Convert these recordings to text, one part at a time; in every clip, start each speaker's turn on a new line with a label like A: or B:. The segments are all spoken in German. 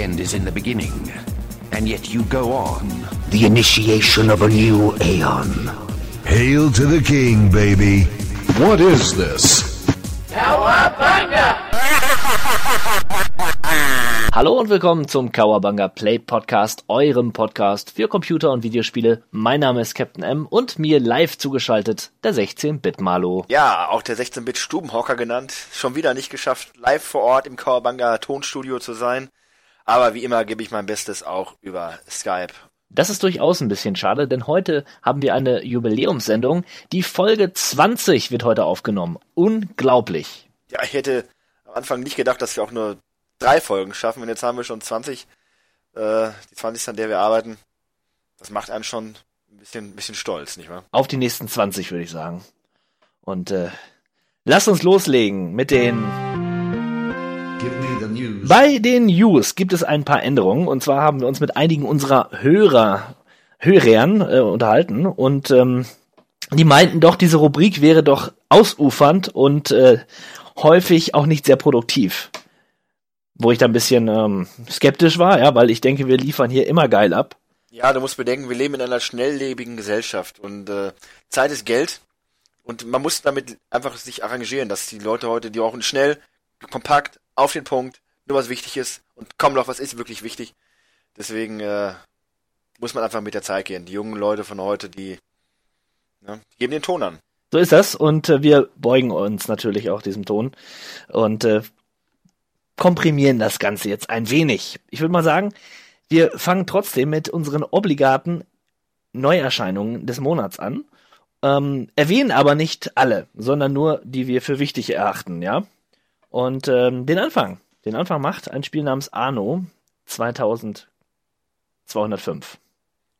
A: The end is in the beginning. And yet you go on.
B: The initiation of a new aeon.
C: Hail to the king, baby.
D: What is this?
E: Hallo und willkommen zum Kawabanga Play Podcast, eurem Podcast für Computer und Videospiele. Mein Name ist Captain M und mir live zugeschaltet der 16-Bit Malo.
F: Ja, auch der 16-Bit Stubenhocker genannt. Schon wieder nicht geschafft, live vor Ort im Kawabanga Tonstudio zu sein. Aber wie immer gebe ich mein Bestes auch über Skype.
E: Das ist durchaus ein bisschen schade, denn heute haben wir eine Jubiläumssendung. Die Folge 20 wird heute aufgenommen. Unglaublich.
F: Ja, ich hätte am Anfang nicht gedacht, dass wir auch nur drei Folgen schaffen und jetzt haben wir schon 20, äh, die 20, an der wir arbeiten. Das macht einen schon ein bisschen, ein bisschen stolz, nicht wahr?
E: Auf die nächsten 20, würde ich sagen. Und äh, lasst uns loslegen mit den...
D: News.
E: Bei den News gibt es ein paar Änderungen und zwar haben wir uns mit einigen unserer Hörer, Hörern äh, unterhalten und ähm, die meinten doch, diese Rubrik wäre doch ausufernd und äh, häufig auch nicht sehr produktiv. Wo ich da ein bisschen ähm, skeptisch war, ja, weil ich denke, wir liefern hier immer geil ab.
F: Ja, du musst bedenken, wir leben in einer schnelllebigen Gesellschaft und äh, Zeit ist Geld und man muss damit einfach sich arrangieren, dass die Leute heute, die brauchen schnell, kompakt, auf den Punkt, nur was wichtig ist und kaum noch was ist wirklich wichtig. Deswegen äh, muss man einfach mit der Zeit gehen. Die jungen Leute von heute, die, ne, die geben den Ton an.
E: So ist das und äh, wir beugen uns natürlich auch diesem Ton und äh, komprimieren das Ganze jetzt ein wenig. Ich würde mal sagen, wir fangen trotzdem mit unseren obligaten Neuerscheinungen des Monats an. Ähm, erwähnen aber nicht alle, sondern nur die wir für wichtig erachten, ja. Und ähm, den Anfang, den Anfang macht ein Spiel namens Arno 2205.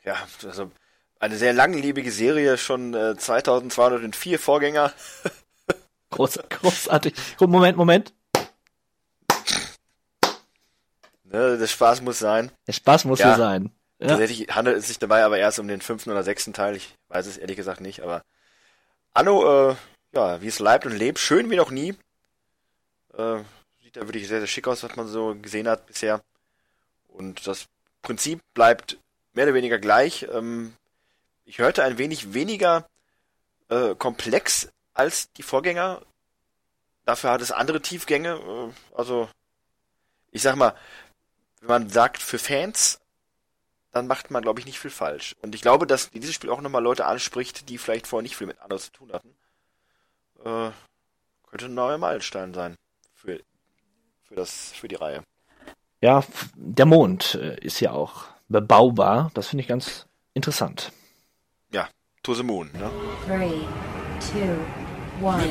F: Ja, also eine sehr langlebige Serie, schon äh, 2204 Vorgänger.
E: Groß, großartig. Moment, Moment.
F: Ne, der Spaß muss sein.
E: Der Spaß muss
F: Ja.
E: hier sein. Ja.
F: Tatsächlich handelt es sich dabei aber erst um den fünften oder sechsten Teil. Ich weiß es ehrlich gesagt nicht, aber Anno, äh, ja, wie es leibt und lebt, schön wie noch nie. Äh, sieht da wirklich sehr, sehr schick aus, was man so gesehen hat bisher. Und das Prinzip bleibt mehr oder weniger gleich. Ähm, ich hörte ein wenig weniger äh, komplex als die Vorgänger. Dafür hat es andere Tiefgänge. Äh, also, ich sag mal, wenn man sagt für Fans, dann macht man, glaube ich, nicht viel falsch. Und ich glaube, dass dieses Spiel auch nochmal Leute anspricht, die vielleicht vorher nicht viel mit Anno zu tun hatten. Äh, könnte ein neuer Meilenstein sein für, für, das, für die Reihe.
E: Ja, der Mond äh, ist ja auch bebaubar. Das finde ich ganz interessant.
F: Ja, To the Moon. Ne?
G: Three, two, one.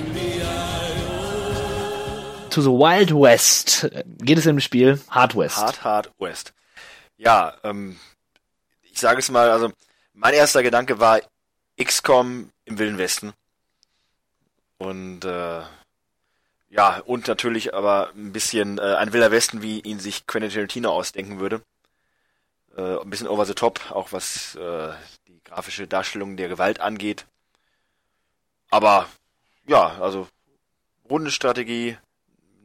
E: To the Wild West geht es im Spiel Hard West.
F: Hard Hard West. Ja, ähm, ich sage es mal, also mein erster Gedanke war XCOM im Wilden Westen. Und äh, ja, und natürlich aber ein bisschen äh, ein Wilder Westen, wie ihn sich Quentin Tarantino ausdenken würde. Äh, ein bisschen over the top, auch was äh, die grafische Darstellung der Gewalt angeht. Aber ja, also Rundenstrategie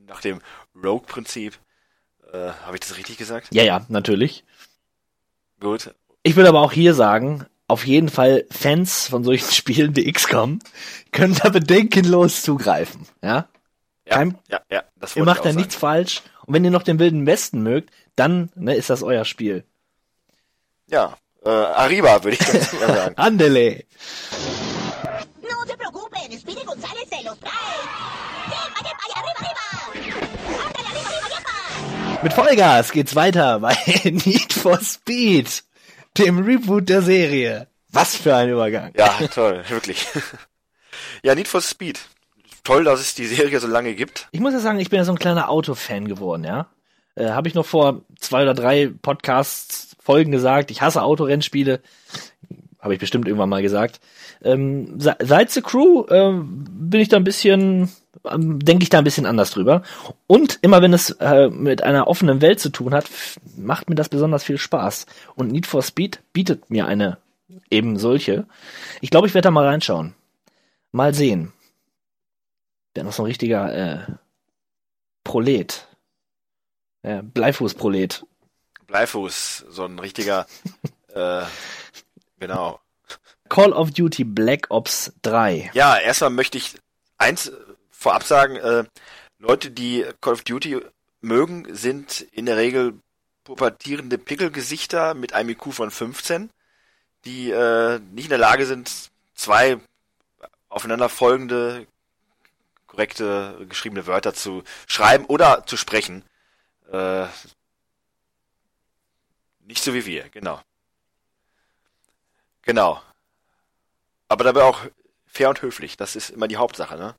F: nach dem Rogue-Prinzip. Äh, Habe ich das richtig gesagt?
E: Ja, ja, natürlich.
F: Gut.
E: Ich würde aber auch hier sagen, auf jeden Fall Fans von solchen Spielen wie XCOM können da bedenkenlos zugreifen. Ja,
F: Ja,
E: Kein-
F: ja, ja, das
E: ihr macht da nichts falsch. Und wenn ihr noch den Wilden Westen mögt, dann ne, ist das euer Spiel.
F: Ja, äh, Arriba würde ich ganz mal sagen.
E: Andele. Mit Vollgas geht's weiter bei Need for Speed, dem Reboot der Serie. Was für ein Übergang.
F: Ja, toll, wirklich. ja, Need for Speed. Toll, dass es die Serie so lange gibt.
E: Ich muss ja sagen, ich bin ja so ein kleiner Autofan geworden, ja. Äh, Habe ich noch vor zwei oder drei Podcasts Folgen gesagt, ich hasse Autorennspiele. Habe ich bestimmt irgendwann mal gesagt. Ähm, se- seit The Crew ähm, bin ich da ein bisschen, ähm, denke ich da ein bisschen anders drüber. Und immer wenn es äh, mit einer offenen Welt zu tun hat, macht mir das besonders viel Spaß. Und Need for Speed bietet mir eine eben solche. Ich glaube, ich werde da mal reinschauen. Mal sehen. Der noch so ein richtiger äh, Prolet. Ja, Bleifußprolet.
F: Bleifuß, so ein richtiger, äh, genau.
E: Call of Duty Black Ops 3.
F: Ja, erstmal möchte ich eins vorab sagen, äh, Leute, die Call of Duty mögen, sind in der Regel pubertierende Pickelgesichter mit einem IQ von 15, die äh, nicht in der Lage sind, zwei aufeinander folgende korrekte geschriebene Wörter zu schreiben oder zu sprechen. Äh, nicht so wie wir, genau. Genau. Aber dabei auch fair und höflich. Das ist immer die Hauptsache, ne?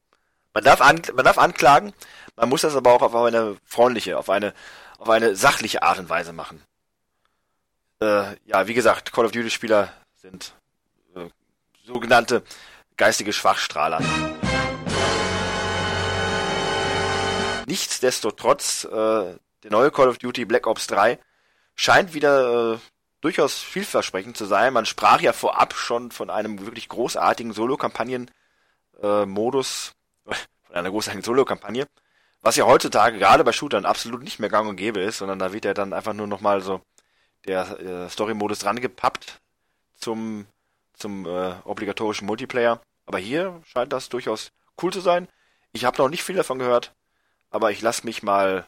F: Man darf, an, man darf anklagen, man muss das aber auch auf eine freundliche, auf eine, auf eine sachliche Art und Weise machen. Äh, ja, wie gesagt, Call of Duty Spieler sind äh, sogenannte geistige Schwachstrahler. Nichtsdestotrotz, äh, der neue Call of Duty Black Ops 3 scheint wieder äh, durchaus vielversprechend zu sein. Man sprach ja vorab schon von einem wirklich großartigen Solo-Kampagnen-Modus, äh, von einer großartigen Solo-Kampagne, was ja heutzutage gerade bei Shootern absolut nicht mehr gang und gäbe ist, sondern da wird ja dann einfach nur nochmal so der äh, Story-Modus rangepappt zum, zum äh, obligatorischen Multiplayer. Aber hier scheint das durchaus cool zu sein. Ich habe noch nicht viel davon gehört, aber ich lasse mich mal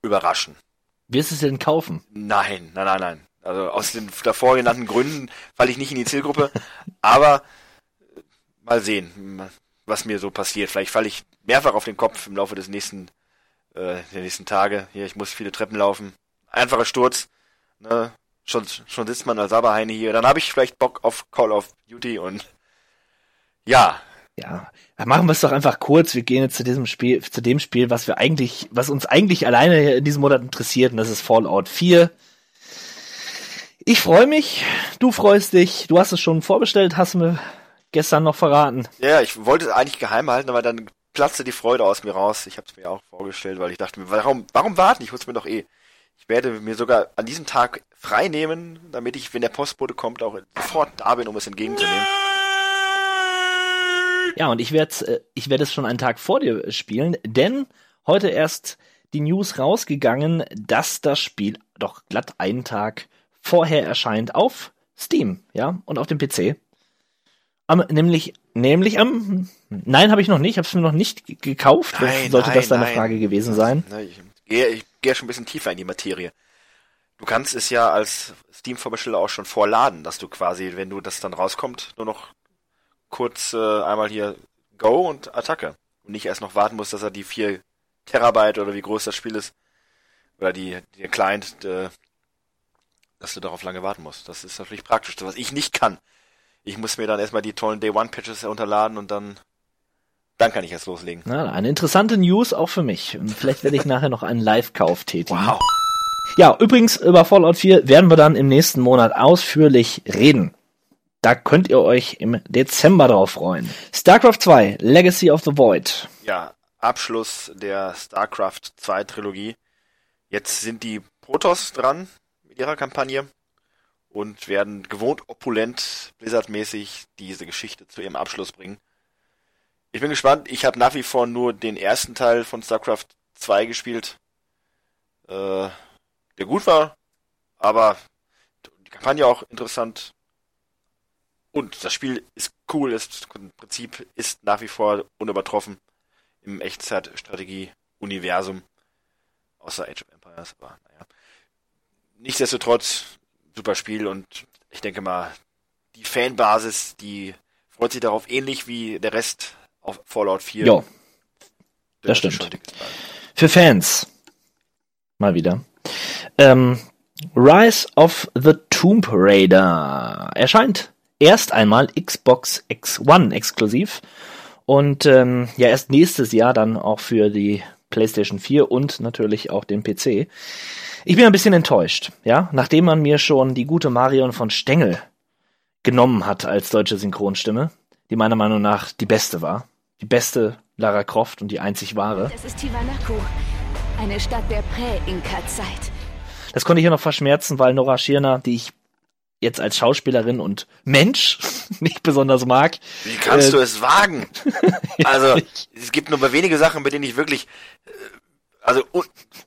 F: überraschen.
E: Wirst du es denn kaufen?
F: Nein, nein, nein, nein. Also aus den davor genannten Gründen falle ich nicht in die Zielgruppe. Aber äh, mal sehen, was mir so passiert. Vielleicht falle ich mehrfach auf den Kopf im Laufe des nächsten, äh, der nächsten Tage. Hier, ich muss viele Treppen laufen. Einfacher Sturz. Ne? Schon, schon sitzt man als Saberheine hier. Dann habe ich vielleicht Bock auf Call of Duty und ja,
E: Ja, machen wir es doch einfach kurz. Wir gehen jetzt zu diesem Spiel, zu dem Spiel, was wir eigentlich, was uns eigentlich alleine in diesem Monat interessiert, und das ist Fallout 4. Ich freue mich, du freust dich, du hast es schon vorbestellt, hast mir gestern noch verraten.
F: Ja, ich wollte es eigentlich geheim halten, aber dann platzte die Freude aus mir raus. Ich habe es mir auch vorgestellt, weil ich dachte mir, warum, warum warten? Ich hol's mir doch eh. Ich werde mir sogar an diesem Tag frei nehmen, damit ich, wenn der Postbote kommt, auch sofort da bin, um es entgegenzunehmen.
E: Ja, und ich werde äh, ich werde es schon einen Tag vor dir spielen, denn heute erst die News rausgegangen, dass das Spiel doch glatt einen Tag vorher erscheint auf Steam, ja, und auf dem PC. Am, nämlich, nämlich am, nein, habe ich noch nicht, ich habe es mir noch nicht gekauft.
F: Nein,
E: Sollte das
F: nein,
E: deine
F: nein.
E: Frage gewesen sein?
F: Ne, Ich gehe ich gehe schon ein bisschen tiefer in die Materie. Du kannst es ja als Steam-Vorbesteller auch schon vorladen, dass du quasi, wenn du das dann rauskommt, nur noch kurz äh, einmal hier Go und Attacke. Und nicht erst noch warten musst, dass er die 4 Terabyte oder wie groß das Spiel ist, oder die, der Client, äh, dass du darauf lange warten musst. Das ist natürlich praktisch, was ich nicht kann. Ich muss mir dann erstmal die tollen Day-One-Patches herunterladen und dann, dann kann ich jetzt loslegen.
E: Na, eine interessante News auch für mich. Und vielleicht werde ich nachher noch einen Live-Kauf tätigen.
F: Wow.
E: Ja, übrigens über Fallout 4 werden wir dann im nächsten Monat ausführlich reden. Da könnt ihr euch im Dezember drauf freuen. StarCraft 2, Legacy of the Void.
F: ja, Abschluss der StarCraft 2 Trilogie. Jetzt sind die Protoss dran mit ihrer Kampagne und werden gewohnt opulent, Blizzard-mäßig diese Geschichte zu ihrem Abschluss bringen. Ich bin gespannt. Ich habe nach wie vor nur den ersten Teil von StarCraft 2 gespielt, äh, der gut war, aber die Kampagne auch interessant. Und das Spiel ist cool, ist im Prinzip ist nach wie vor unübertroffen im Echtzeitstrategie-Universum. Außer Age of Empires, aber naja. Nichtsdestotrotz, super Spiel und ich denke mal, die Fanbasis, die freut sich darauf ähnlich wie der Rest auf Fallout 4.
E: Jo, das
F: wird
E: stimmt. für Fans. Mal wieder. Ähm, Rise of the Tomb Raider erscheint erst einmal Xbox X One exklusiv und ähm, ja erst nächstes Jahr dann auch für die PlayStation 4 und natürlich auch den PC. Ich bin ein bisschen enttäuscht, ja, nachdem man mir schon die gute Marion von Stengel genommen hat als deutsche Synchronstimme, die meiner Meinung nach die beste war, die beste Lara Croft und die einzig wahre.
H: Es ist Tiwanaku, eine Stadt der Prä-Inka-Zeit.
E: Das konnte ich ja noch verschmerzen, weil Nora Schirner, die ich jetzt als Schauspielerin und Mensch nicht besonders mag.
F: Wie kannst
E: Äh,
F: du es wagen? Also, es gibt nur wenige Sachen, bei denen ich wirklich, äh, also un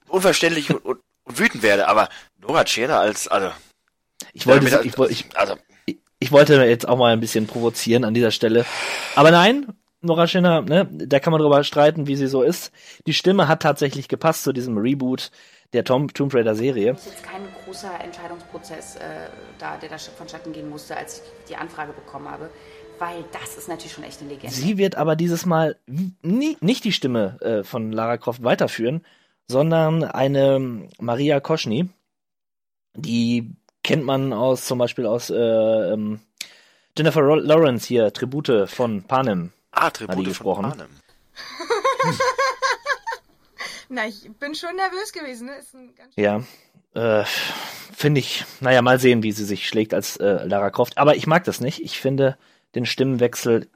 F: unverständlich und, und, und wütend werde, aber Nora Tschirner als, also,
E: Ich wollte,
F: damit-
E: ich, wollte- ich,
F: also,
E: ich, ich wollte jetzt auch mal ein bisschen provozieren an dieser Stelle. Aber nein, Nora Schöner, ne, da kann man drüber streiten, wie sie so ist. Die Stimme hat tatsächlich gepasst zu diesem Reboot der Tom, Tomb Raider Serie.
I: Das ist jetzt kein großer Entscheidungsprozess, äh, da, der da vonstatten gehen musste, als ich die Anfrage bekommen habe. Weil das ist natürlich schon echt eine Legende.
E: Sie wird aber dieses Mal nie, nicht die Stimme äh, von Lara Croft weiterführen, sondern eine Maria Koschny. Die kennt man aus zum Beispiel aus äh, ähm, Jennifer Ro- Lawrence hier, Tribute von Panem.
F: ah,
E: Hat die
F: Tribute von
E: gesprochen?
F: Panem.
J: Na, ich bin schon nervös gewesen. Ne? Ist ein ganz
E: Ja, äh, finde ich, naja, mal sehen, wie sie sich schlägt als äh, Lara Croft. Aber ich mag das nicht. Ich finde den Stimmenwechsel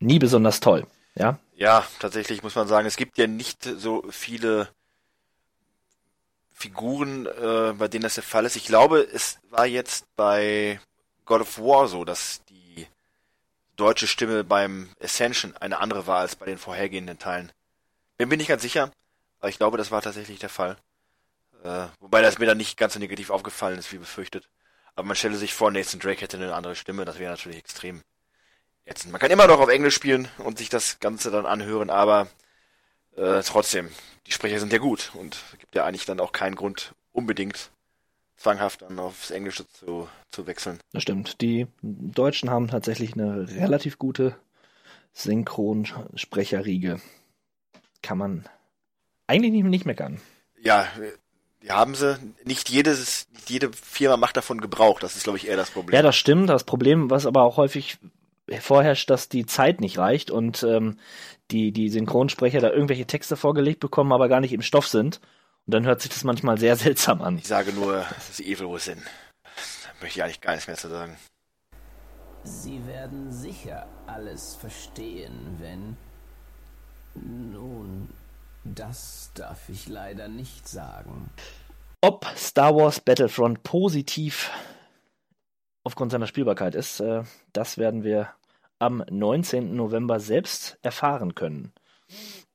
E: nie besonders toll. Ja,
F: Ja, tatsächlich muss man sagen, es gibt ja nicht so viele Figuren, äh, bei denen das der Fall ist. Ich glaube, es war jetzt bei God of War so, dass die deutsche Stimme beim Ascension eine andere war als bei den vorhergehenden Teilen. Bin mir nicht ganz sicher, aber ich glaube, das war tatsächlich der Fall. Äh, wobei das mir dann nicht ganz so negativ aufgefallen ist, wie befürchtet. Aber man stelle sich vor, Nathan Drake hätte eine andere Stimme, das wäre natürlich extrem ätzend. Man kann immer noch auf Englisch spielen und sich das Ganze dann anhören, aber äh, trotzdem, die Sprecher sind ja gut und es gibt ja eigentlich dann auch keinen Grund, unbedingt zwanghaft dann aufs Englische zu, zu wechseln.
E: das stimmt. Die Deutschen haben tatsächlich eine relativ gute Synchronsprecherriege. Kann man eigentlich nicht, nicht meckern.
F: Ja, die haben sie. Nicht jedes, nicht jede Firma macht davon Gebrauch. Das ist, glaube ich, eher das Problem.
E: Ja, das stimmt. Das Problem, was aber auch häufig vorherrscht, dass die Zeit nicht reicht und ähm, die, die Synchronsprecher da irgendwelche Texte vorgelegt bekommen, aber gar nicht im Stoff sind. Und dann hört sich das manchmal sehr seltsam an.
F: ich sage nur, das ist Evil Within. Da möchte ich eigentlich gar nichts mehr zu sagen.
K: Sie werden sicher alles verstehen, wenn... Nun, das darf ich leider nicht sagen.
E: Ob Star Wars Battlefront positiv aufgrund seiner Spielbarkeit ist, äh, das werden wir am 19. November selbst erfahren können.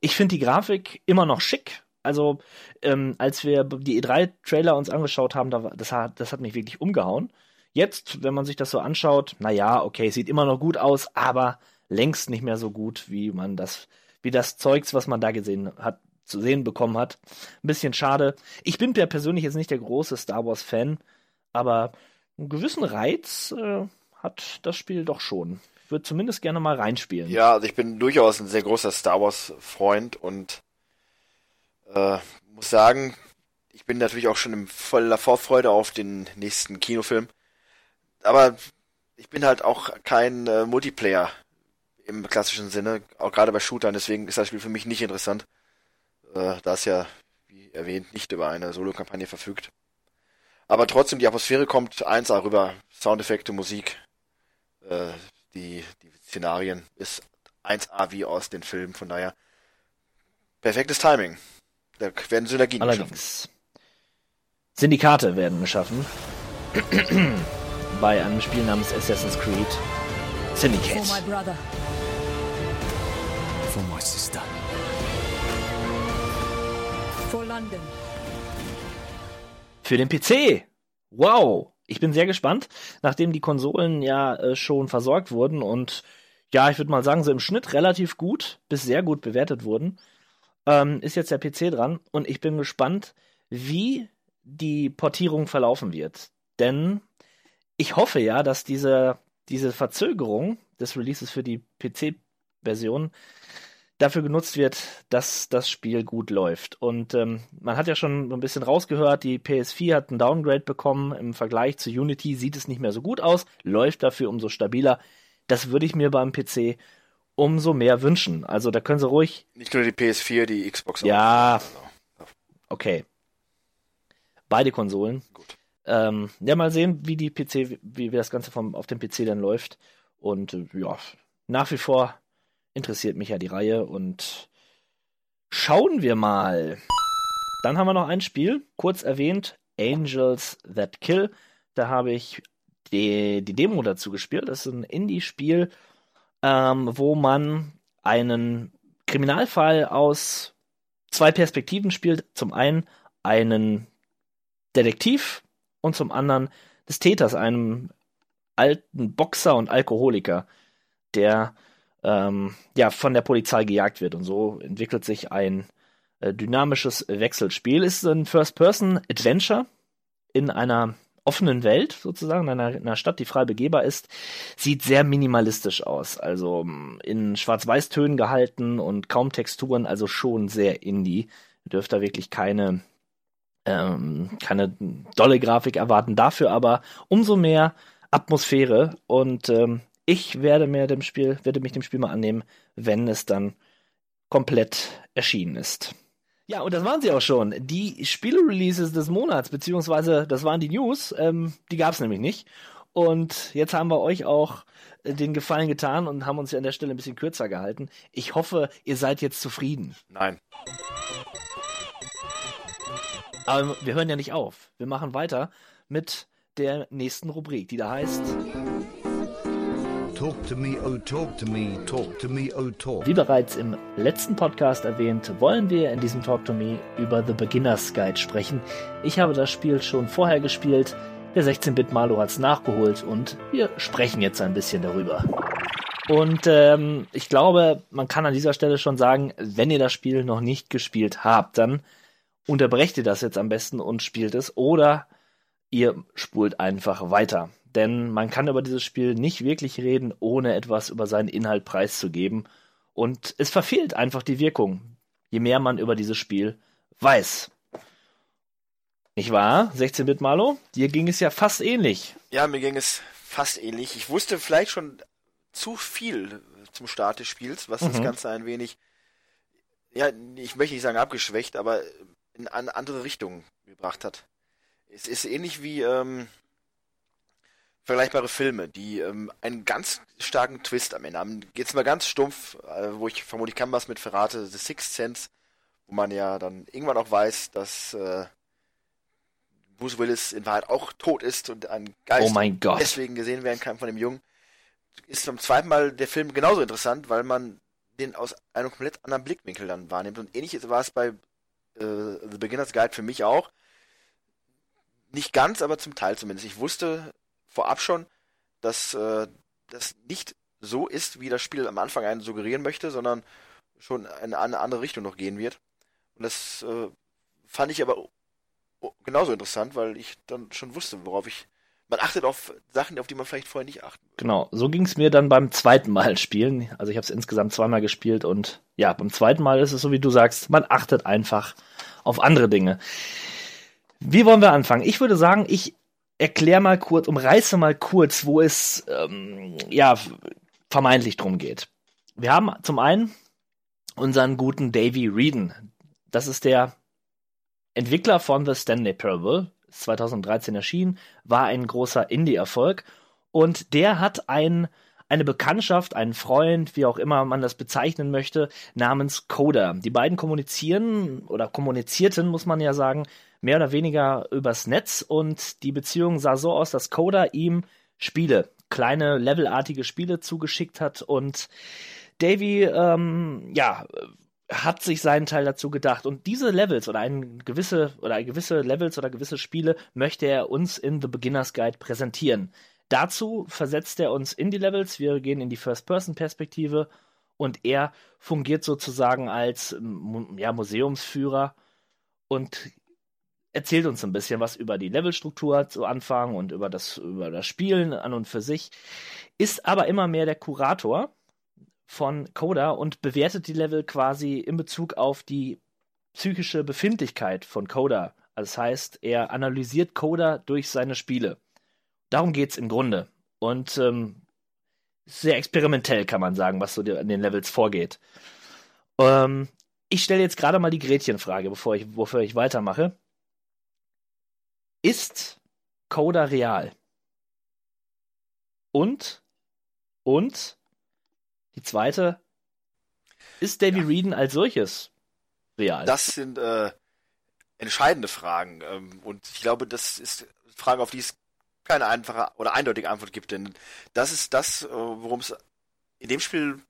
E: Ich finde die Grafik immer noch schick. Also, ähm, als wir die E3-Trailer uns angeschaut haben, da, das, hat, das hat mich wirklich umgehauen. Jetzt, wenn man sich das so anschaut, naja, okay, sieht immer noch gut aus, aber längst nicht mehr so gut, wie man das, wie das Zeugs, was man da gesehen hat, zu sehen bekommen hat. Ein bisschen schade. Ich bin ja persönlich jetzt nicht der große Star Wars-Fan, aber einen gewissen Reiz äh, hat das Spiel doch schon. Ich würde zumindest gerne mal reinspielen.
F: Ja, also ich bin durchaus ein sehr großer Star Wars Freund und äh, muss sagen, ich bin natürlich auch schon in voller Vorfreude auf den nächsten Kinofilm. Aber ich bin halt auch kein äh, Multiplayer im klassischen Sinne, auch gerade bei Shootern, deswegen ist das Spiel für mich nicht interessant, äh, da es ja, wie erwähnt, nicht über eine Solo-Kampagne verfügt. Aber trotzdem, die Atmosphäre kommt 1A rüber, Soundeffekte, Musik, äh, die, die Szenarien ist 1A wie aus den Filmen, von daher perfektes Timing. Da werden Synergien geschaffen.
E: Allerdings. Syndikate werden geschaffen. Bei einem Spiel namens Assassin's Creed Syndicate.
K: brother. For my sister.
H: For London.
E: Für den PC. Wow. Ich bin sehr gespannt, nachdem die Konsolen ja äh, schon versorgt wurden und ja, ich würde mal sagen, so im Schnitt relativ gut bis sehr gut bewertet wurden, ähm, ist jetzt der PC dran und ich bin gespannt, wie die Portierung verlaufen wird. Denn ich hoffe ja, dass diese, diese Verzögerung des Releases für die PC-Version dafür genutzt wird, dass das Spiel gut läuft. Und ähm, man hat ja schon so ein bisschen rausgehört, die PS4 hat einen Downgrade bekommen. Im Vergleich zu Unity sieht es nicht mehr so gut aus, läuft dafür umso stabiler. Das würde ich mir beim PC umso mehr wünschen. Also da können sie ruhig.
F: Nicht nur die PS4, die Xbox auch.
E: Ja, okay. Beide Konsolen.
F: Gut.
E: Ähm, ja, mal sehen, wie die PC, wie, wie das Ganze vom, auf dem PC dann läuft. Und äh, ja, nach wie vor interessiert mich ja die Reihe und schauen wir mal. Dann haben wir noch ein Spiel, kurz erwähnt, Angels That Kill. Da habe ich die, die Demo dazu gespielt. Das ist ein Indie-Spiel, ähm, wo man einen Kriminalfall aus zwei Perspektiven spielt. Zum einen einen Detektiv und zum anderen des Täters, einem alten Boxer und Alkoholiker, der ähm, ja von der Polizei gejagt wird. Und so entwickelt sich ein äh, dynamisches Wechselspiel. Ist ein First-Person-Adventure in einer offenen Welt sozusagen, in einer, in einer, Stadt, die frei begehbar ist, sieht sehr minimalistisch aus. Also mm, in Schwarz-Weiß-Tönen gehalten und kaum Texturen, also schon sehr indie. Dürft da wirklich keine, ähm, keine dolle Grafik erwarten. Dafür aber umso mehr Atmosphäre und ähm, ich werde mir dem Spiel, werde mich dem Spiel mal annehmen, wenn es dann komplett erschienen ist. Ja, und das waren sie auch schon. Die Spiele-Releases des Monats, beziehungsweise das waren die News, ähm, die gab es nämlich nicht. Und jetzt haben wir euch auch äh, den Gefallen getan und haben uns ja an der Stelle ein bisschen kürzer gehalten. Ich hoffe, ihr seid jetzt zufrieden.
F: Nein.
E: Aber wir hören ja nicht auf. Wir machen weiter mit der nächsten Rubrik, die da heißt.
C: Talk to me, oh talk to me, talk to me, oh talk.
E: Wie bereits im letzten Podcast erwähnt, wollen wir in diesem Talk to Me über The Beginner's Guide sprechen. Ich habe das Spiel schon vorher gespielt, der 16-Bit Malo hat es nachgeholt und wir sprechen jetzt ein bisschen darüber. Und ähm, ich glaube, man kann an dieser Stelle schon sagen, wenn ihr das Spiel noch nicht gespielt habt, dann unterbrecht ihr das jetzt am besten und spielt es oder ihr spult einfach weiter denn man kann über dieses Spiel nicht wirklich reden, ohne etwas über seinen Inhalt preiszugeben. Und es verfehlt einfach die Wirkung, je mehr man über dieses Spiel weiß. Nicht wahr, 16-Bit Malo? Dir ging es ja fast ähnlich.
F: Ja, mir ging es fast ähnlich. Ich wusste vielleicht schon zu viel zum Start des Spiels, was mhm. das Ganze ein wenig, ja, ich möchte nicht sagen abgeschwächt, aber in eine andere Richtung gebracht hat. Es ist ähnlich wie, ähm, vergleichbare Filme, die ähm, einen ganz starken Twist am Ende haben. Jetzt mal ganz stumpf, äh, wo ich vermutlich kann was mit verrate, The Sixth Sense, wo man ja dann irgendwann auch weiß, dass äh, Bruce Willis in Wahrheit auch tot ist und ein Geist
E: oh
F: deswegen gesehen werden kann von dem Jungen. Ist zum zweiten Mal der Film genauso interessant, weil man den aus einem komplett anderen Blickwinkel dann wahrnimmt. Und ähnlich war es bei äh, The Beginner's Guide für mich auch. Nicht ganz, aber zum Teil zumindest. Ich wusste vorab schon, dass äh, das nicht so ist, wie das Spiel am Anfang einen suggerieren möchte, sondern schon in eine andere Richtung noch gehen wird. Und das äh, fand ich aber genauso interessant, weil ich dann schon wusste, worauf ich. Man achtet auf Sachen, auf die man vielleicht vorher nicht achtet.
E: Genau, so ging es mir dann beim zweiten Mal spielen. Also ich habe es insgesamt zweimal gespielt und ja, beim zweiten Mal ist es so, wie du sagst, man achtet einfach auf andere Dinge. Wie wollen wir anfangen? Ich würde sagen, ich erklär mal kurz, umreiße mal kurz, wo es ähm, ja vermeintlich drum geht. Wir haben zum einen unseren guten Davy Reeden. Das ist der Entwickler von The Stanley Parable. 2013 erschienen, war ein großer Indie-Erfolg. Und der hat ein eine Bekanntschaft, einen Freund, wie auch immer man das bezeichnen möchte, namens Coda. Die beiden kommunizieren oder kommunizierten, muss man ja sagen, mehr oder weniger übers Netz. Und die Beziehung sah so aus, dass Coda ihm Spiele, kleine levelartige Spiele zugeschickt hat. Und Davy, ähm, ja, hat sich seinen Teil dazu gedacht. Und diese Levels oder ein gewisse oder gewisse Levels oder gewisse Spiele möchte er uns in The Beginner's Guide präsentieren. Dazu versetzt er uns in die Levels, wir gehen in die First-Person-Perspektive. Und er fungiert sozusagen als ja, Museumsführer und erzählt uns ein bisschen was über die Levelstruktur zu Anfang und über das, über das Spielen an und für sich, ist aber immer mehr der Kurator von Coda und bewertet die Level quasi in Bezug auf die psychische Befindlichkeit von Coda. das heißt, er analysiert Coda durch seine Spiele. Darum geht's im Grunde. Und ähm, sehr experimentell, kann man sagen, was so an den Levels vorgeht. Ähm, ich stelle jetzt gerade mal die Gretchenfrage, bevor ich, bevor ich weitermache. Ist Coda real? Und, und, die zweite, ist Davy ja. Reeden als solches real?
F: Das sind äh, entscheidende Fragen. Ähm, und ich glaube, das ist Frage, auf die es keine einfache oder eindeutige Antwort gibt. Denn das ist das, äh, worum es in dem Spiel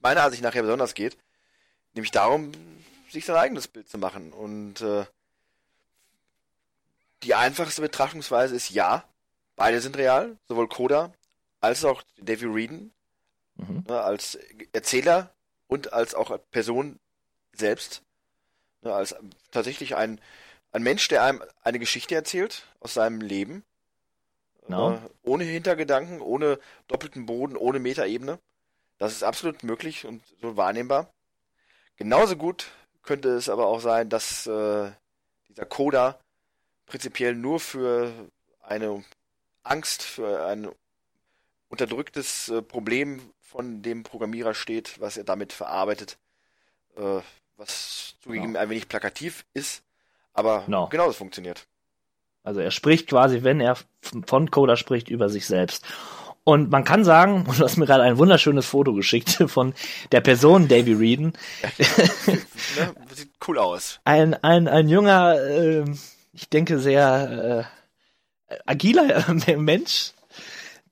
F: meiner Ansicht nachher besonders geht. Nämlich darum, sich sein eigenes Bild zu machen. Und äh, die einfachste Betrachtungsweise ist ja, beide sind real, sowohl Koda als auch Davy Reeden,
E: Mhm.
F: ne, als Erzähler und als auch Person selbst, ne, als tatsächlich ein, ein Mensch, der einem eine Geschichte erzählt aus seinem Leben,
E: Genau.
F: äh, ohne Hintergedanken, ohne doppelten Boden, ohne Metaebene. Das ist absolut möglich und so wahrnehmbar. Genauso gut könnte es aber auch sein, dass äh, dieser Coda prinzipiell nur für eine Angst, für ein unterdrücktes äh, Problem von dem Programmierer steht, was er damit verarbeitet, äh, was zugegeben ein wenig plakativ ist, aber
E: Genau.
F: genauso funktioniert.
E: Also er spricht quasi, wenn er von Coda spricht, über sich selbst. Und man kann sagen, und du hast mir gerade ein wunderschönes Foto geschickt von der Person Davy Reeden,
F: ne? Sieht cool aus.
E: ein, ein, ein junger, äh, ich denke sehr äh, agiler Mensch,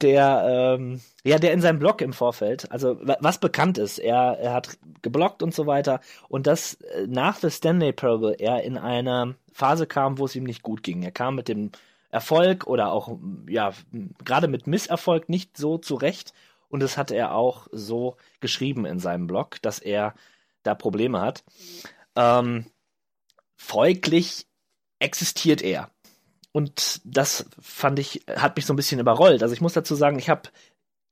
E: der ähm, ja, der in seinem Blog im Vorfeld, also wa- was bekannt ist, er, er hat gebloggt und so weiter und dass äh, nach The Stanley Parable er in eine Phase kam, wo es ihm nicht gut ging. Er kam mit dem Erfolg oder auch ja gerade mit Misserfolg nicht so zurecht und das hat er auch so geschrieben in seinem Blog, dass er da Probleme hat. Ähm, folglich existiert er. Und das fand ich, hat mich so ein bisschen überrollt. Also ich muss dazu sagen, ich habe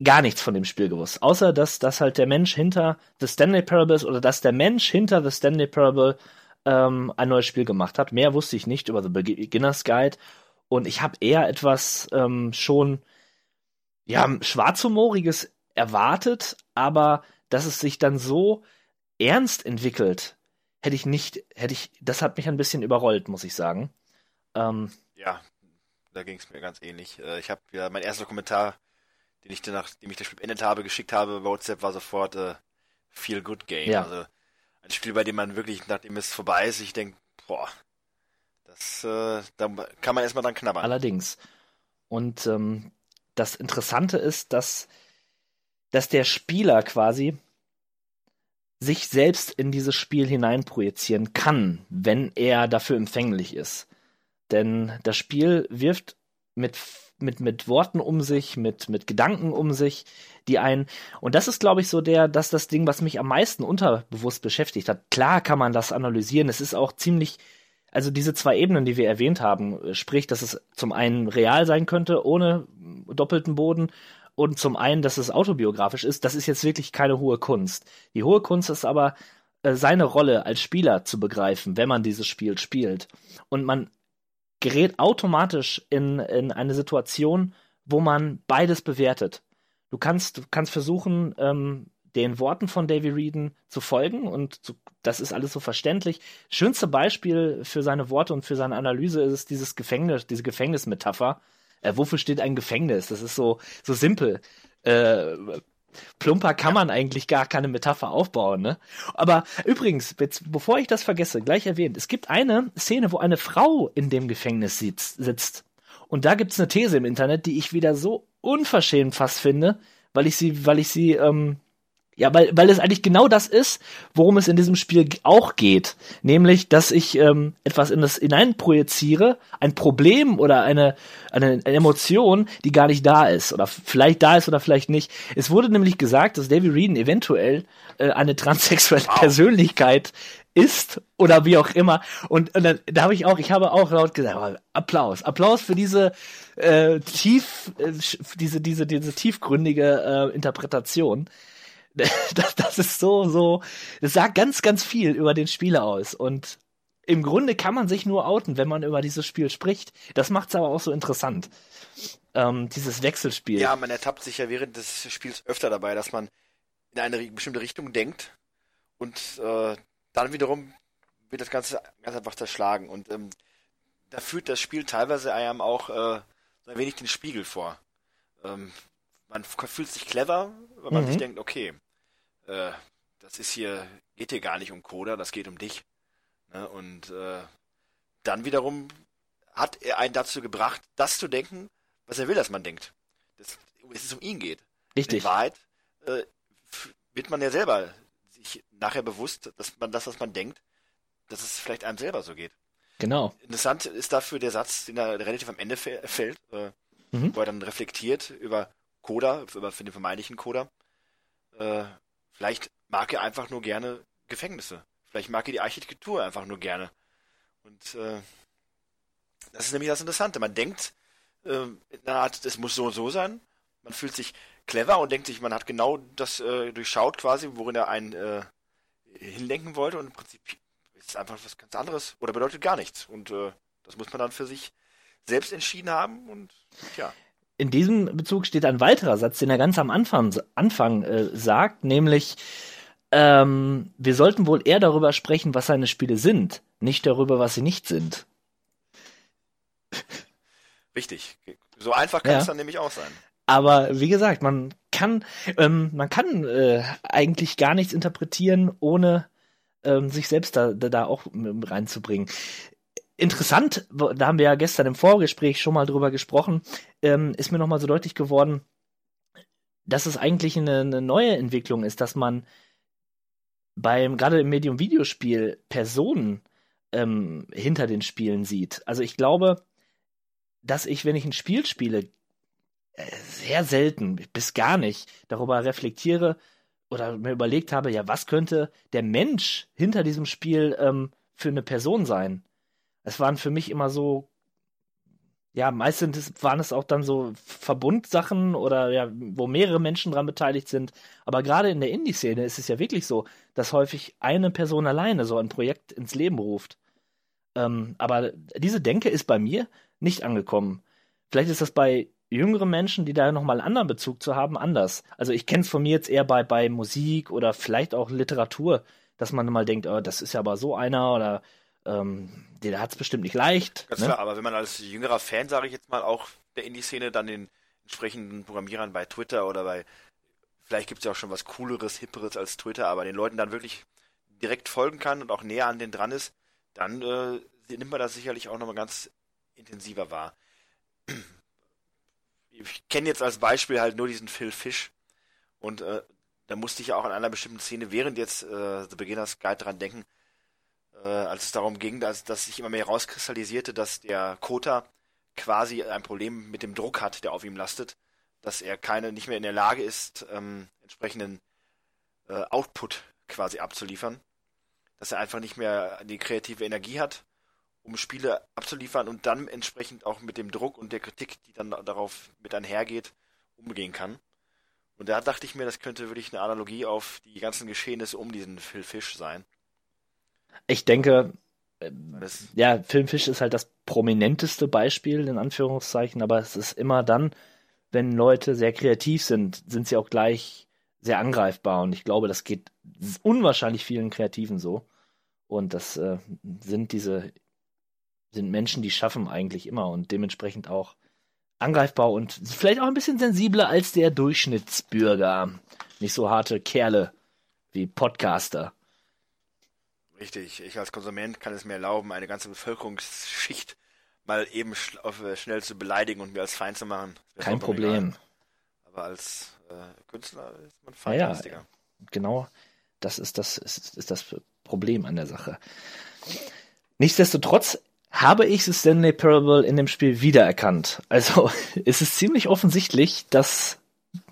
E: gar nichts von dem Spiel gewusst. Außer, dass, dass halt der Mensch hinter The Stanley Parable ist oder dass der Mensch hinter The Stanley Parable ähm, ein neues Spiel gemacht hat. Mehr wusste ich nicht über The Beginner's Guide. Und ich habe eher etwas ähm, schon, ja, schwarzhumoriges erwartet, aber dass es sich dann so ernst entwickelt, hätte ich nicht, hätte ich, das hat mich ein bisschen überrollt, muss ich sagen. Ähm,
F: Ja, da ging es mir ganz ähnlich. Äh, Ich habe ja mein erster Kommentar, den ich dann nachdem ich das Spiel beendet habe, geschickt habe bei WhatsApp, war sofort äh, Feel Good Game.
E: Ja.
F: Also ein Spiel, bei dem man wirklich, nachdem es vorbei ist, ich denke, boah, das, äh, da kann man erstmal dran knabbern.
E: Allerdings. Und ähm, das Interessante ist, dass, dass der Spieler quasi sich selbst in dieses Spiel hineinprojizieren kann, wenn er dafür empfänglich ist. Denn das Spiel wirft mit, mit, mit Worten um sich, mit, mit Gedanken um sich, die einen, und das ist, glaube ich, so der, das das Ding, was mich am meisten unterbewusst beschäftigt hat. Klar kann man das analysieren, es ist auch ziemlich, also diese zwei Ebenen, die wir erwähnt haben, äh, sprich, dass es zum einen real sein könnte, ohne doppelten Boden, und zum einen, dass es autobiografisch ist, das ist jetzt wirklich keine hohe Kunst. Die hohe Kunst ist aber, äh, seine Rolle als Spieler zu begreifen, wenn man dieses Spiel spielt. Und man gerät automatisch in, in eine Situation, wo man beides bewertet. Du kannst, du kannst versuchen, ähm, den Worten von Davy Reeden zu folgen und zu, das ist alles so verständlich. Schönste Beispiel für seine Worte und für seine Analyse ist dieses Gefängnis, diese Gefängnismetapher. Äh, wofür steht ein Gefängnis? Das ist so, so simpel. Äh, plumper kann man eigentlich gar keine Metapher aufbauen, ne? Aber übrigens, jetzt, bevor ich das vergesse, gleich erwähnt, es gibt eine Szene, wo eine Frau in dem Gefängnis sitzt. sitzt. Und da gibt's eine These im Internet, die ich wieder so unverschämt fast finde, weil ich sie, weil ich sie, ähm, ja, weil, weil es eigentlich genau das ist, worum es in diesem Spiel auch geht. Nämlich, dass ich ähm, etwas in das hineinprojiziere, ein Problem oder eine, eine, eine Emotion, die gar nicht da ist. Oder vielleicht da ist oder vielleicht nicht. Es wurde nämlich gesagt, dass Davy Reeden eventuell äh, eine transsexuelle Persönlichkeit ist oder wie auch immer. Und, und dann, da habe ich auch, ich habe auch laut gesagt, Applaus, Applaus für diese äh, tief, äh, diese, diese, diese tiefgründige äh, Interpretation. Das, das ist so, so, das sagt ganz, ganz viel über den Spieler aus. Und im Grunde kann man sich nur outen, wenn man über dieses Spiel spricht. Das macht es aber auch so interessant. Ähm, dieses Wechselspiel.
F: Ja, man ertappt sich ja während des Spiels öfter dabei, dass man in eine bestimmte Richtung denkt und äh, dann wiederum wird das Ganze ganz einfach zerschlagen. Und ähm, da führt das Spiel teilweise einem auch äh, so ein wenig den Spiegel vor. Ähm, man fühlt sich clever, weil man
E: Mhm.
F: sich denkt, okay, äh, das ist hier, geht hier gar nicht um Coda, das geht um dich. Ne? Und äh, dann wiederum hat er einen dazu gebracht, das zu denken, was er will, dass man denkt. Dass es um ihn geht.
E: Richtig.
F: In Wahrheit äh, wird man ja selber sich nachher bewusst, dass man das, was man denkt, dass es vielleicht einem selber so geht.
E: Genau.
F: Interessant ist dafür der Satz, den er relativ am Ende fällt, äh, mhm. wo er dann reflektiert über Coda, über den vermeintlichen Coda. Äh, vielleicht mag er einfach nur gerne Gefängnisse. Vielleicht mag er die Architektur einfach nur gerne. Und äh, das ist nämlich das Interessante. Man denkt, äh, in einer Art, es muss so und so sein. Man fühlt sich clever und denkt sich, man hat genau das äh, durchschaut quasi, worin er einen äh, hinlenken wollte. Und im Prinzip ist es einfach was ganz anderes oder bedeutet gar nichts. Und äh, das muss man dann für sich selbst entschieden haben und ja.
E: In diesem Bezug steht ein weiterer Satz, den er ganz am Anfang, Anfang äh, sagt, nämlich ähm, wir sollten wohl eher darüber sprechen, was seine Spiele sind, nicht darüber, was sie nicht sind.
F: Richtig. So einfach kann ja. es dann nämlich auch sein.
E: Aber wie gesagt, man kann, ähm, man kann äh, eigentlich gar nichts interpretieren, ohne ähm, sich selbst da, da, da auch reinzubringen. Interessant, da haben wir ja gestern im Vorgespräch schon mal drüber gesprochen, ähm, ist mir nochmal so deutlich geworden, dass es eigentlich eine, eine neue Entwicklung ist, dass man beim, gerade im Medium Videospiel, Personen ähm, hinter den Spielen sieht. Also ich glaube, dass ich, wenn ich ein Spiel spiele, äh, sehr selten, bis gar nicht, darüber reflektiere oder mir überlegt habe, ja, was könnte der Mensch hinter diesem Spiel ähm, für eine Person sein? Es waren für mich immer so ja, meistens waren es auch dann so Verbundsachen oder ja, wo mehrere Menschen dran beteiligt sind. Aber gerade in der Indie-Szene ist es ja wirklich so, dass häufig eine Person alleine so ein Projekt ins Leben ruft. Ähm, aber diese Denke ist bei mir nicht angekommen. Vielleicht ist das bei jüngeren Menschen, die da nochmal einen anderen Bezug zu haben, anders. Also ich kenne es von mir jetzt eher bei, bei Musik oder vielleicht auch Literatur, dass man mal denkt, oh, das ist ja aber so einer oder ähm, der hat es bestimmt nicht leicht.
F: Ganz ne? klar, aber wenn man als jüngerer Fan, sage ich jetzt mal, auch der Indie-Szene dann den entsprechenden Programmierern bei Twitter oder bei, vielleicht gibt es ja auch schon was Cooleres, Hipperes als Twitter, aber den Leuten dann wirklich direkt folgen kann und auch näher an den dran ist, dann äh, nimmt man das sicherlich auch nochmal ganz intensiver wahr. Ich kenne jetzt als Beispiel halt nur diesen Phil Fish und äh, da musste ich ja auch an einer bestimmten Szene während jetzt äh, The Beginner's Guide dran denken, äh, als es darum ging, dass, dass sich immer mehr herauskristallisierte, dass der Kota quasi ein Problem mit dem Druck hat, der auf ihm lastet, dass er keine nicht mehr in der Lage ist, ähm, entsprechenden äh, Output quasi abzuliefern, dass er einfach nicht mehr die kreative Energie hat, um Spiele abzuliefern und dann entsprechend auch mit dem Druck und der Kritik, die dann darauf mit einhergeht, umgehen kann. Und da dachte ich mir, das könnte wirklich eine Analogie auf die ganzen Geschehnisse um diesen Phil Fish sein.
E: Ich denke, äh, ja, Filmfisch ist halt das prominenteste Beispiel, in Anführungszeichen, aber es ist immer dann, wenn Leute sehr kreativ sind, sind sie auch gleich sehr angreifbar und ich glaube, das geht unwahrscheinlich vielen Kreativen so. Und das äh, sind diese, sind Menschen, die schaffen eigentlich immer und dementsprechend auch angreifbar und vielleicht auch ein bisschen sensibler als der Durchschnittsbürger. Nicht so harte Kerle wie Podcaster.
F: Richtig, ich als Konsument kann es mir erlauben, eine ganze Bevölkerungsschicht mal eben sch auf, äh, schnell zu beleidigen und mir als Feind zu machen.
E: Kein Problem.
F: Egal. Aber als äh, Künstler ist man feindseliger. Ja,
E: genau, das ist das, ist, ist das Problem an der Sache. Nichtsdestotrotz habe ich Stanley Parable in dem Spiel wiedererkannt. Also es ist ziemlich offensichtlich, dass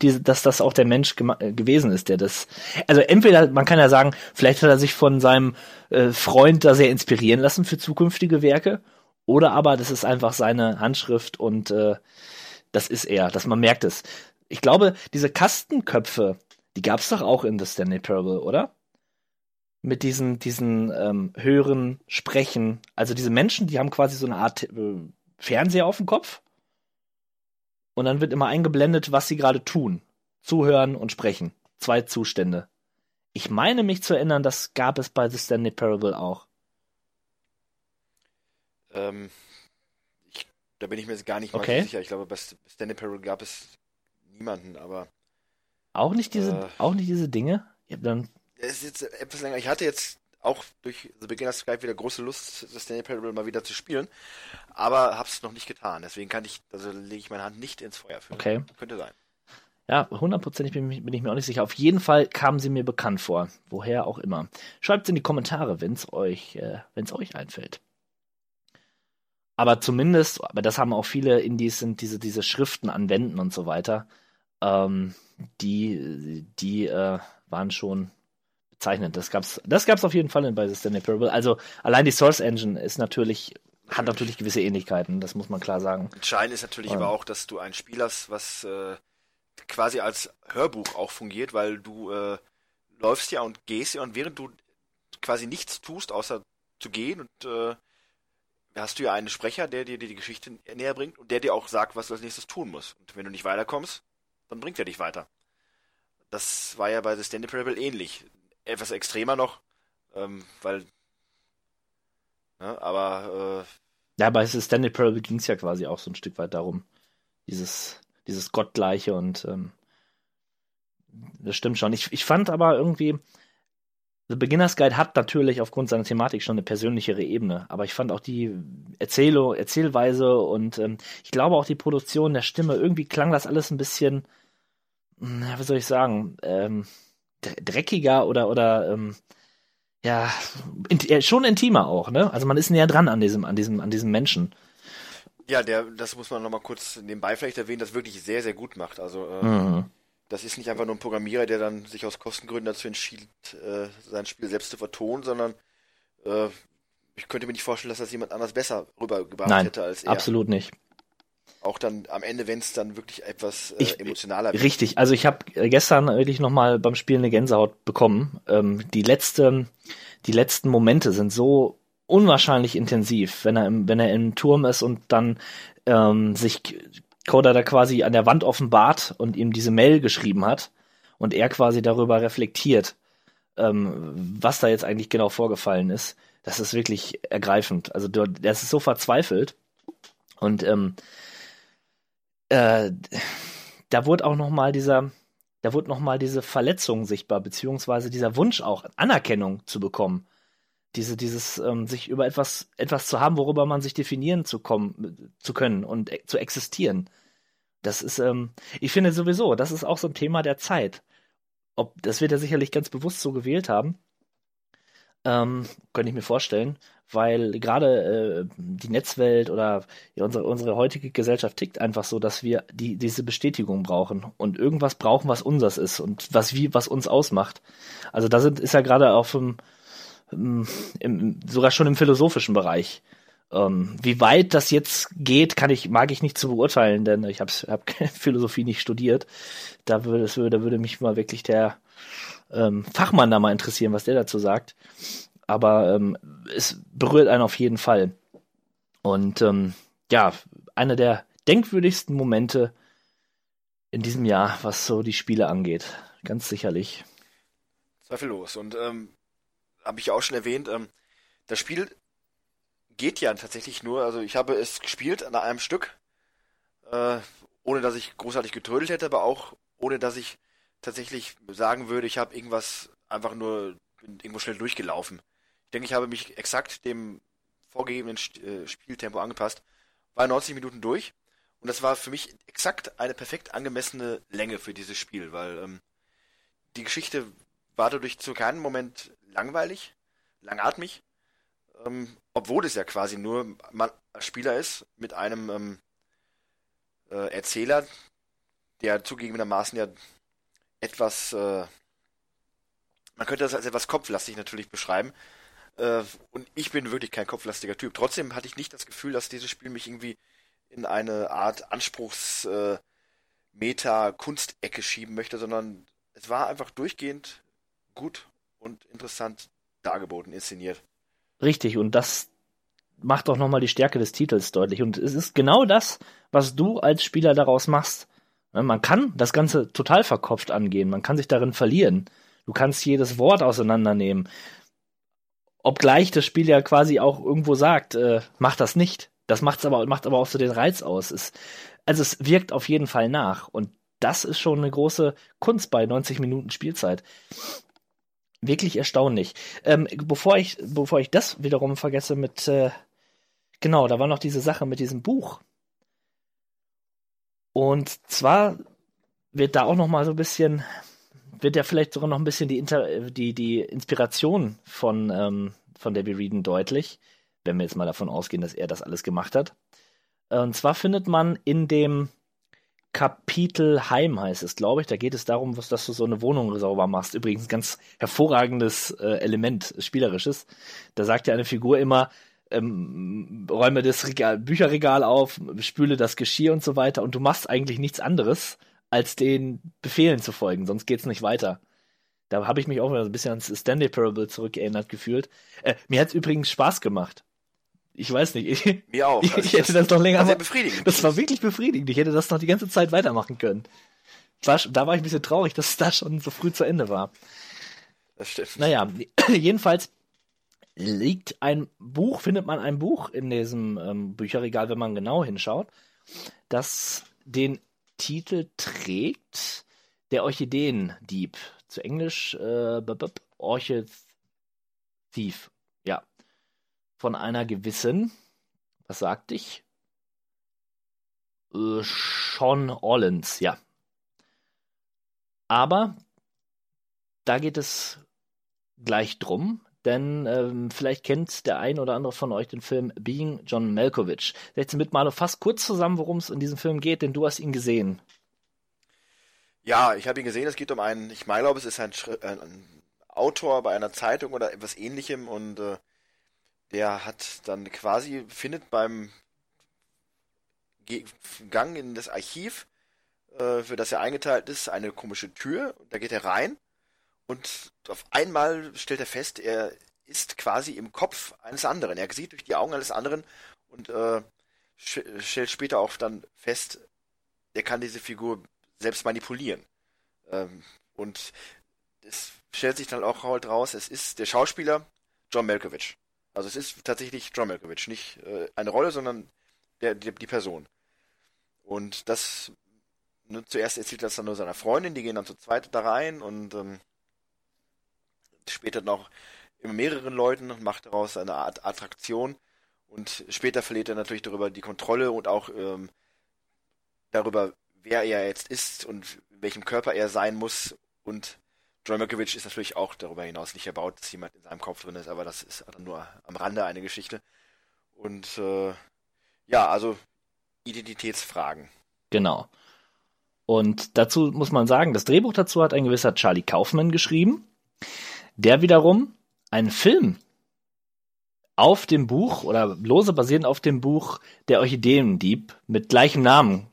E: die, dass das auch der Mensch äh, gewesen ist, der das. Also entweder, man kann ja sagen, vielleicht hat er sich von seinem äh, Freund da sehr inspirieren lassen für zukünftige Werke, oder aber das ist einfach seine Handschrift und äh, das ist er, dass man merkt es. Ich glaube, diese Kastenköpfe, die gab es doch auch in The Stanley Parable, oder? Mit diesen, diesen ähm, höheren Sprechen. Also diese Menschen, die haben quasi so eine Art äh, Fernseher auf dem Kopf und dann wird immer eingeblendet, was sie gerade tun. Zuhören und sprechen. Zwei Zustände. Ich meine mich zu erinnern, das gab es bei The Stanley Parable auch.
F: Ähm, ich, da bin ich mir jetzt gar nicht mal okay. sicher. Ich glaube, bei Stanley Parable gab es niemanden, aber.
E: Auch nicht diese, äh, auch nicht diese Dinge? Ich, dann...
F: Es ist jetzt etwas länger. Ich hatte jetzt auch durch The Beginner's Skype wieder große Lust, das Stanley Parable mal wieder zu spielen, aber hab's noch nicht getan. Deswegen kann ich, also lege ich meine Hand nicht ins Feuer für.
E: Okay.
F: Könnte sein.
E: Ja, hundertprozentig bin, bin, ich mir auch nicht sicher. Auf jeden Fall kamen sie mir bekannt vor. Woher auch immer. Schreibt in die Kommentare, wenn es euch, äh, wenn's euch einfällt. aber zumindest, aber das haben auch viele Indies, sind diese, diese Schriften an Wänden und so weiter. Ähm, die, die äh, waren schon bezeichnend. Das gab's, das gab's auf jeden Fall in bei The Stanley Parable. Also allein die Source Engine ist natürlich, hat natürlich gewisse Ähnlichkeiten, das muss man klar sagen.
F: Entscheidend ist natürlich
E: Ähm.
F: aber auch, dass du ein Spiel hast, was äh, quasi als Hörbuch auch fungiert, weil du äh, läufst ja und gehst ja und während du quasi nichts tust, außer zu gehen und äh, hast du ja einen Sprecher, der dir die Geschichte näher bringt und der dir auch sagt, was du als nächstes tun musst. Und wenn du nicht weiterkommst, dann bringt er dich weiter. Das war ja bei The Stanley Parable ähnlich. Etwas extremer noch, ähm, weil ne, aber äh,
E: Ja, bei Stanley Parable ging es ja quasi auch so ein Stück weit darum. Dieses, dieses Gottgleiche und ähm, das stimmt schon. Ich, ich fand aber irgendwie, The Beginner's Guide hat natürlich aufgrund seiner Thematik schon eine persönlichere Ebene, aber ich fand auch die Erzählung, Erzählweise und ähm, ich glaube auch die Produktion der Stimme, irgendwie klang das alles ein bisschen, na, wie soll ich sagen, ähm, dreckiger oder, oder ähm, ja, äh, schon intimer auch, ne? Also man ist näher dran an diesem, an diesem, an diesem Menschen.
F: Ja, der, das muss man nochmal kurz nebenbei vielleicht erwähnen, das wirklich sehr, sehr gut macht. Also, äh,
E: Mhm.
F: das ist nicht einfach nur ein Programmierer, der dann sich aus Kostengründen dazu entschied, äh, sein Spiel selbst zu vertonen, sondern äh, ich könnte mir nicht vorstellen, dass das jemand anders besser rübergebracht
E: Nein,
F: hätte als er.
E: absolut nicht.
F: Auch dann am Ende, wenn es dann wirklich etwas äh,
E: Ich-
F: emotionaler wird.
E: Richtig, also ich habe gestern wirklich nochmal beim Spielen eine Gänsehaut bekommen. Ähm, die letzten, die letzten Momente sind so unwahrscheinlich intensiv, wenn er im, wenn er im Turm ist und dann ähm, sich Coda da quasi an der Wand offenbart und ihm diese Mail geschrieben hat und er quasi darüber reflektiert, ähm, was da jetzt eigentlich genau vorgefallen ist. Das ist wirklich ergreifend. Also der, der ist so verzweifelt und ähm, äh, da wurde auch noch mal dieser, da wurde noch mal diese Verletzung sichtbar, beziehungsweise dieser Wunsch auch Anerkennung zu bekommen, diese, dieses ähm, sich über etwas, etwas zu haben, worüber man sich definieren zu kommen, zu können und e zu existieren. Das ist, ähm, ich finde sowieso, das ist auch so ein Thema der Zeit. Ob, das wird er sicherlich ganz bewusst so gewählt haben. Ähm, könnte ich mir vorstellen, weil gerade äh, die Netzwelt oder unsere, unsere heutige Gesellschaft tickt einfach so, dass wir die, diese Bestätigung brauchen und irgendwas brauchen, was unseres ist und was wie was uns ausmacht. Also da sind, ist ja gerade auf im, im, sogar schon im philosophischen Bereich. Ähm, wie weit das jetzt geht, kann ich, mag ich nicht zu beurteilen, denn ich habe hab Philosophie nicht studiert. Da würde, es würde mich mal wirklich der ähm, Fachmann da mal interessieren, was der dazu sagt. Aber ähm, es berührt einen auf jeden Fall. Und ähm, ja, einer der denkwürdigsten Momente in diesem Jahr, was so die Spiele angeht. Ganz sicherlich.
F: Zweifellos. Und ähm, habe ich auch schon erwähnt, ähm, das Spiel geht ja tatsächlich nur, also ich habe es gespielt an einem Stück, äh, ohne dass ich großartig getrödelt hätte, aber auch ohne dass ich tatsächlich sagen würde, ich habe irgendwas einfach nur irgendwo schnell durchgelaufen. Denke, ich habe mich exakt dem vorgegebenen äh, Spieltempo angepasst, war 90 Minuten durch und das war für mich exakt eine perfekt angemessene Länge für dieses Spiel, weil ähm, die Geschichte war dadurch zu keinem Moment langweilig, langatmig, ähm, obwohl es ja quasi nur man Spieler ist mit einem ähm, äh, Erzähler, der zugegebenermaßen ja etwas, äh, man könnte das als etwas kopflastig natürlich beschreiben. Äh, und ich bin wirklich kein kopflastiger Typ. Trotzdem hatte ich nicht das Gefühl, dass dieses Spiel mich irgendwie in eine Art Anspruchs äh, Meta-Kunstecke schieben möchte, sondern es war einfach durchgehend gut und interessant dargeboten, inszeniert.
E: Richtig, und das macht auch nochmal die Stärke des Titels deutlich. Und es ist genau das, was du als Spieler daraus machst. Ne, Man kann das Ganze total verkopft angehen, man kann sich darin verlieren. Du kannst jedes Wort auseinandernehmen. Obgleich das Spiel ja quasi auch irgendwo sagt, äh, mach das nicht. Das macht's aber, macht aber auch so den Reiz aus. Es, also es wirkt auf jeden Fall nach. Und das ist schon eine große Kunst bei 90 Minuten Spielzeit. Wirklich erstaunlich. Ähm, bevor ich, bevor ich das wiederum vergesse mit, äh, genau, da war noch diese Sache mit diesem Buch. Und zwar wird da auch noch mal so ein bisschen, wird ja vielleicht sogar noch ein bisschen die, Inter die, die Inspiration von, ähm, von Debbie Reeden deutlich. wenn wir jetzt mal davon ausgehen, dass er das alles gemacht hat. Und zwar findet man in dem Kapitel Heim heißt es, glaube ich. Da geht es darum, was, dass du so eine Wohnung sauber machst. Übrigens ganz hervorragendes äh, Element, spielerisches. Da sagt ja eine Figur immer, ähm, räume das Regal, Bücherregal auf, spüle das Geschirr und so weiter. Und du machst eigentlich nichts anderes, als den Befehlen zu folgen, sonst geht's nicht weiter. Da habe ich mich auch mal ein bisschen ans Stanley Parable zurückerinnert gefühlt. Äh, mir hat's übrigens Spaß gemacht. Ich weiß nicht. Ich,
F: Mir auch.
E: Ich, ich hätte das noch länger.
F: War sehr befriedigend.
E: Das war wirklich befriedigend. Ich hätte das noch die ganze Zeit weitermachen können. War, da war ich ein bisschen traurig, dass es da schon so früh zu Ende war.
F: Das stimmt.
E: Naja, jedenfalls liegt ein Buch, findet man ein Buch in diesem ähm, Bücherregal, wenn man genau hinschaut, das den Titel trägt Der Orchideendieb. Zu Englisch äh, Orchid Thief. Ja. Von einer gewissen, was sagte ich? Äh, Sean Orlins, ja. Aber da geht es gleich drum, denn ähm, vielleicht kennt der ein oder andere von euch den Film Being John Malkovich. Setze mit Malo fast kurz zusammen, worum es in diesem Film geht, denn du hast ihn gesehen.
F: Ja, ich habe ihn gesehen. Es geht um einen, ich meine, glaube, es ist ein, ein, ein, Autor bei einer Zeitung oder etwas ähnlichem und äh, der hat dann quasi, findet beim Ge Gang in das Archiv, äh, für das er eingeteilt ist, eine komische Tür. Da geht er rein und auf einmal stellt er fest, er ist quasi im Kopf eines anderen. Er sieht durch die Augen eines anderen und äh, stellt später auch dann fest, er kann diese Figur selbst manipulieren. Ähm, und es stellt sich dann auch halt raus, es ist der Schauspieler John Malkovich. Also es ist tatsächlich John Malkovich, nicht äh, eine Rolle, sondern der, die, die Person. Und das ne, zuerst erzählt das dann nur seiner Freundin, die gehen dann zu zweit da rein und ähm, später noch immer mehreren Leuten und macht daraus eine Art Attraktion. Und später verliert er natürlich darüber die Kontrolle und auch ähm, darüber, wer er jetzt ist und in welchem Körper er sein muss. Und John Malkovich ist natürlich auch darüber hinaus nicht erbaut, dass jemand in seinem Kopf drin ist, aber das ist nur am Rande eine Geschichte. Und äh, ja, also Identitätsfragen.
E: Genau. Und dazu muss man sagen, das Drehbuch dazu hat ein gewisser Charlie Kaufman geschrieben, der wiederum einen Film auf dem Buch oder lose basierend auf dem Buch Der Orchideendieb mit gleichem Namen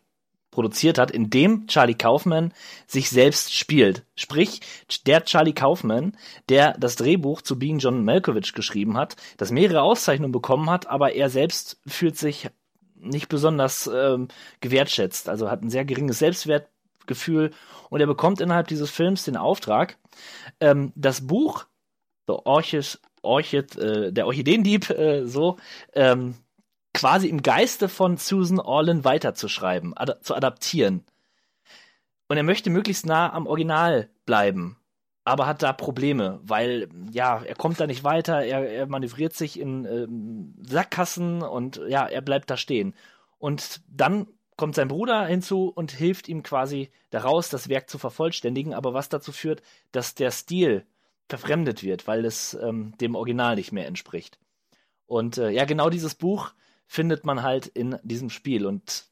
E: produziert hat, in dem Charlie Kaufman sich selbst spielt. Sprich, der Charlie Kaufman, der das Drehbuch zu Being John Malkovich geschrieben hat, das mehrere Auszeichnungen bekommen hat, aber er selbst fühlt sich nicht besonders ähm, gewertschätzt, also hat ein sehr geringes Selbstwertgefühl und er bekommt innerhalb dieses Films den Auftrag, ähm, das Buch The Orchid, Orchid äh, der Orchideendieb, äh, so ähm, quasi im Geiste von Susan Orlin weiterzuschreiben, ad zu adaptieren. Und er möchte möglichst nah am Original bleiben, aber hat da Probleme, weil ja, er kommt da nicht weiter, er, er manövriert sich in ähm, Sackgassen und ja, er bleibt da stehen. Und dann kommt sein Bruder hinzu und hilft ihm quasi daraus, das Werk zu vervollständigen, aber was dazu führt, dass der Stil verfremdet wird, weil es ähm, dem Original nicht mehr entspricht. Und äh, ja, genau dieses Buch findet man halt in diesem Spiel und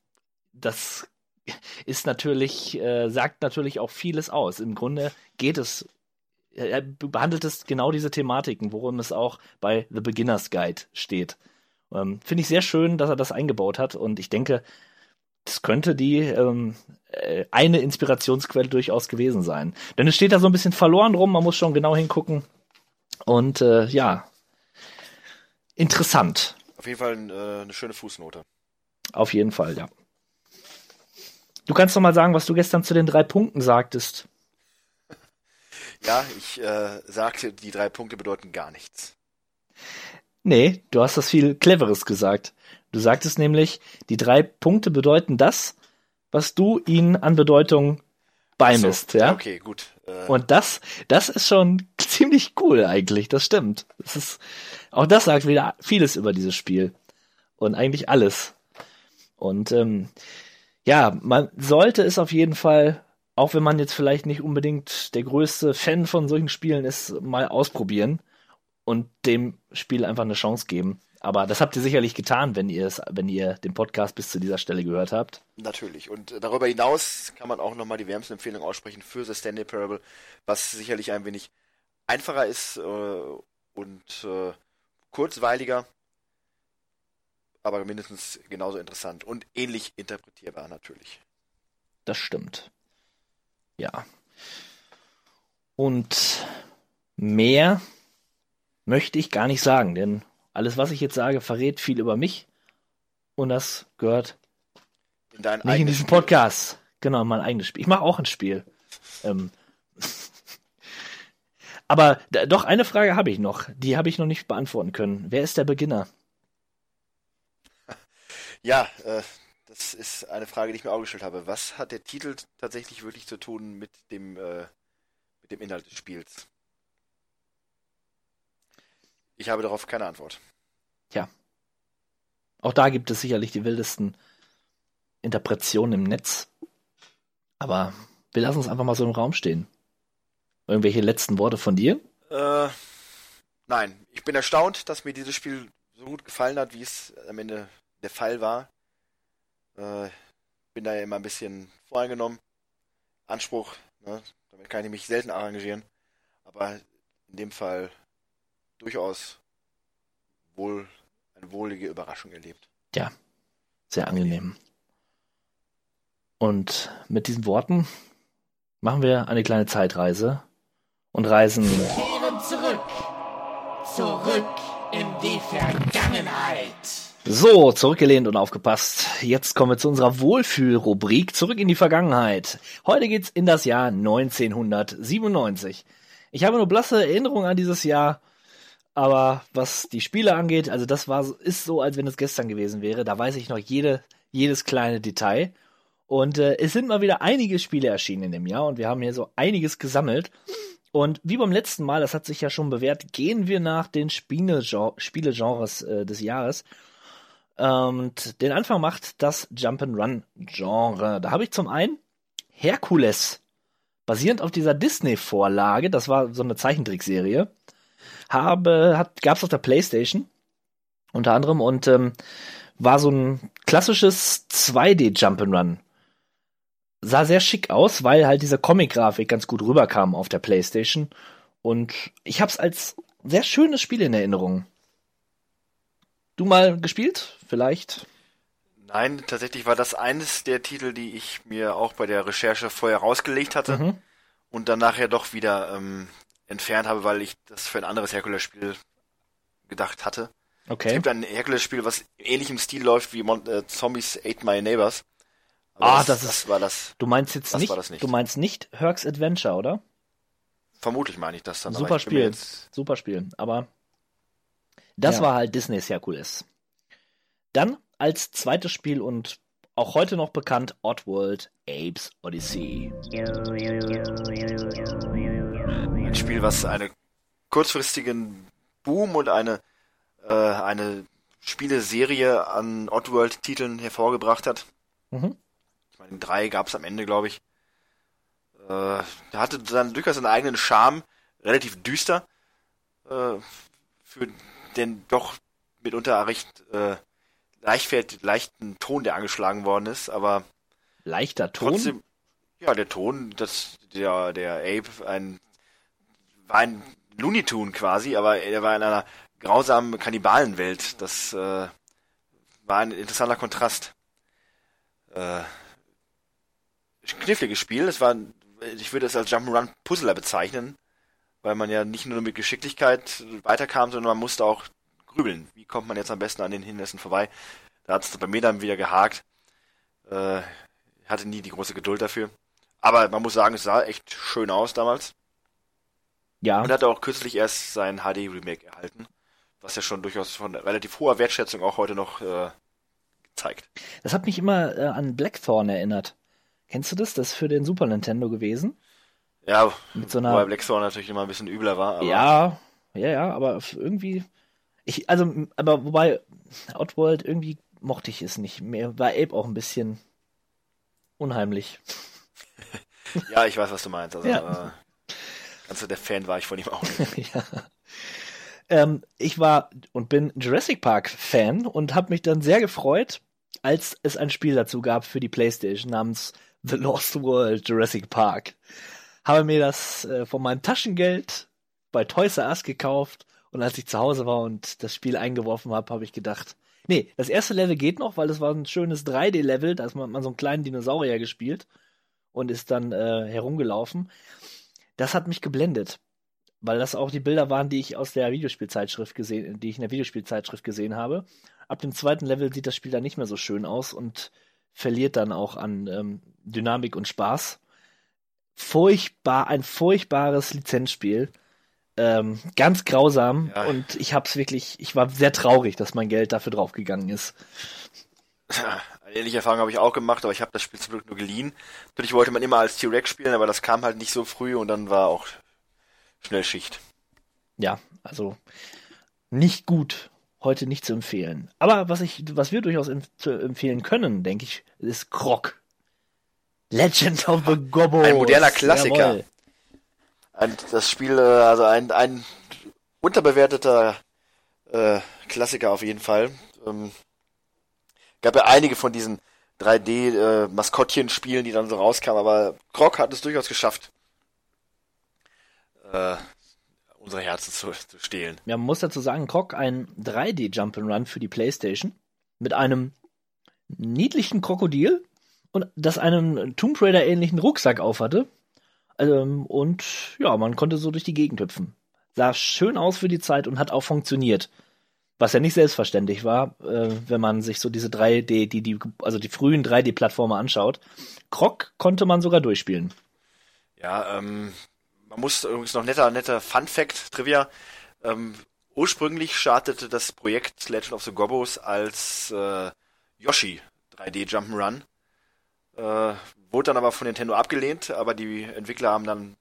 E: das ist natürlich, äh, sagt natürlich auch vieles aus. Im Grunde geht es, er behandelt es genau diese Thematiken, worum es auch bei The Beginner's Guide steht. Ähm, Finde ich sehr schön, dass er das eingebaut hat und ich denke, das könnte die ähm, äh, eine Inspirationsquelle durchaus gewesen sein. Denn es steht da so ein bisschen verloren rum, man muss schon genau hingucken. Und äh, ja, interessant.
F: Auf jeden Fall äh, eine schöne Fußnote.
E: Auf jeden Fall, ja. Du kannst doch mal sagen, was du gestern zu den drei Punkten sagtest.
F: Ja, ich äh, sagte, die drei Punkte bedeuten gar nichts.
E: Nee, du hast das viel Cleveres gesagt. Du sagtest nämlich, die drei Punkte bedeuten das, was du ihnen an Bedeutung beimisst, so, ja?
F: Okay, gut.
E: Äh, Und das, das ist schon ziemlich cool eigentlich, das stimmt. Das ist, auch das sagt wieder vieles über dieses Spiel. Und eigentlich alles. Und ähm, ja, man sollte es auf jeden Fall, auch wenn man jetzt vielleicht nicht unbedingt der größte Fan von solchen Spielen ist, mal ausprobieren und dem Spiel einfach eine Chance geben. Aber das habt ihr sicherlich getan, wenn ihr es, wenn ihr den Podcast bis zu dieser Stelle gehört habt.
F: Natürlich. Und darüber hinaus kann man auch nochmal die wärmsten Empfehlungen aussprechen für The Stanley Parable, was sicherlich ein wenig einfacher ist äh, und äh, kurzweiliger, aber mindestens genauso interessant und ähnlich interpretierbar natürlich.
E: Das stimmt. Ja. Und mehr möchte ich gar nicht sagen, denn alles, was ich jetzt sage, verrät viel über mich. Und das gehört
F: in dein
E: nicht in diesen
F: Spiel.
E: Podcast. Genau, mein eigenes Spiel. Ich mache auch ein Spiel. Ähm. Aber da, doch eine Frage habe ich noch. Die habe ich noch nicht beantworten können. Wer ist der Beginner?
F: Ja, äh, das ist eine Frage, die ich mir auch gestellt habe. Was hat der Titel tatsächlich wirklich zu tun mit dem, äh, mit dem Inhalt des Spiels? Ich habe darauf keine Antwort.
E: Tja. Auch da gibt es sicherlich die wildesten Interpretationen im Netz. Aber wir lassen es einfach mal so im Raum stehen. Irgendwelche letzten Worte von dir?
F: Äh, nein, ich bin erstaunt, dass mir dieses Spiel so gut gefallen hat, wie es am Ende der Fall war. Äh, bin da ja immer ein bisschen voreingenommen. Anspruch, ne? damit kann ich mich selten arrangieren. Aber in dem Fall durchaus wohl eine wohlige Überraschung erlebt.
E: Ja, sehr angenehm. Und mit diesen Worten machen wir eine kleine Zeitreise und reisen
L: Kehren zurück. Zurück in die Vergangenheit.
E: So, zurückgelehnt und aufgepasst. Jetzt kommen wir zu unserer Wohlfühlrubrik Zurück in die Vergangenheit. Heute geht's in das Jahr 1997. Ich habe nur blasse Erinnerungen an dieses Jahr, aber was die Spiele angeht, also das war ist so, als wenn es gestern gewesen wäre. Da weiß ich noch jede, jedes kleine Detail. Und äh, es sind mal wieder einige Spiele erschienen in dem Jahr und wir haben hier so einiges gesammelt. Und wie beim letzten Mal, das hat sich ja schon bewährt, gehen wir nach den Spielegenres äh, des Jahres. Und den Anfang macht das Jump'n'Run-Genre. Da habe ich zum einen Herkules, basierend auf dieser Disney-Vorlage, das war so eine Zeichentrickserie, habe, hat, gab's auf der Playstation unter anderem und ähm, war so ein klassisches 2D Jump'n'Run. Sah sehr schick aus, weil halt diese Comic-Grafik ganz gut rüberkam auf der Playstation und ich hab's als sehr schönes Spiel in Erinnerung. Du mal gespielt? Vielleicht?
F: Nein, tatsächlich war das eines der Titel, die ich mir auch bei der Recherche vorher rausgelegt hatte
E: Mhm.
F: und dann nachher doch wieder ähm, entfernt habe, weil ich das für ein anderes Herkules-Spiel gedacht hatte. Es
E: Okay.
F: gibt ein Herkules-Spiel, was in ähnlichem Stil läuft wie Mon äh, Zombies Ate My Neighbors. Aber
E: Ah,
F: das,
E: das
F: das
E: ist-
F: war das.
E: Du meinst jetzt
F: das
E: nicht,
F: war das nicht.
E: du meinst nicht Herc's Adventure, oder?
F: Vermutlich meine ich das dann.
E: Super
F: ich
E: Spiel.
F: Jetzt,
E: Super Spiel. Aber das
F: Ja.
E: war halt Disneys Herkules. Dann als zweites Spiel und auch heute noch bekannt Oddworld Apes Odyssey.
F: Ein Spiel, was einen kurzfristigen Boom und eine, äh, eine Spieleserie an Oddworld-Titeln hervorgebracht hat.
E: Mhm.
F: Ich meine, drei gab es am Ende, glaube ich. Äh, hatte dann durchaus seinen eigenen Charme, relativ düster, äh, für den doch mitunter recht äh, leichtfähig, leichten Ton, der angeschlagen worden ist, aber
E: Leichter Ton?
F: trotzdem, ja, der Ton, das, der, der Ape, ein, war ein Looney Tune quasi, aber er war in einer grausamen Kannibalenwelt. Das äh, war ein interessanter Kontrast. Äh, kniffliges Spiel. Es war, ich würde es als Jump'n'Run Puzzler bezeichnen, weil man ja nicht nur mit Geschicklichkeit weiterkam, sondern man musste auch grübeln. Wie kommt man jetzt am besten an den Hindernissen vorbei? Da hat es bei mir dann wieder gehakt. Äh, hatte nie die große Geduld dafür. Aber man muss sagen, es sah echt schön aus damals.
E: Ja.
F: Und hat auch kürzlich erst sein HD-Remake erhalten, was ja schon durchaus von relativ hoher Wertschätzung auch heute noch äh, zeigt.
E: Das hat mich immer äh, an Blackthorn erinnert. Kennst du das? Das ist für den Super Nintendo gewesen.
F: Ja,
E: Mit so einer-
F: wobei Blackthorn natürlich immer ein bisschen übler war. Aber
E: Ja, ja, ja, aber irgendwie. Ich, also, aber wobei, Outworld, irgendwie mochte ich es nicht mehr. War Ape auch ein bisschen unheimlich.
F: ja, ich weiß, was du meinst. Also,
E: Ja.
F: äh, ganz so der Fan war ich von ihm auch
E: ja. Ähm, ich war und bin Jurassic Park Fan und habe mich dann sehr gefreut, als es ein Spiel dazu gab für die PlayStation namens The Lost World Jurassic Park. Habe mir das äh, von meinem Taschengeld bei Toys R Us gekauft und als ich zu Hause war und das Spiel eingeworfen habe, habe ich gedacht, nee, das erste Level geht noch, weil das war ein schönes 3D-Level, da hat man, man so einen kleinen Dinosaurier gespielt und ist dann äh, herumgelaufen. Das hat mich geblendet, weil das auch die Bilder waren, die ich aus der Videospielzeitschrift gesehen, die ich in der Videospielzeitschrift gesehen habe. Ab dem zweiten Level sieht das Spiel dann nicht mehr so schön aus und verliert dann auch an ähm, Dynamik und Spaß. Furchtbar, ein furchtbares Lizenzspiel. Ähm, ganz grausam
F: Ja.
E: und ich hab's wirklich, ich war sehr traurig, dass mein Geld dafür draufgegangen ist.
F: Ähnliche Erfahrung habe ich auch gemacht, aber ich habe das Spiel zum Glück nur geliehen. Natürlich wollte man immer als T-Rex spielen, aber das kam halt nicht so früh und dann war auch schnell Schicht.
E: Ja, also nicht gut, heute nicht zu empfehlen. Aber was ich, was wir durchaus em zu empfehlen können, denke ich, ist Krog. Legend of the Gobbo.
F: Ein moderner Klassiker. Ein, das Spiel, äh, also ein, ein unterbewerteter äh, Klassiker auf jeden Fall. Ähm, gab ja einige von diesen 3D-Maskottchen-Spielen, die dann so rauskamen, aber Krog hat es durchaus geschafft, äh, unsere Herzen zu, zu stehlen.
E: Man muss dazu sagen, Krog ein 3D Jump'n'Run für die Playstation mit einem niedlichen Krokodil und das einen Tomb Raider ähnlichen Rucksack aufhatte. Ähm, und ja, man konnte so durch die Gegend hüpfen. Sah schön aus für die Zeit und hat auch funktioniert. Was ja nicht selbstverständlich war, äh, wenn man sich so diese 3D, die, die, also die frühen 3D-Plattformer anschaut. Krog konnte man sogar durchspielen.
F: Ja, ähm, man muss übrigens noch netter, netter Fun Fact, Trivia. Ähm, ursprünglich startete das Projekt Legend of the Gobbos als äh, Yoshi 3D Jump'n'Run. Äh, wurde dann aber von Nintendo abgelehnt, aber die Entwickler haben dann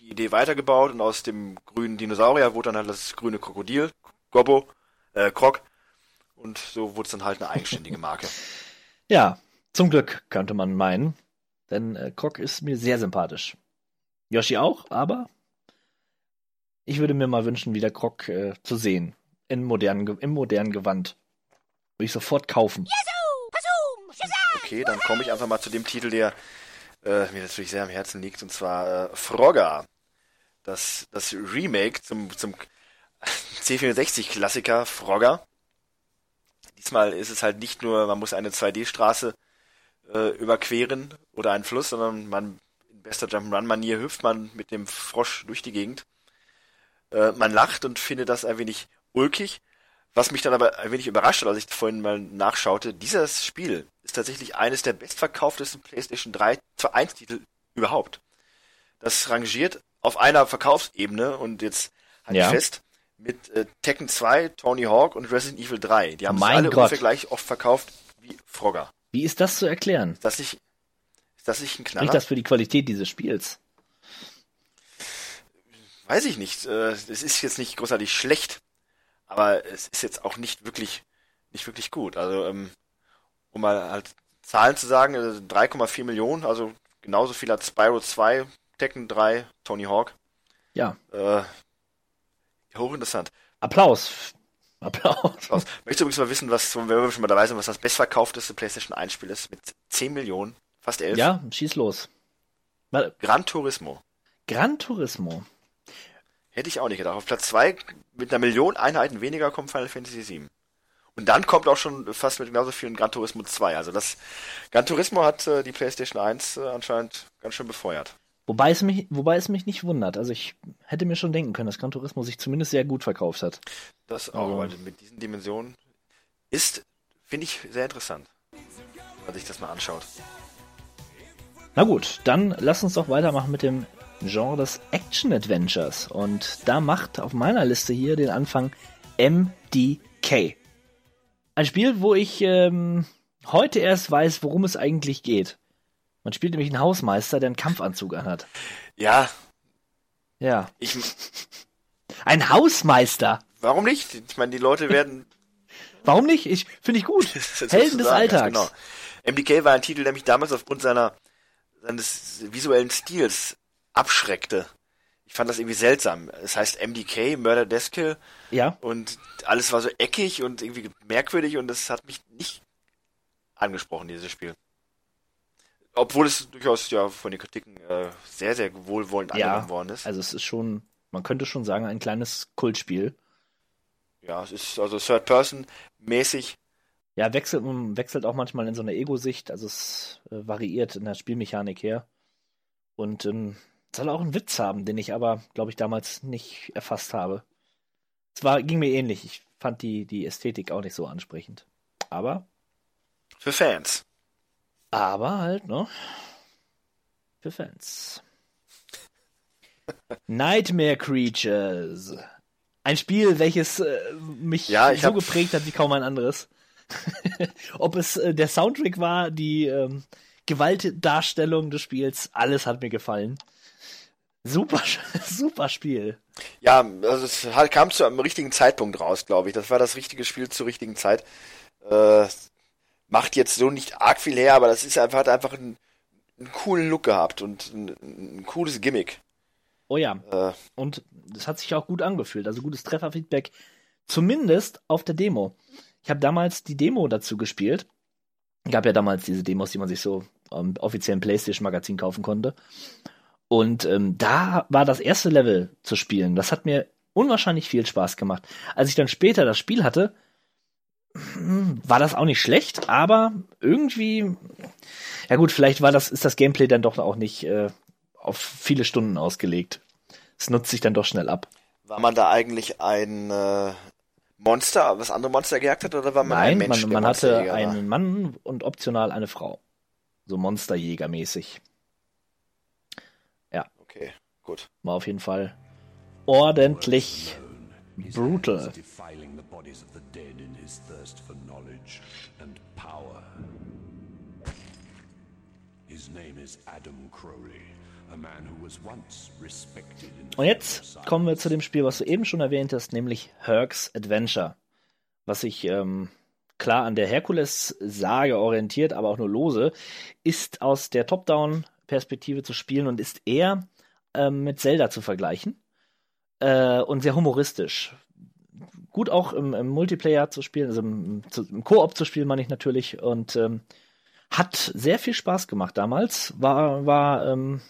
F: die Idee weitergebaut und aus dem grünen Dinosaurier wurde dann halt das grüne Krokodil, Gobbo, äh, Krog. Und so wurde es dann halt eine eigenständige Marke.
E: Ja, zum Glück könnte man meinen, denn äh, Krog ist mir sehr sympathisch. Yoshi auch, aber ich würde mir mal wünschen, wieder Krog äh, zu sehen. In modernen, Im modernen Gewand. Würde ich sofort kaufen.
F: Okay, dann komme ich einfach mal zu dem Titel, der äh, mir natürlich sehr am Herzen liegt, und zwar äh, Frogger. Das, das Remake zum, zum C64-Klassiker Frogger. Diesmal ist es halt nicht nur, man muss eine 2D-Straße äh, überqueren oder einen Fluss, sondern man in bester Jump'n'Run-Manier hüpft man mit dem Frosch durch die Gegend. Äh, man lacht und findet das ein wenig ulkig. Was mich dann aber ein wenig überrascht hat, als ich vorhin mal nachschaute, dieses Spiel ist tatsächlich eines der bestverkauftesten PlayStation 3 zu 1 Titel überhaupt. Das rangiert auf einer Verkaufsebene und jetzt halt
E: Ja.
F: fest mit äh, Tekken 2, Tony Hawk und Resident Evil 3. Die haben
E: Mein
F: alle
E: Gott.
F: ungefähr gleich oft verkauft wie Frogger.
E: Wie ist das zu erklären?
F: Ist das nicht, ist das nicht ein Knaller?
E: Spricht das für die Qualität dieses Spiels?
F: Weiß ich nicht. Äh, es ist jetzt nicht großartig schlecht, aber es ist jetzt auch nicht wirklich, nicht wirklich gut. Also, ähm, um mal halt Zahlen zu sagen, äh, 3,4 Millionen, also genauso viel als Spyro 2, Tekken 3, Tony Hawk.
E: Ja.
F: Äh, hochinteressant.
E: Applaus. Applaus.
F: Applaus. Möchtest du übrigens mal wissen, was, wenn wir schon mal dabei sind, was das bestverkaufteste PlayStation 1 Spiel ist? Mit 10 Millionen, fast 11.
E: Ja, schieß los. Warte,
F: Gran Turismo.
E: Gran Turismo.
F: Hätte ich auch nicht gedacht. Auf Platz 2 mit einer Million Einheiten weniger kommt Final Fantasy 7. Und dann kommt auch schon fast mit genauso vielen Gran Turismo 2. Also das Gran Turismo hat äh, die PlayStation 1 äh, anscheinend ganz schön befeuert.
E: Wobei es mich, wobei es mich nicht wundert. Also ich hätte mir schon denken können, dass Gran Turismo sich zumindest sehr gut verkauft hat.
F: Das auch,
E: Also-
F: weil mit diesen Dimensionen ist, finde ich, sehr interessant. Wenn man sich das mal anschaut.
E: Na gut, dann lass uns doch weitermachen mit dem Genre des Action Adventures. Und da macht auf meiner Liste hier den Anfang MDK. Ein Spiel, wo ich ähm, heute erst weiß, worum es eigentlich geht. Man spielt nämlich einen Hausmeister, der einen Kampfanzug anhat.
F: Ja,
E: Ja.
F: ich,
E: Ein Hausmeister!
F: warum nicht? Ich meine, die Leute werden
E: Warum nicht? Ich finde ich gut. Helden des Alltags.
F: Genau. MDK war ein Titel, der mich damals aufgrund seiner seines visuellen Stils abschreckte. ich fand das irgendwie seltsam. Es heißt MDK, Murder Death Kill.
E: Ja.
F: Und alles war so eckig und irgendwie merkwürdig und das hat mich nicht angesprochen, dieses Spiel. Obwohl es durchaus ja von den Kritiken äh, sehr, sehr wohlwollend
E: Ja,
F: angenommen worden ist.
E: also es ist schon, man könnte schon sagen, ein kleines Kultspiel.
F: Ja, es ist also Third-Person-mäßig.
E: Ja, wechselt, wechselt auch manchmal in so einer Ego-Sicht, also es äh, variiert in der Spielmechanik her. Und ähm, soll auch einen Witz haben, den ich aber, glaube ich, damals nicht erfasst habe. Es war, ging mir ähnlich. Ich fand die, die Ästhetik auch nicht so ansprechend. Aber,
F: Für Fans.
E: Aber halt, ne? Für Fans. Nightmare Creatures. Ein Spiel, welches äh, mich
F: Ja,
E: so
F: hab-
E: geprägt hat wie kaum ein anderes. Ob es äh, der Soundtrack war, die ähm, Gewaltdarstellung des Spiels, alles hat mir gefallen. Super, super Spiel.
F: Ja, also es kam zu einem richtigen Zeitpunkt raus, glaube ich. Das war das richtige Spiel zur richtigen Zeit. Äh, macht jetzt so nicht arg viel her, aber das ist einfach, hat einfach einen, einen coolen Look gehabt und ein, ein cooles Gimmick.
E: Oh ja.
F: Äh,
E: Und das hat sich auch gut angefühlt. Also gutes Trefferfeedback. Zumindest auf der Demo. Ich habe damals die Demo dazu gespielt. Gab ja damals diese Demos, die man sich so im offiziellen PlayStation-Magazin kaufen konnte. Und ähm, da war das erste Level zu spielen. Das hat mir unwahrscheinlich viel Spaß gemacht. Als ich dann später das Spiel hatte, war das auch nicht schlecht, aber irgendwie, ja gut, vielleicht war das, ist das Gameplay dann doch auch nicht äh, auf viele Stunden ausgelegt. Es nutzt sich dann doch schnell ab.
F: war man da eigentlich ein äh, Monster, was andere Monster gejagt hat, oder war man ein
E: Nein,
F: Mensch?
E: man, man hatte einen Mann und optional eine Frau. So Monsterjäger-mäßig. Ja.
F: Okay, gut.
E: War auf jeden Fall ordentlich brutal.
D: His thirst for knowledge and power. His name is Adam Crowley, a man who was once respected in
E: Und jetzt kommen wir zu dem Spiel, was du eben schon erwähnt hast, nämlich Herc's Adventure. Was sich ähm, klar an der Herkules-Sage orientiert, aber auch nur lose, ist aus der Top-Down-Perspektive zu spielen und ist eher ähm, mit Zelda zu vergleichen. Äh, und sehr humoristisch. Gut auch im, im Multiplayer zu spielen, also im, im Koop zu spielen, meine ich natürlich. Und ähm, hat sehr viel Spaß gemacht damals. War, war ähm,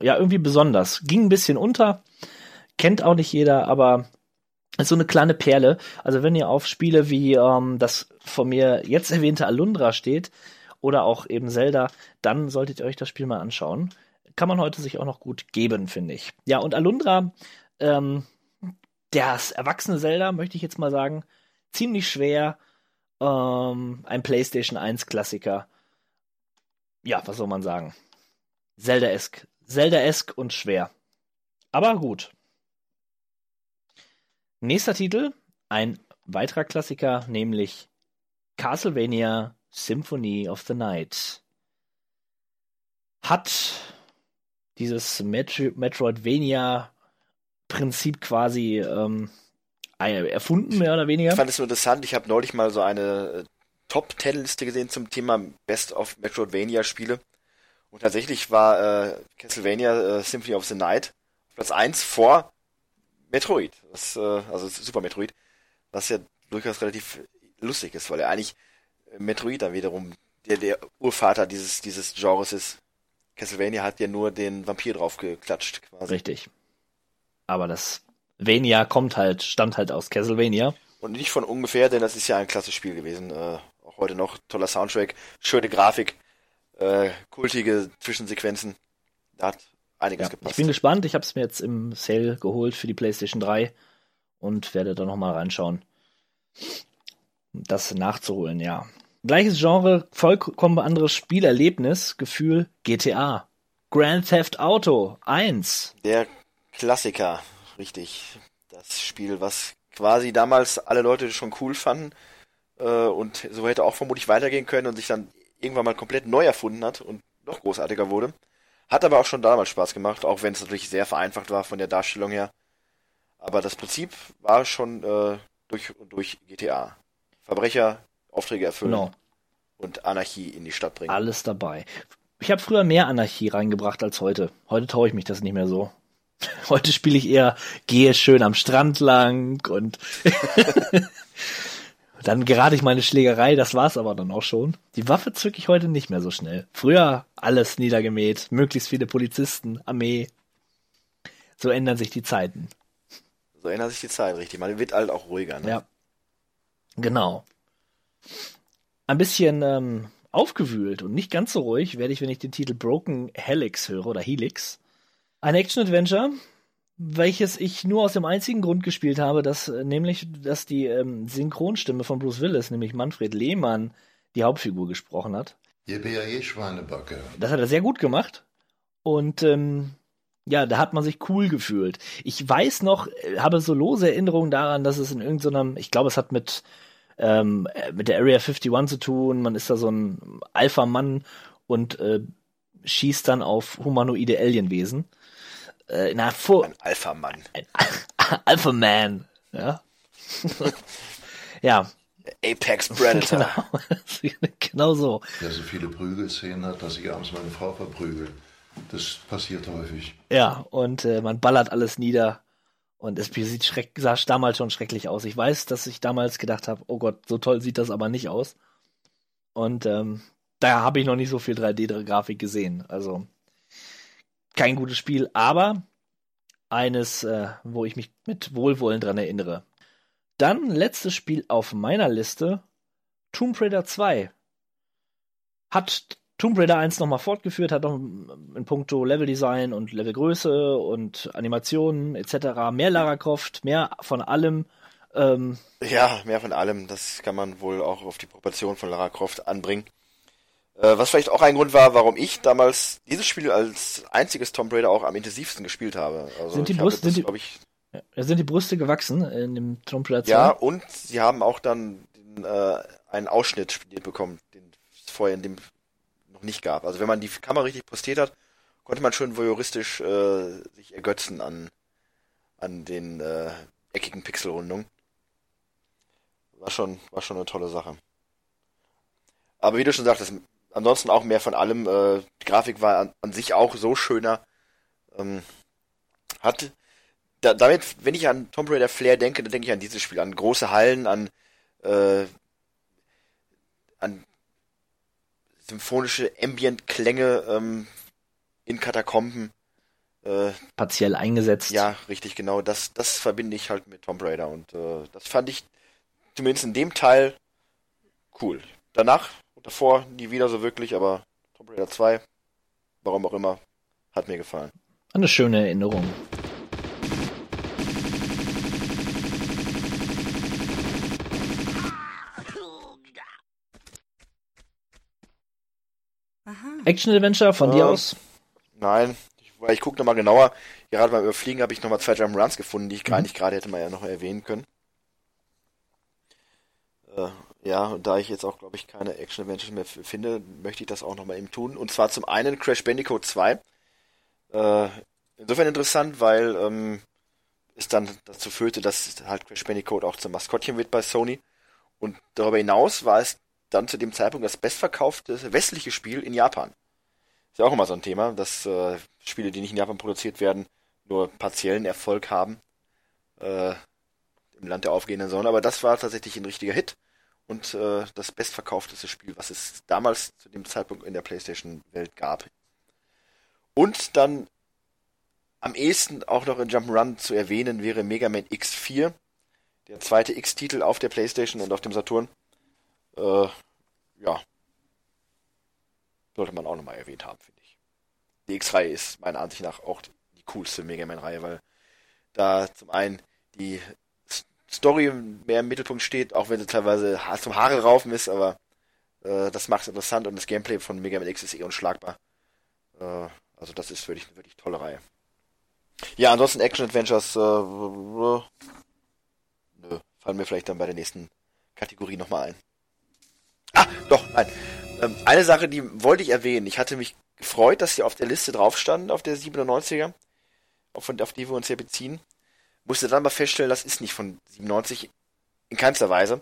E: ja irgendwie besonders. Ging ein bisschen unter. Kennt auch nicht jeder, aber ist so eine kleine Perle. Also wenn ihr auf Spiele wie ähm, das von mir jetzt erwähnte Alundra steht oder auch eben Zelda, dann solltet ihr euch das Spiel mal anschauen. Kann man heute sich auch noch gut geben, finde ich. Ja, und Alundra, ähm, das erwachsene Zelda, möchte ich jetzt mal sagen, ziemlich schwer. Ähm, ein PlayStation 1 Klassiker. Ja, was soll man sagen? Zelda-esk. Zelda-esk und schwer. Aber gut. Nächster Titel, ein weiterer Klassiker, nämlich Castlevania Symphony of the Night. Hat dieses Metro Metroidvania-Prinzip quasi ähm, erfunden, mehr oder weniger.
F: Ich fand es interessant, ich habe neulich mal so eine äh, Top-10-Liste gesehen zum Thema Best of Metroidvania-Spiele. Und tatsächlich war äh, Castlevania äh, Symphony of the Night auf Platz 1 vor Metroid, was, äh, also Super Metroid, was ja durchaus relativ lustig ist, weil er eigentlich Metroid dann wiederum der, der Urvater dieses, dieses Genres ist. Castlevania hat ja nur den Vampir draufgeklatscht, quasi.
E: Richtig. Aber das Vania kommt halt, stammt halt aus Castlevania.
F: Und nicht von ungefähr, denn das ist ja ein klasse Spiel gewesen. Äh, auch heute noch toller Soundtrack, schöne Grafik, äh, kultige Zwischensequenzen. Da hat einiges
E: Ja,
F: gepasst.
E: ich bin gespannt. Ich habe es mir jetzt im Sale geholt für die PlayStation 3 und werde da nochmal reinschauen. Das nachzuholen, ja. Gleiches Genre, vollkommen anderes Spielerlebnis, Gefühl GTA. Grand Theft Auto 1.
F: Der Klassiker, richtig. Das Spiel, was quasi damals alle Leute schon cool fanden äh, und so hätte auch vermutlich weitergehen können und sich dann irgendwann mal komplett neu erfunden hat und noch großartiger wurde. Hat aber auch schon damals Spaß gemacht, auch wenn es natürlich sehr vereinfacht war von der Darstellung her. Aber das Prinzip war schon äh, durch und durch GTA. Verbrecher, Aufträge erfüllen
E: Genau.
F: und Anarchie in die Stadt bringen.
E: Alles dabei. Ich habe früher mehr Anarchie reingebracht als heute. Heute traue ich mich das nicht mehr so. Heute spiele ich eher, gehe schön am Strand lang und dann gerate ich meine Schlägerei, das war's aber dann auch schon. Die Waffe zücke ich heute nicht mehr so schnell. Früher alles niedergemäht, möglichst viele Polizisten, Armee. So ändern sich die Zeiten.
F: So ändert sich die Zeit, richtig. Man wird halt auch ruhiger, ne?
E: Ja. Genau. Ein bisschen ähm, aufgewühlt und nicht ganz so ruhig werde ich, wenn ich den Titel Broken Helix höre oder Helix. Ein Action-Adventure, welches ich nur aus dem einzigen Grund gespielt habe, dass äh, nämlich, dass die ähm, Synchronstimme von Bruce Willis, nämlich Manfred Lehmann, die Hauptfigur gesprochen hat.
M: Ihr BAE Schweinebacke.
E: Das hat er sehr gut gemacht. Und ähm, ja, da hat man sich cool gefühlt. Ich weiß noch, äh, habe so lose Erinnerungen daran, dass es in irgendeinem, ich glaube, es hat mit, ähm, äh, mit der Area 51 zu tun. Man ist da so ein Alpha-Mann und äh, schießt dann auf humanoide Alienwesen. Äh, na, vor
F: Ein Alpha-Mann.
E: ein Alpha-Man. Ja. ja,
F: Apex Predator.
E: genau. genau so.
M: Der so viele Prügelszenen hat, dass ich abends meine Frau verprügel. Das passiert häufig.
E: Ja, und äh, man ballert alles nieder. Und es sieht schreck, sah damals schon schrecklich aus. Ich weiß, dass ich damals gedacht habe, oh Gott, so toll sieht das aber nicht aus. Und ähm, da habe ich noch nicht so viel 3D-Grafik gesehen. Also kein gutes Spiel, aber eines, äh, wo ich mich mit Wohlwollen dran erinnere. Dann letztes Spiel auf meiner Liste, Tomb Raider 2. Hat Tomb Raider 1 nochmal fortgeführt, hat noch in puncto Leveldesign und Levelgröße und Animationen etc. mehr Lara Croft, mehr von allem. Ähm,
F: Ja, mehr von allem. Das kann man wohl auch auf die Proportion von Lara Croft anbringen. Äh, was vielleicht auch ein Grund war, warum ich damals dieses Spiel als einziges Tomb Raider auch am intensivsten gespielt habe. Also
E: Sind die
F: das,
E: sind die-
F: ich,
E: ja, sind die Brüste gewachsen in dem Tomb Raider 2?
F: ja, und sie haben auch dann den, äh, einen Ausschnitt bekommen, den es vorher in dem noch nicht gab. Also wenn man die Kamera richtig postiert hat, konnte man schon voyeuristisch äh, sich ergötzen an an den äh, eckigen Pixelrundungen. War schon war schon eine tolle Sache. Aber wie du schon sagtest, ansonsten auch mehr von allem. Äh, die Grafik war an, an sich auch so schöner. Ähm, hat da, damit, wenn ich an Tomb Raider Flair denke, dann denke ich an dieses Spiel, an große Hallen, an äh, an symphonische Ambient-Klänge ähm, in Katakomben. Äh,
E: Partiell eingesetzt.
F: ja, richtig, genau. Das, das verbinde ich halt mit Tomb Raider und äh, das fand ich zumindest in dem Teil cool. Danach und davor nie wieder so wirklich, aber Tomb Raider 2, warum auch immer, hat mir gefallen.
E: Eine schöne Erinnerung. Action-Adventure von dir
F: Ähm,
E: aus?
F: Nein, ich, weil ich gucke nochmal genauer. Gerade beim Überfliegen habe ich nochmal zwei Jump Runs gefunden, die ich gar nicht gerade hätte mal ja noch erwähnen können. Äh, ja, und da ich jetzt auch, glaube ich, keine Action Adventures mehr finde, möchte ich das auch nochmal eben tun. Und zwar zum einen Crash Bandicoot 2. Äh, insofern interessant, weil ähm, es dann dazu führte, dass halt Crash Bandicoot auch zum Maskottchen wird bei Sony. Und darüber hinaus war es dann zu dem Zeitpunkt das bestverkaufte westliche Spiel in Japan. Ist ja auch immer so ein Thema, dass äh, Spiele, die nicht in Japan produziert werden, nur partiellen Erfolg haben äh, im Land der aufgehenden Sonne. Aber das war tatsächlich ein richtiger Hit und äh, das bestverkaufteste Spiel, was es damals zu dem Zeitpunkt in der PlayStation-Welt gab. Und dann am ehesten auch noch in Jump'n'Run zu erwähnen wäre Mega Man X4, der zweite X-Titel auf der PlayStation und auf dem Saturn. Äh, ja, sollte man auch nochmal erwähnt haben, finde ich. Die X-Reihe ist meiner Ansicht nach auch die coolste Mega Man-Reihe, weil da zum einen die Story mehr im Mittelpunkt steht, auch wenn sie teilweise zum Haare raufen ist, aber äh, das macht es interessant und das Gameplay von Mega Man X ist eh unschlagbar. Äh, also das ist wirklich eine wirklich tolle Reihe. Ja, ansonsten Action-Adventures, äh, nö, fallen mir vielleicht dann bei der nächsten Kategorie nochmal ein. Ah, doch, nein. Ähm, eine Sache, die wollte ich erwähnen. Ich hatte mich gefreut, dass sie auf der Liste drauf standen, auf der 97er, auf, auf die wir uns ja beziehen. Musste dann mal feststellen, das ist nicht von 97 in keinster Weise.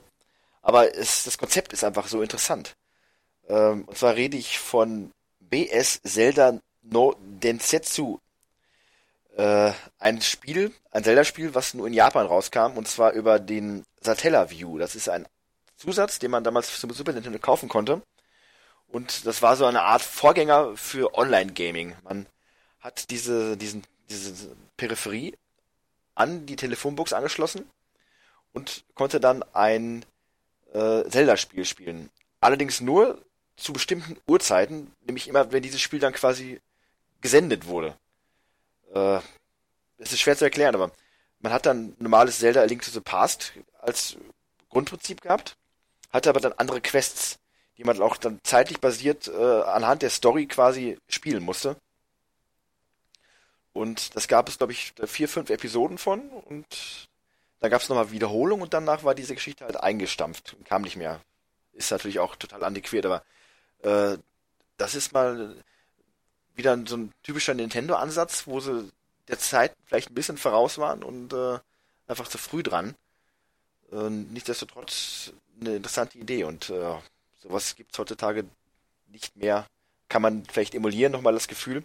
F: Aber es, das Konzept ist einfach so interessant. Ähm, und zwar rede ich von BS Zelda no Densetsu. äh, ein Spiel, ein Zelda-Spiel, was nur in Japan rauskam, und zwar über den Satellaview. Das ist ein Zusatz, den man damals zum Super Nintendo kaufen konnte. Und das war so eine Art Vorgänger für Online-Gaming. Man hat diese, diesen, diese Peripherie an die Telefonbox angeschlossen und konnte dann ein äh, Zelda-Spiel spielen. Allerdings nur zu bestimmten Uhrzeiten, nämlich immer, wenn dieses Spiel dann quasi gesendet wurde. Äh, es ist schwer zu erklären, aber man hat dann normales Zelda A Link to the Past als Grundprinzip gehabt, hatte aber dann andere Quests, die man auch dann zeitlich basiert äh, anhand der Story quasi spielen musste. Und das gab es, glaube ich, vier, fünf Episoden von und dann gab es nochmal Wiederholung und danach war diese Geschichte halt eingestampft und kam nicht mehr. Ist natürlich auch total antiquiert, aber äh, das ist mal wieder so ein typischer Nintendo-Ansatz, wo sie der Zeit vielleicht ein bisschen voraus waren und äh, einfach zu früh dran. Äh, nichtsdestotrotz eine interessante Idee und äh, sowas gibt's heutzutage nicht mehr. Kann man vielleicht emulieren, nochmal das Gefühl,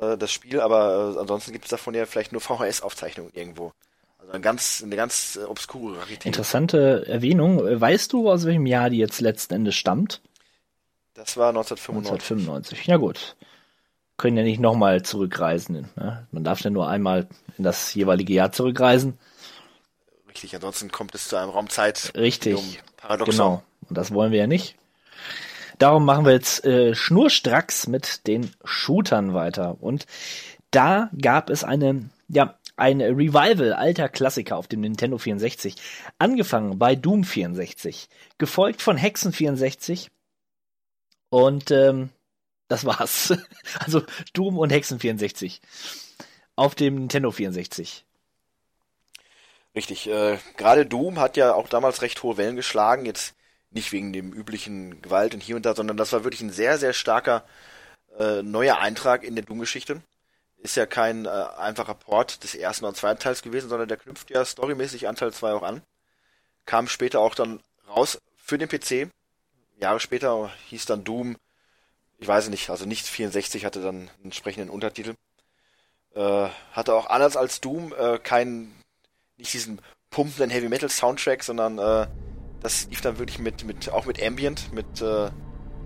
F: äh, das Spiel, aber äh, ansonsten gibt's davon ja vielleicht nur VHS-Aufzeichnungen irgendwo. Also eine ganz, eine ganz äh, obskure Rarität.
E: Interessante Erwähnung. Weißt du, aus welchem Jahr die jetzt letzten Endes stammt?
F: Das war 1995.
E: 1995. Ja gut. Können ja nicht nochmal zurückreisen. Ne? Man darf ja nur einmal in das jeweilige Jahr zurückreisen.
F: Richtig, ansonsten kommt es zu einem Raumzeit.
E: Richtig.
F: Paradoxon.
E: Genau. Und das wollen wir ja nicht. Darum machen wir jetzt äh, schnurstracks mit den Shootern weiter. Und da gab es eine, ja, ein Revival alter Klassiker auf dem Nintendo 64. Angefangen bei Doom 64, gefolgt von Hexen 64 und ähm, das war's. Also Doom und Hexen 64 auf dem Nintendo 64.
F: Richtig, äh, gerade Doom hat ja auch damals recht hohe Wellen geschlagen, jetzt nicht wegen dem üblichen Gewalt und hier und da, sondern das war wirklich ein sehr, sehr starker äh, neuer Eintrag in der Doom-Geschichte. Ist ja kein äh, einfacher Port des ersten und zweiten Teils gewesen, sondern der knüpft ja storymäßig an Teil 2 auch an. Kam später auch dann raus für den PC. Jahre später hieß dann Doom, ich weiß nicht, also nicht 64 hatte dann einen entsprechenden Untertitel. Äh, hatte auch anders als Doom äh, keinen nicht diesen pumpenden Heavy Metal Soundtrack, sondern äh, das lief dann wirklich mit, mit auch mit Ambient, mit äh,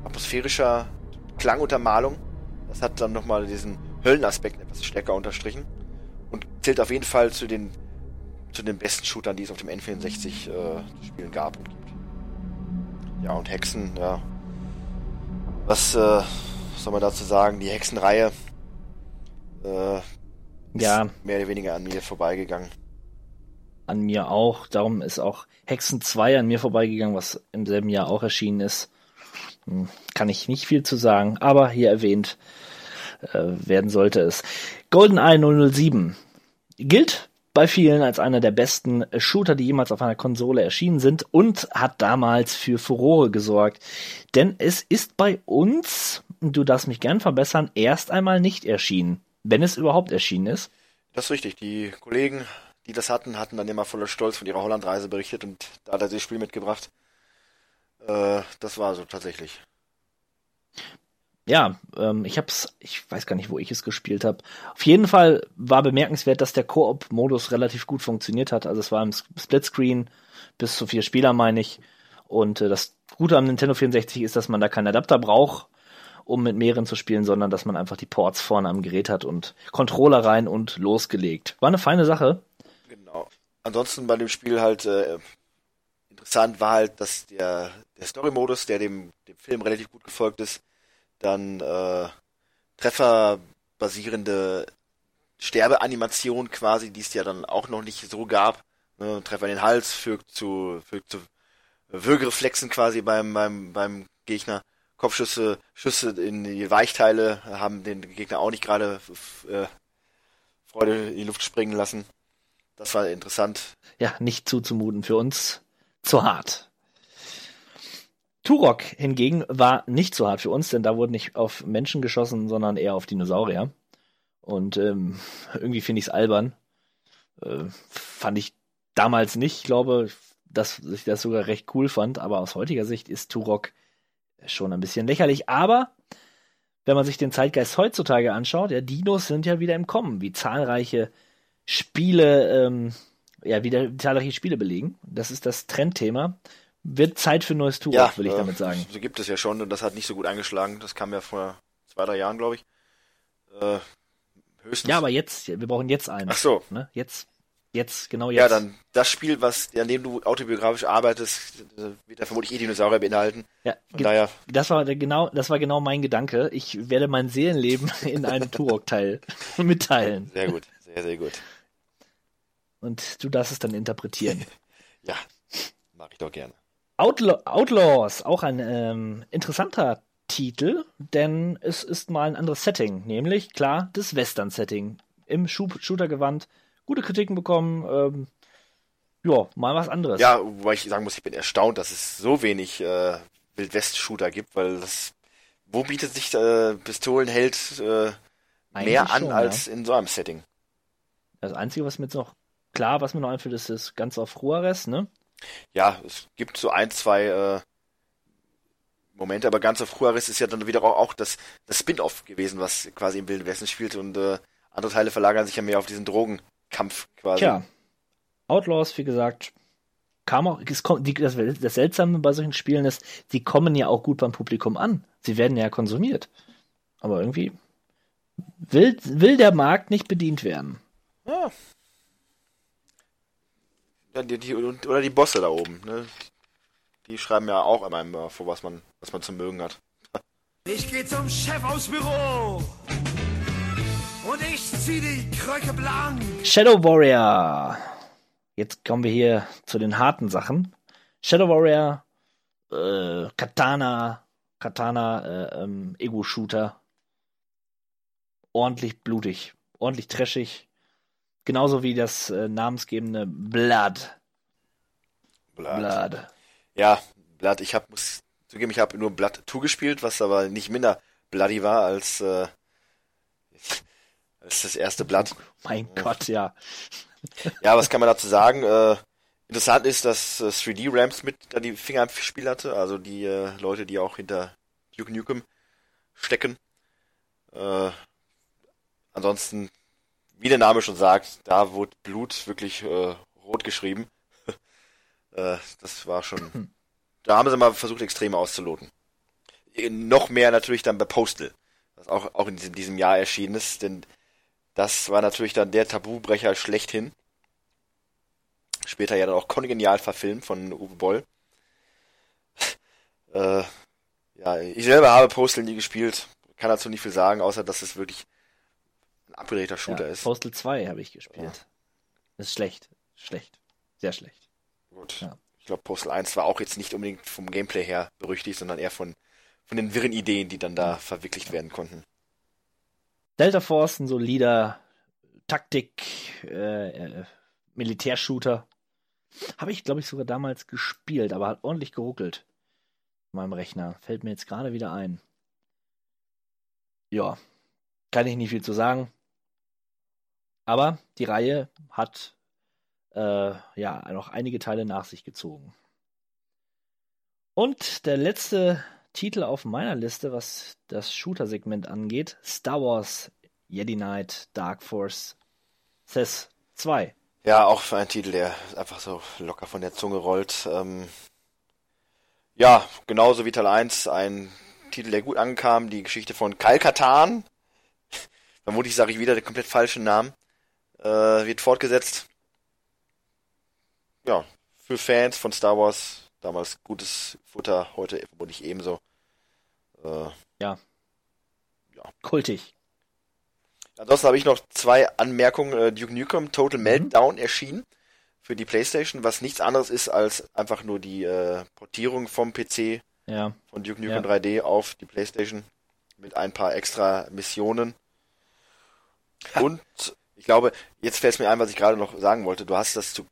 F: atmosphärischer Klanguntermalung. Das hat dann nochmal diesen Höllenaspekt etwas stärker unterstrichen und zählt auf jeden Fall zu den zu den besten Shootern, die es auf dem N64 äh, zu spielen gab und gibt. Ja, und Hexen, ja. Was äh, soll man dazu sagen? Die Hexenreihe äh, ist
E: Ja.
F: mehr oder weniger an mir vorbeigegangen.
E: An mir auch. Darum ist auch Hexen 2 an mir vorbeigegangen, was im selben Jahr auch erschienen ist. Hm, Kann ich nicht viel zu sagen, aber hier erwähnt äh, werden sollte es. GoldenEye 007 gilt bei vielen als einer der besten Shooter, die jemals auf einer Konsole erschienen sind und hat damals für Furore gesorgt. Denn es ist bei uns, du darfst mich gern verbessern, erst einmal nicht erschienen. Wenn es überhaupt erschienen ist.
F: Das ist richtig. Die Kollegen, die das hatten, hatten dann immer voller Stolz von ihrer Hollandreise berichtet und da hat er das Spiel mitgebracht. Äh, das war so tatsächlich.
E: ja, ähm, ich hab's, ich weiß gar nicht, wo ich es gespielt habe. Auf jeden Fall war bemerkenswert, dass der Koop-Modus relativ gut funktioniert hat. Also es war im Splitscreen bis zu vier Spieler, meine ich. Und äh, das Gute am Nintendo 64 ist, dass man da keinen Adapter braucht, um mit mehreren zu spielen, sondern dass man einfach die Ports vorne am Gerät hat und Controller rein und losgelegt. War eine feine Sache.
F: Ansonsten bei dem Spiel halt äh, interessant war halt, dass der, der Story-Modus, der dem, dem Film relativ gut gefolgt ist, dann äh, trefferbasierende Sterbeanimation quasi, die es ja dann auch noch nicht so gab. Ne? Treffer in den Hals führt zu, führt zu Würgereflexen quasi beim, beim, beim Gegner. Kopfschüsse, Schüsse in die Weichteile haben den Gegner auch nicht gerade äh, Freude in die Luft springen lassen. Das war interessant.
E: Ja, nicht zuzumuten für uns. Zu hart. Turok hingegen war nicht so hart für uns, denn da wurde nicht auf Menschen geschossen, sondern eher auf Dinosaurier. Und ähm, irgendwie finde ich es albern. Äh, fand ich damals nicht. Ich glaube, dass ich das sogar recht cool fand, aber aus heutiger Sicht ist Turok schon ein bisschen lächerlich. Aber wenn man sich den Zeitgeist heutzutage anschaut, ja, Dinos sind ja wieder im Kommen, wie zahlreiche Spiele, ähm, ja, wieder zahlreiche Spiele belegen. Das ist das Trendthema. Wird Zeit für neues Turok,
F: Ja,
E: will ich
F: äh,
E: damit sagen.
F: So gibt es ja schon und das hat nicht so gut eingeschlagen. Das kam ja vor zwei, drei Jahren, glaube ich. Äh, höchstens.
E: Ja, aber jetzt, wir brauchen jetzt einen.
F: Ach so.
E: Ne? Jetzt, jetzt, genau jetzt.
F: Ja, dann das Spiel, was an dem du autobiografisch arbeitest, äh, wird ja vermutlich eh Dinosaurier beinhalten.
E: Ja,
F: Von daher,
E: Das war genau, das war genau mein Gedanke. Ich werde mein Seelenleben in einem Turok-Teil mitteilen.
F: sehr gut, sehr, sehr gut.
E: Und du darfst es dann interpretieren.
F: Ja, mache ich doch gerne.
E: Outlaw Outlaws, auch ein ähm, interessanter Titel, denn es ist mal ein anderes Setting, nämlich klar das Western-Setting im Shooter-Gewand. Gute Kritiken bekommen, ähm, ja, mal was anderes.
F: Ja, wobei ich sagen muss, ich bin erstaunt, dass es so wenig äh, Wildwest-Shooter gibt, weil das, wo bietet sich äh, Pistolenheld äh, mehr an
E: schon,
F: als
E: ja.
F: in so einem Setting?
E: Das Einzige, was mir jetzt noch, klar, was mir noch einfällt, ist das Ganze auf Juarez, ne?
F: Ja, es gibt so ein, zwei äh, Momente, aber ganz auf Juarez ist ja dann wieder auch, auch das, das Spin-off gewesen, was quasi im Wilden Westen spielt und äh, andere Teile verlagern sich ja mehr auf diesen Drogenkampf quasi.
E: Tja, Outlaws, wie gesagt, kam auch, es kommt, die, das, das Seltsame bei solchen Spielen ist, die kommen ja auch gut beim Publikum an. Sie werden ja konsumiert. Aber irgendwie will, will der Markt nicht bedient werden.
F: Ja. Ja, die, die, und- oder die Bosse da oben, ne? Die schreiben ja auch immer, immer vor, was man, was man zu mögen hat.
L: Ich gehe zum Chef aus Büro. Und ich zieh die Kröcke blank.
E: Shadow Warrior. Jetzt kommen wir hier zu den harten Sachen. Shadow Warrior, äh, Katana, Katana, äh, ähm, Ego-Shooter. Ordentlich blutig, ordentlich trashig. Genauso wie das äh, namensgebende Blood.
F: Blood.
E: Blood.
F: Ja, Blood, ich hab, muss zugeben, ich habe nur Blood 2 gespielt, was aber nicht minder bloody war als, äh, als das erste Blood.
E: Mein Gott, ja.
F: Ja, was kann man dazu sagen? Äh, interessant ist, dass äh, 3D Ramps mit da die Finger im Spiel hatte, also die äh, Leute, die auch hinter Duke Nukem stecken. Äh, ansonsten, wie der Name schon sagt, da wurde Blut wirklich äh, rot geschrieben. äh, das war schon. Da haben sie mal versucht, Extreme auszuloten. Äh, Noch mehr natürlich dann bei Postal, was auch, auch in diesem, diesem Jahr erschienen ist, denn das war natürlich dann der Tabubrecher schlechthin. Später ja dann auch kongenial verfilmt von Uwe Boll. äh, ja, ich selber habe Postal nie gespielt, kann dazu nicht viel sagen, außer dass es wirklich ein abgedrehter Shooter
E: ja,
F: ist.
E: Postal 2 habe ich gespielt. Das ist schlecht. Schlecht. Sehr schlecht.
F: Gut.
E: Ja.
F: Ich glaube, Postal 1 war auch jetzt nicht unbedingt vom Gameplay her berüchtigt, sondern eher von, von den wirren Ideen, die dann da verwirklicht werden konnten.
E: Delta Force, ein solider Taktik, äh, äh, Militärshooter. Habe ich, glaube ich, sogar damals gespielt, aber hat ordentlich geruckelt. In meinem Rechner. Fällt mir jetzt gerade wieder ein. Ja, kann ich nicht viel zu sagen. Aber die Reihe hat äh, ja noch einige Teile nach sich gezogen. Und der letzte Titel auf meiner Liste, was das Shooter-Segment angeht, Star Wars Jedi Knight Dark Force CES 2.
F: Ja, auch für einen Titel, der einfach so locker von der Zunge rollt. Ähm, ja, genauso wie Teil 1, ein Titel, der gut ankam, die Geschichte von Kyle Katan. Vermutlich sage ich wieder den komplett falschen Namen. Äh, wird fortgesetzt. Ja, für Fans von Star Wars damals gutes Futter, heute vermutlich ebenso. Äh,
E: Ja.
F: Ja.
E: Kultig.
F: Ansonsten habe ich noch zwei Anmerkungen. Äh, Duke Nukem Total Meltdown erschienen für die PlayStation, was nichts anderes ist als einfach nur die äh, Portierung vom PC
E: Ja.
F: von Duke Nukem
E: Ja.
F: 3D auf die PlayStation mit ein paar extra Missionen. Und ich glaube, jetzt fällt es mir ein, was ich gerade noch sagen wollte. Du hast das zu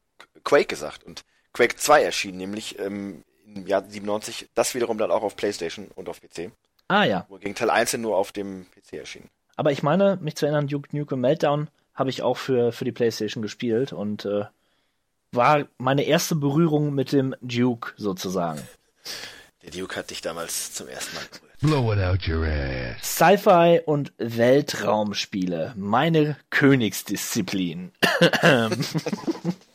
F: Quake gesagt und Quake 2 erschien nämlich ähm, im Jahr 97, das wiederum dann auch auf PlayStation und auf PC.
E: Ah ja.
F: Wo gegen Teil 1 nur auf dem PC erschien.
E: Aber ich meine, mich zu erinnern, Duke Nukem Meltdown habe ich auch für, für die PlayStation gespielt und äh, war meine erste Berührung mit dem Duke sozusagen.
F: Der Duke hat dich damals zum ersten Mal berührt.
N: Blow it out your ass.
E: Sci-Fi und Weltraumspiele. Meine Königsdisziplin.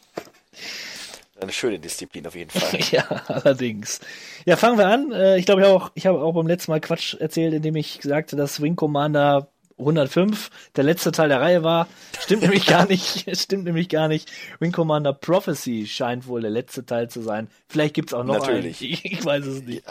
F: Eine schöne Disziplin auf jeden Fall.
E: ja, allerdings. Ja, fangen wir an. Äh, Ich glaube, ich habe auch, ich habe auch beim letzten Mal Quatsch erzählt, indem ich sagte, dass Wing Commander 105 der letzte Teil der Reihe war. Stimmt nämlich gar nicht. Stimmt nämlich gar nicht. Wing Commander Prophecy scheint wohl der letzte Teil zu sein. Vielleicht gibt's auch noch
F: Natürlich.
E: einen. Ich, ich weiß es nicht.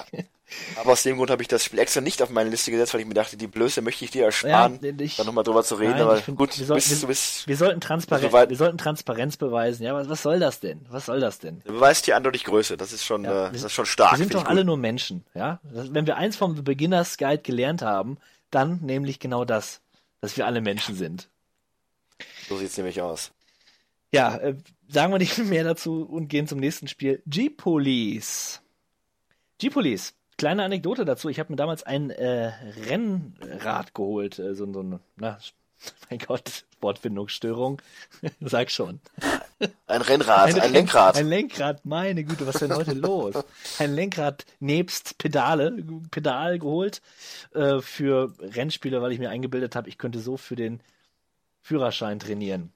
F: Aber aus dem Grund habe ich das Spiel extra nicht auf meine Liste gesetzt, weil ich mir dachte, die Blöße möchte ich dir ersparen,
E: Ja, ich-
F: da nochmal drüber zu reden.
E: Nein,
F: aber
E: find,
F: gut,
E: wir, sollten,
F: bist,
E: wir,
F: bist,
E: wir sollten Transparenz, wir sollten Transparenz beweisen. Ja, was, was soll das denn? Was soll das denn?
F: du beweist hier eindeutig Größe. Das ist schon, äh, das ist schon stark.
E: Wir sind doch alle nur Menschen, ja? Das- Wenn wir eins vom The Beginner's Guide gelernt haben, dann nämlich genau das, dass wir alle Menschen sind.
F: So sieht's nämlich aus.
E: Ja, äh, sagen wir nicht mehr dazu und gehen zum nächsten Spiel. G-Police. G-Police. Kleine Anekdote dazu. Ich habe mir damals ein äh, Rennrad geholt. Äh, so, so ein, na, mein Gott, Wortfindungsstörung. Sag schon.
F: Ein Rennrad, ein,
E: Renn-
F: Lenkrad.
E: Ein Lenkrad, meine Güte, was ist denn heute los? Ein Lenkrad nebst Pedale, Pedal geholt äh, für Rennspiele, weil ich mir eingebildet habe, ich könnte so für den Führerschein trainieren.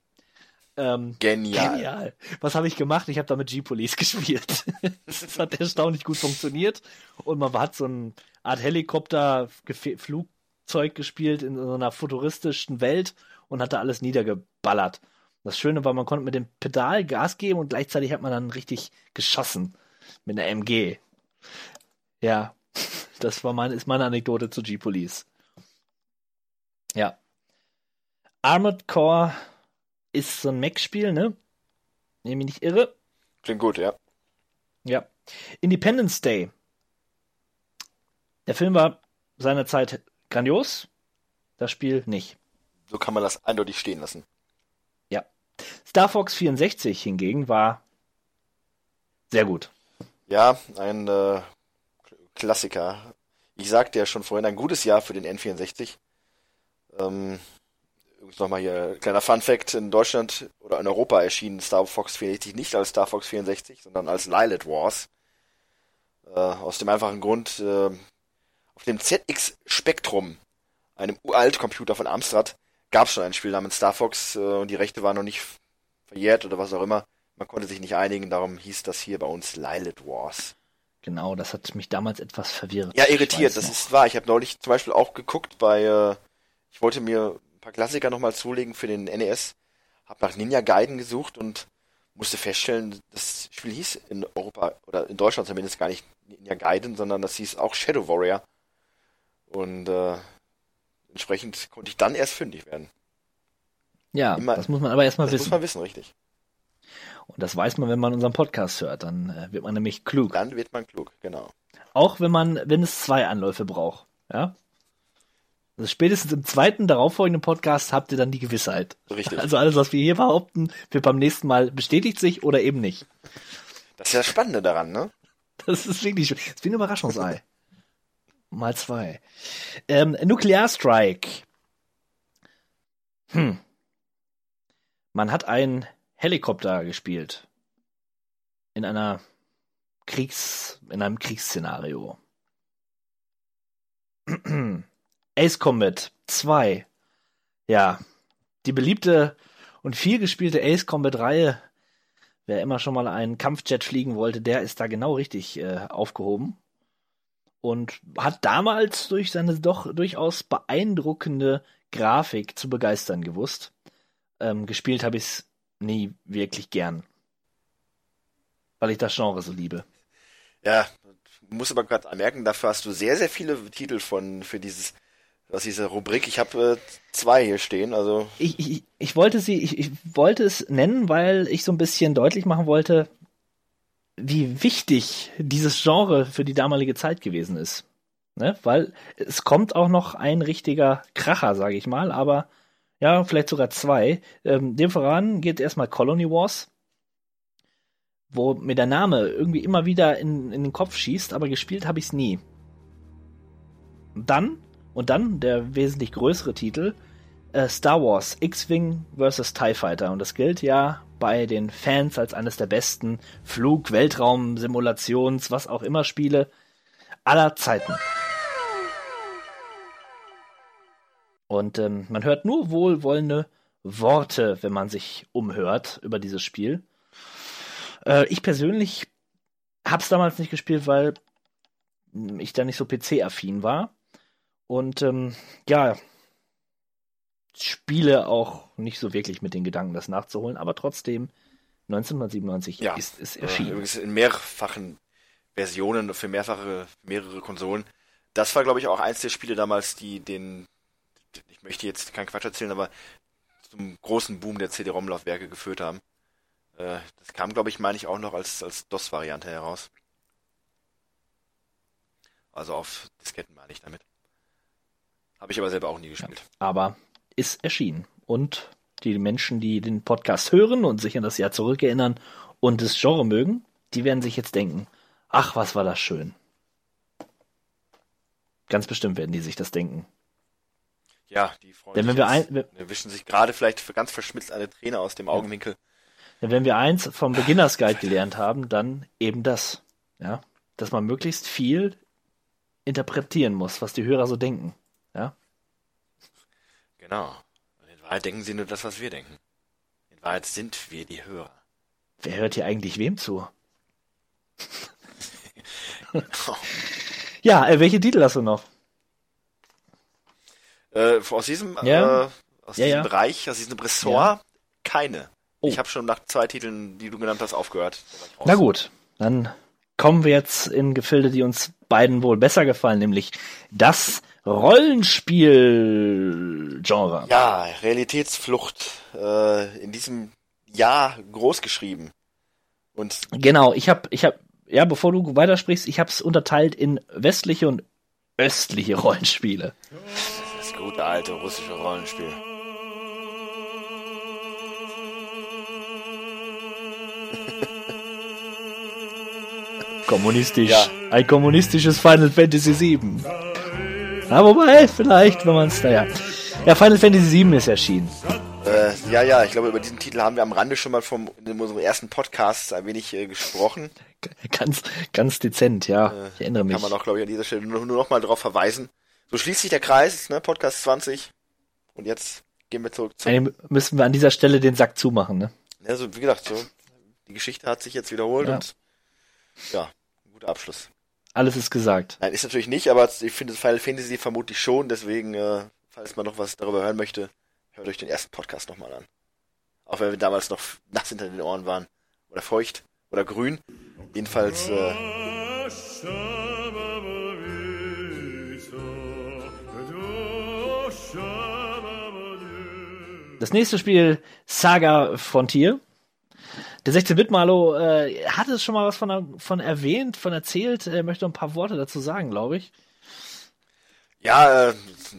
E: Ähm,
F: Genial.
E: Genial. Was habe ich gemacht? Ich habe damit G-Police gespielt. das hat erstaunlich gut funktioniert. Und man hat so eine Art Helikopter-Flugzeug gespielt in so einer futuristischen Welt und hat da alles niedergeballert. Das Schöne war, man konnte mit dem Pedal Gas geben und gleichzeitig hat man dann richtig geschossen mit einer MG. Ja, das war meine, ist meine Anekdote zu G-Police. Ja. Armored Core ist so ein Mac-Spiel, ne? Wenn ich mich nicht irre.
F: Klingt gut, ja.
E: Ja. Independence Day. Der Film war seinerzeit grandios, das Spiel nicht.
F: So kann man das eindeutig stehen lassen.
E: Ja. Star Fox 64 hingegen war sehr gut.
F: Ja, ein äh, Klassiker. Ich sagte ja schon vorhin, ein gutes Jahr für den N64. Ähm, übrigens nochmal hier, kleiner Fun Fact, in Deutschland oder in Europa erschien Star Fox 64 nicht als Star Fox 64, sondern als Lilith Wars. Äh, aus dem einfachen Grund, äh, auf dem ZX Spectrum, einem uralt Computer von Amstrad, gab es schon ein Spiel namens Star Fox äh, und die Rechte waren noch nicht verjährt oder was auch immer. Man konnte sich nicht einigen, darum hieß das hier bei uns Lilith Wars.
E: Genau, das hat mich damals etwas verwirrt.
F: Ja, irritiert, das
E: noch.
F: ist wahr. Ich habe neulich zum Beispiel auch geguckt bei, äh, ich wollte mir paar Klassiker nochmal zulegen für den NES, habe nach Ninja Gaiden gesucht und musste feststellen, das Spiel hieß in Europa oder in Deutschland zumindest gar nicht Ninja Gaiden, sondern das hieß auch Shadow Warrior. Und äh, entsprechend konnte ich dann erst fündig werden.
E: Ja,
F: Immer-
E: das muss man aber erstmal
F: das
E: wissen.
F: muss man wissen, richtig.
E: Und das weiß man, wenn man unseren Podcast hört. Dann äh, wird man nämlich klug.
F: Dann wird man klug, genau.
E: Auch wenn man, wenn es zwei Anläufe braucht. Ja. Also spätestens im zweiten darauffolgenden Podcast habt ihr dann die Gewissheit.
F: Richtig.
E: Also alles, was wir hier behaupten, wird beim nächsten Mal bestätigt sich oder eben nicht.
F: Das ist ja das Spannende daran, ne?
E: Das ist wirklich, das ist wie ein Überraschungsei. Mal zwei. Ähm, Nuclear Strike. Hm. Man hat einen Helikopter gespielt. In einer Kriegs, in einem Kriegsszenario. Ace Combat 2. Ja, die beliebte und viel gespielte Ace Combat Reihe. Wer immer schon mal einen Kampfjet fliegen wollte, der ist da genau richtig äh, aufgehoben. Und hat damals durch seine doch durchaus beeindruckende Grafik zu begeistern gewusst. Ähm, gespielt habe ich es nie wirklich gern. Weil ich das Genre so liebe.
F: Ja, muss aber gerade anmerken, dafür hast du sehr, sehr viele Titel von für dieses, was diese Rubrik. Ich habe äh, zwei hier stehen, also
E: Ich, ich, ich wollte sie, ich, ich wollte es nennen, weil ich so ein bisschen deutlich machen wollte, wie wichtig dieses Genre für die damalige Zeit gewesen ist. Ne? Weil es kommt auch noch ein richtiger Kracher, sage ich mal, aber ja, vielleicht sogar zwei. Ähm, dem voran geht erstmal Colony Wars, wo mir der Name irgendwie immer wieder in, in den Kopf schießt, aber gespielt habe ich es nie. Dann, und dann der wesentlich größere Titel, äh, Star Wars X-Wing vs. TIE Fighter. Und das gilt ja bei den Fans als eines der besten Flug-, Weltraum-, Simulations-, was auch immer Spiele aller Zeiten. Und ähm, man hört nur wohlwollende Worte, wenn man sich umhört über dieses Spiel. Äh, ich persönlich habe es damals nicht gespielt, weil ich da nicht so PC-affin war. Und ähm, ja, spiele auch nicht so wirklich mit den Gedanken, das nachzuholen, aber trotzdem 1997
F: Ja,
E: ist es erschienen.
F: übrigens in mehrfachen Versionen für mehrfache, mehrere Konsolen. Das war, glaube ich, auch eins der Spiele damals, die den, ich möchte jetzt keinen Quatsch erzählen, aber zum großen Boom der CD-ROM-Laufwerke geführt haben. Äh, das kam, glaube ich, meine ich auch noch als, als DOS-Variante heraus. Also auf Disketten meine ich damit. Habe ich aber selber auch nie gespielt.
E: aber ist erschienen. Und die Menschen, die den Podcast hören und sich an das Jahr zurückerinnern und das Genre mögen, die werden sich jetzt denken, ach, was war das schön. Ganz bestimmt werden die sich das denken.
F: Ja, die freuen
E: Denn wenn
F: sich
E: wir ein- wir-
F: die wischen sich gerade vielleicht für ganz verschmitzt eine Träne aus dem Augenwinkel.
E: Denn wenn wir eins vom Beginners Guide gelernt haben, dann eben das, ja, dass man möglichst viel interpretieren muss, was die Hörer so denken, ja.
F: Genau. Und in Wahrheit denken sie nur das, was wir denken. In Wahrheit sind wir die Hörer.
E: Wer hört hier eigentlich wem zu? ja, äh, welche Titel hast du noch?
F: Äh, aus diesem,
E: Ja.
F: äh, aus
E: Ja,
F: diesem
E: ja.
F: Bereich, aus diesem Ressort, keine.
E: Oh.
F: Ich habe schon nach zwei Titeln, die du genannt hast, aufgehört.
E: Na gut, dann kommen wir jetzt in Gefilde, die uns beiden wohl besser gefallen, nämlich das Rollenspiel-Genre.
F: Ja, Realitätsflucht. Äh, in diesem Jahr groß geschrieben. Und
E: Genau, ich habe, ich habe, ja, bevor du weitersprichst, ich habe es unterteilt in westliche und östliche Rollenspiele.
F: das gute alte russische Rollenspiel.
E: Kommunistisch.
F: Ja.
E: Ein kommunistisches Final Fantasy VII. Na, wobei, vielleicht, wenn man es, naja. Ja, Final Fantasy VII ist erschienen.
F: Äh, ja, ja, ich glaube, über diesen Titel haben wir am Rande schon mal vom, in unserem ersten Podcast ein wenig äh, gesprochen.
E: Ganz, ganz dezent, ja. ich erinnere mich.
F: Kann man auch, glaube ich, an dieser Stelle nur, nur noch mal darauf verweisen. So schließt sich der Kreis, ne, Podcast 20. Und jetzt gehen wir zurück zu,
E: Eigentlich müssen wir an dieser Stelle den Sack zumachen, ne?
F: also, wie gesagt, so, die Geschichte hat sich jetzt wiederholt
E: Ja.
F: und, ja, ein guter Abschluss.
E: Alles ist gesagt.
F: Nein, ist natürlich nicht, aber ich finde Final Fantasy vermutlich schon, deswegen, äh, falls man noch was darüber hören möchte, hört euch den ersten Podcast nochmal an. Auch wenn wir damals noch nass hinter den Ohren waren. Oder feucht. Oder grün. Jedenfalls, äh,
E: Das nächste Spiel, Saga Frontier. Der 16-Bit-Malo äh, hatte schon mal was von, von erwähnt, von erzählt. Er möchte ein paar Worte dazu sagen, glaube ich.
F: ja, äh,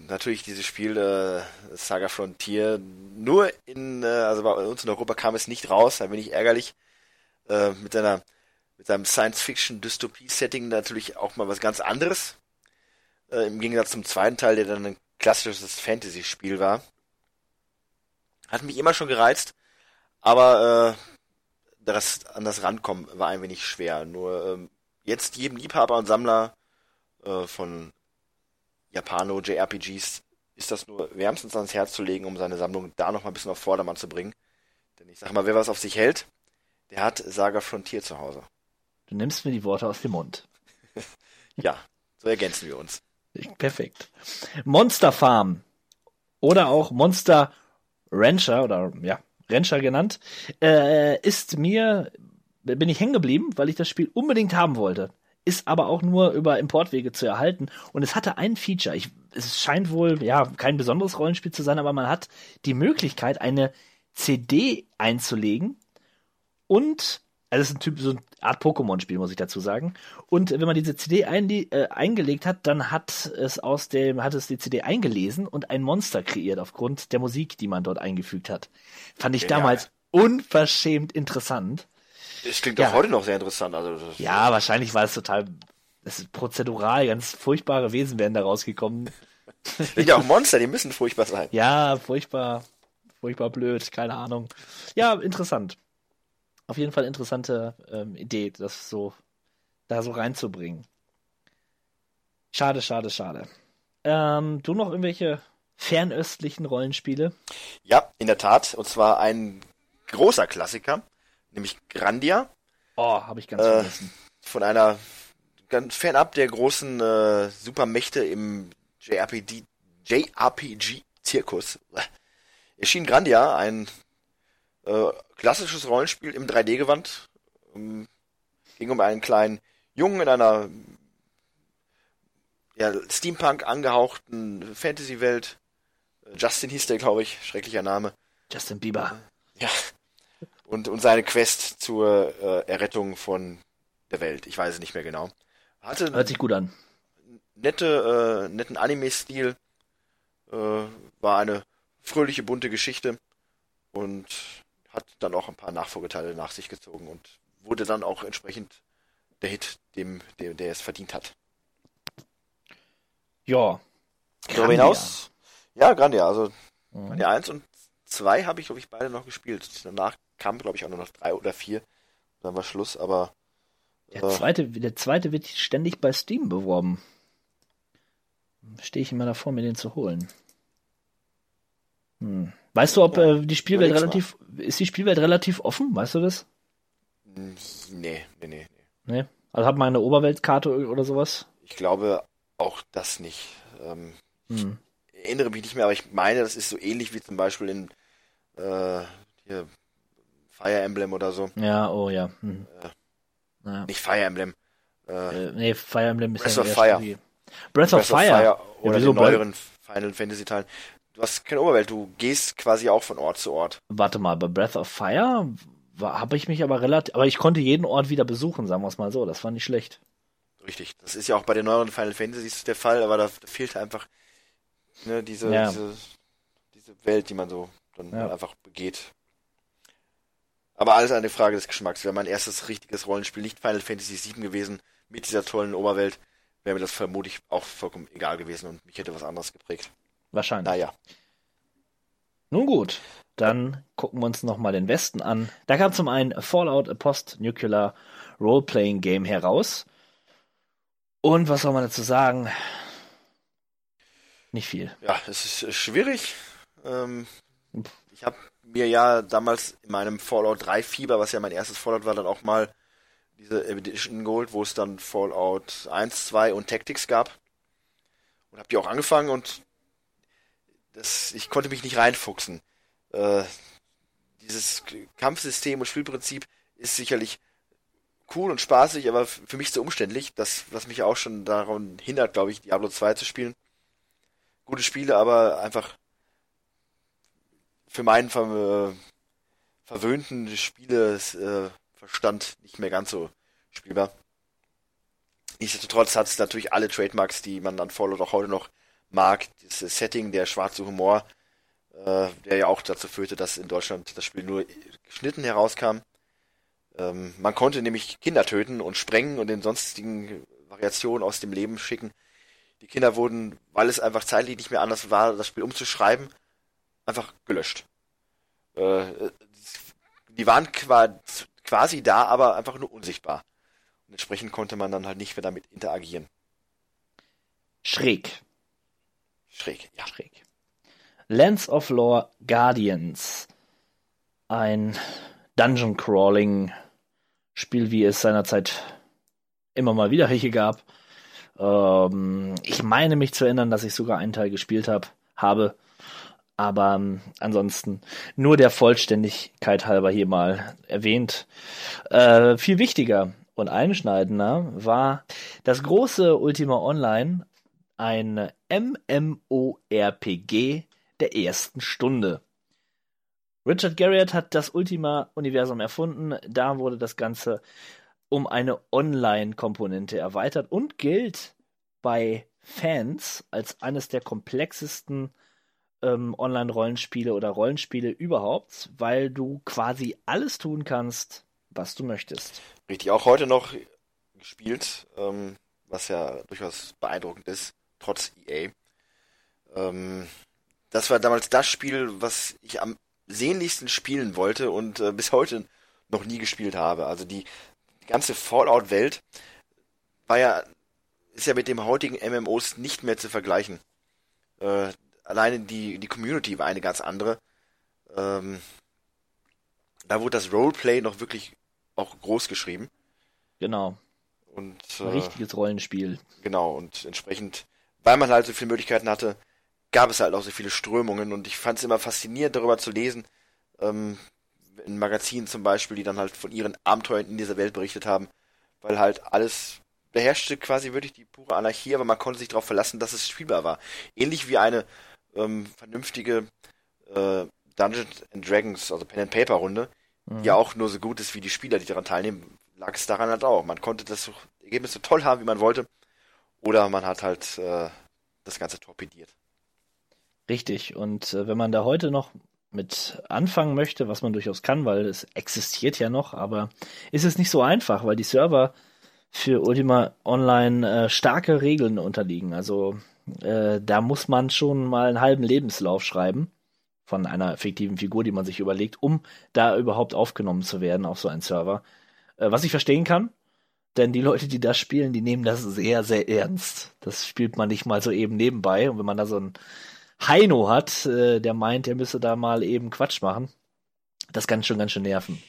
F: natürlich dieses Spiel, äh, Saga Frontier, nur in, äh, also bei uns in Europa kam es nicht raus, da bin ich ärgerlich. Äh, mit seiner, mit seinem Science-Fiction-Dystopie-Setting natürlich auch mal was ganz anderes. Äh, Im Gegensatz zum zweiten Teil, der dann ein klassisches Fantasy-Spiel war. Hat mich immer schon gereizt, aber äh, das, an das Rankommen war ein wenig schwer. Nur ähm, jetzt jedem Liebhaber und Sammler äh, von Japano JRPGs ist das nur wärmstens ans Herz zu legen, um seine Sammlung da noch mal ein bisschen auf Vordermann zu bringen. Denn ich sag mal, wer was auf sich hält, der hat Saga Frontier zu Hause.
E: Du nimmst mir die Worte aus dem Mund.
F: Ja, so ergänzen wir uns.
E: Perfekt. Monster Farm oder auch Monster Rancher oder ja, Rancher genannt, äh, ist mir, bin ich hängen geblieben, weil ich das Spiel unbedingt haben wollte. Ist aber auch nur über Importwege zu erhalten. Und es hatte ein Feature. Ich, es scheint wohl, ja, kein besonderes Rollenspiel zu sein, aber man hat die Möglichkeit, eine CD einzulegen und also es ist ein Typ, so eine Art Pokémon-Spiel, muss ich dazu sagen. Und wenn man diese CD einle- äh, eingelegt hat, dann hat es aus dem, hat es die CD eingelesen und ein Monster kreiert aufgrund der Musik, die man dort eingefügt hat. Fand ich
F: Genial.
E: damals unverschämt interessant.
F: Es klingt
E: Ja.
F: auch heute noch sehr interessant. Also das,
E: Ja, wahrscheinlich war es total, es ist prozedural, ganz furchtbare Wesen wären da rausgekommen.
F: sind ja auch Monster, die müssen furchtbar sein.
E: Ja, furchtbar, furchtbar blöd, keine Ahnung. Ja, interessant. Auf jeden Fall interessante ähm, Idee, das so da so reinzubringen. Schade, schade, schade. Ähm, du noch irgendwelche fernöstlichen Rollenspiele.
F: Ja, in der Tat. Und zwar ein großer Klassiker, nämlich Grandia.
E: Oh, habe ich ganz
F: Äh,
E: vergessen.
F: Von einer ganz fernab der großen äh, Supermächte im JRPG, JRPG-Zirkus. Erschien Grandia, ein äh, klassisches Rollenspiel im 3D-Gewand. Um, ging um einen kleinen Jungen in einer ja, Steampunk angehauchten Fantasy-Welt. Äh, Justin hieß der, glaube ich, schrecklicher Name.
E: Justin Bieber.
F: Ja. Und, und seine Quest zur äh, Errettung von der Welt. Ich weiß es nicht mehr genau. Hatte
E: Hört sich gut an.
F: nette, äh, netten Anime-Stil. Äh, war eine fröhliche, bunte Geschichte. Und hat dann auch ein paar Nachfolgeteile nach sich gezogen und wurde dann auch entsprechend der Hit, dem, dem der es verdient hat.
E: Ja.
F: Darüber hinaus, ja, Grandia, also
E: Mhm.
F: Grandia 1 und 2 habe ich, glaube ich, beide noch gespielt. Danach kam, glaube ich, auch nur noch 3 oder 4. Dann war Schluss, aber
E: Der
F: äh,
E: zweite, der zweite wird ständig bei Steam beworben. Stehe ich immer davor, mir den zu holen. Hm. Weißt du, ob äh, die Spielwelt relativ, ist die Spielwelt relativ offen? Weißt du das?
F: nee, nee, nee, nee.
E: Nee. Also hat man eine Oberweltkarte oder sowas?
F: Ich glaube auch das nicht. Ähm,
E: Hm.
F: ich erinnere mich nicht mehr, aber ich meine, das ist so ähnlich wie zum Beispiel in äh, hier Fire Emblem oder so.
E: Ja, oh ja. Hm.
F: Äh,
E: Ja.
F: Nicht Fire Emblem. Äh,
E: Äh, nee, Fire Emblem ist
F: Breath
E: ja
F: of Fire.
E: Strategie. Breath of Fire.
F: oder
E: ja,
F: den neueren Final Fantasy Teilen. Du hast keine Oberwelt, du gehst quasi auch von Ort zu Ort.
E: Warte mal, bei Breath of Fire habe ich mich aber relativ, aber ich konnte jeden Ort wieder besuchen, sagen wir es mal so. Das war nicht schlecht.
F: Richtig. Das ist ja auch bei den neueren Final Fantasies der Fall, aber da, da fehlt einfach ne, diese,
E: Ja.
F: diese, diese Welt, die man so dann
E: Ja.
F: einfach begeht. Aber alles eine Frage des Geschmacks. Wäre mein erstes richtiges Rollenspiel nicht Final Fantasy VII gewesen, mit dieser tollen Oberwelt, wäre mir das vermutlich auch vollkommen egal gewesen und mich hätte was anderes geprägt.
E: Wahrscheinlich.
F: Naja.
E: Nun gut, dann gucken wir uns nochmal den Westen an. Da kam zum einen Fallout a Post-Nuclear Role-Playing Game heraus. Und was soll man dazu sagen? Nicht viel.
F: Ja, es ist äh, schwierig. Ähm, ich habe mir ja damals in meinem Fallout 3 Fieber, was ja mein erstes Fallout war, dann auch mal diese Edition geholt, wo es dann Fallout 1, 2 und Tactics gab. Und habe die auch angefangen und das, ich konnte mich nicht reinfuchsen. Äh, dieses Kampfsystem und Spielprinzip ist sicherlich cool und spaßig, aber für mich zu umständlich, das, was mich auch schon daran hindert, glaube ich, Diablo 2 zu spielen. Gute Spiele, aber einfach für meinen ver verwöhnten Spieleverstand äh, nicht mehr ganz so spielbar. Nichtsdestotrotz hat es natürlich alle Trademarks, die man an Fallout auch heute noch mag. Das Setting, der schwarze Humor, äh, der ja auch dazu führte, dass in Deutschland das Spiel nur geschnitten herauskam. Ähm, man konnte nämlich Kinder töten und sprengen und den sonstigen Variationen aus dem Leben schicken. Die Kinder wurden, weil es einfach zeitlich nicht mehr anders war, das Spiel umzuschreiben, einfach gelöscht. Äh, die waren qua quasi da, aber einfach nur unsichtbar. Und entsprechend konnte man dann halt nicht mehr damit interagieren.
E: Schräg.
F: Schräg, ja.
E: Schräg. Lands of Lore Guardians. Ein Dungeon Crawling Spiel, wie es seinerzeit immer mal wieder welche gab. Ähm, ich meine mich zu erinnern, dass ich sogar einen Teil gespielt hab, habe. Aber ähm, ansonsten nur der Vollständigkeit halber hier mal erwähnt. Äh, viel wichtiger und einschneidender war das große Ultima Online, ein MMORPG der ersten Stunde. Richard Garriott hat das Ultima-Universum erfunden. Da wurde das Ganze um eine Online-Komponente erweitert und gilt bei Fans als eines der komplexesten ähm, Online-Rollenspiele oder Rollenspiele überhaupt, weil du quasi alles tun kannst, was du möchtest.
F: Richtig, auch heute noch gespielt, ähm, was ja durchaus beeindruckend ist, trotz EA. Ähm, das war damals das Spiel, was ich am sehnlichsten spielen wollte und äh, bis heute noch nie gespielt habe. Also die, die ganze Fallout-Welt war ja, ist ja mit dem heutigen MMOs nicht mehr zu vergleichen. Äh, alleine die, die Community war eine ganz andere. Ähm, da wurde das Roleplay noch wirklich auch groß geschrieben.
E: Genau.
F: Und,
E: Ein
F: äh,
E: richtiges Rollenspiel.
F: Genau, und entsprechend, weil man halt so viele Möglichkeiten hatte, gab es halt auch so viele Strömungen und ich fand es immer faszinierend, darüber zu lesen, ähm, in Magazinen zum Beispiel, die dann halt von ihren Abenteuern in dieser Welt berichtet haben, weil halt alles beherrschte quasi wirklich die pure Anarchie, aber man konnte sich darauf verlassen, dass es spielbar war. Ähnlich wie eine ähm, vernünftige äh, Dungeons and Dragons, also Pen and Paper Runde,
E: Mhm.
F: die ja auch nur so gut ist wie die Spieler, die daran teilnehmen, lag es daran halt auch. Man konnte das Ergebnis so toll haben, wie man wollte, oder man hat halt äh, das Ganze torpediert.
E: Richtig. Und äh, wenn man da heute noch mit anfangen möchte, was man durchaus kann, weil es existiert ja noch, aber ist es nicht so einfach, weil die Server für Ultima Online äh, starke Regeln unterliegen. Also äh, da muss man schon mal einen halben Lebenslauf schreiben von einer fiktiven Figur, die man sich überlegt, um da überhaupt aufgenommen zu werden auf so einen Server. Äh, was ich verstehen kann, denn die Leute, die das spielen, die nehmen das sehr, sehr ernst. Das spielt man nicht mal so eben nebenbei. Und wenn man da so ein Heino hat, äh, der meint, er müsse da mal eben Quatsch machen, das kann schon ganz schön nerven.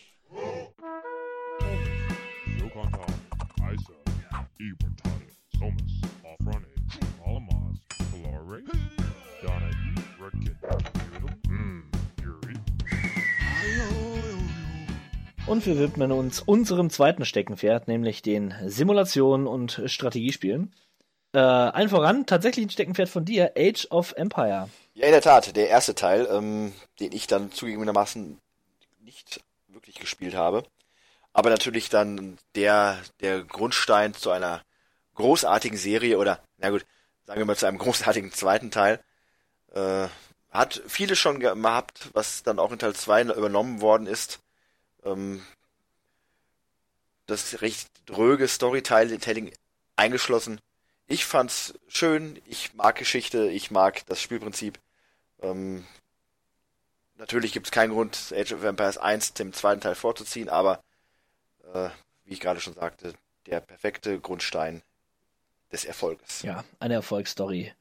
E: Und wir widmen uns unserem zweiten Steckenpferd, nämlich den Simulationen und Strategiespielen. Äh, allen voran tatsächlich ein Steckenpferd von dir, Age of Empire.
F: Ja, in der Tat, der erste Teil, ähm, den ich dann zugegebenermaßen nicht wirklich gespielt habe. Aber natürlich dann der, der Grundstein zu einer großartigen Serie oder, na gut, sagen wir mal zu einem großartigen zweiten Teil. Äh, hat viele schon gehabt, was dann auch in Teil 2 übernommen worden ist. Ähm, das recht dröge Storytelling eingeschlossen. Ich fand's schön, ich mag Geschichte, ich mag das Spielprinzip. Ähm, natürlich gibt's keinen Grund, Age of Empires 1 dem zweiten Teil vorzuziehen, aber äh, wie ich gerade schon sagte, der perfekte Grundstein des Erfolges.
E: Ja, eine Erfolgsstory.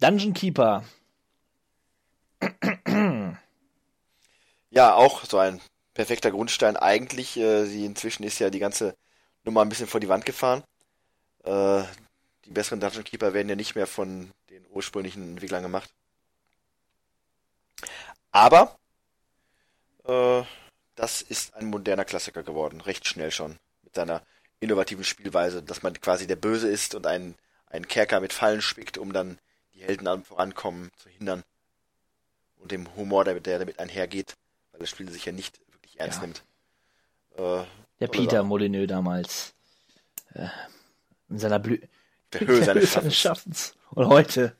E: Dungeon Keeper.
F: Ja, auch so ein perfekter Grundstein. Eigentlich, äh, sie inzwischen ist ja die ganze Nummer ein bisschen vor die Wand gefahren. Äh, die besseren Dungeon Keeper werden ja nicht mehr von den ursprünglichen Entwicklern gemacht. Aber äh, das ist ein moderner Klassiker geworden, recht schnell schon, mit seiner innovativen Spielweise, dass man quasi der Böse ist und einen, einen Kerker mit Fallen spickt, um dann die Helden am Vorankommen zu hindern. Und dem Humor, der, damit einhergeht, weil das Spiel sich ja nicht ernst
E: Ja.
F: nimmt. Äh,
E: Der Peter. Molyneux damals. Äh, in seiner Blü
F: Der Höhe seines
E: seines
F: Schaffens.
E: Schaffens. Und heute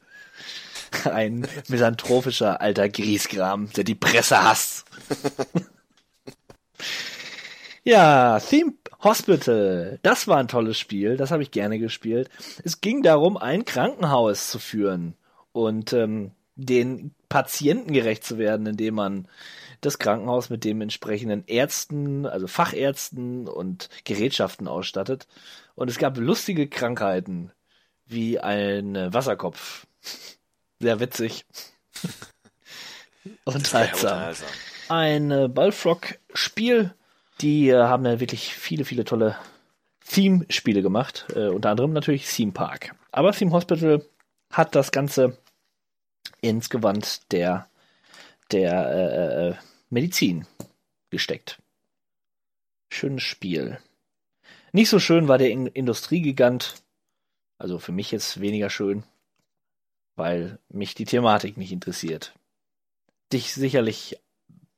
E: ein misanthropischer alter Griesgram, der die Presse hasst. ja, Theme Hospital. Das war ein tolles Spiel. Das habe ich gerne gespielt. Es ging darum, ein Krankenhaus zu führen und ähm, den Patienten gerecht zu werden, indem man das Krankenhaus mit dem entsprechenden Ärzten, also Fachärzten und Gerätschaften ausstattet. Und es gab lustige Krankheiten, wie ein Wasserkopf. Sehr witzig. Unterhaltsam. Ein äh, Balfrog-Spiel. Die äh, haben ja wirklich viele, viele tolle Theme-Spiele gemacht. Äh, unter anderem natürlich Theme Park. Aber Theme Hospital hat das Ganze ins Gewand der, der äh, äh, Medizin gesteckt. Schönes Spiel. Nicht so schön war der In Industriegigant. Also für mich jetzt weniger schön, weil mich die Thematik nicht interessiert. Dich sicherlich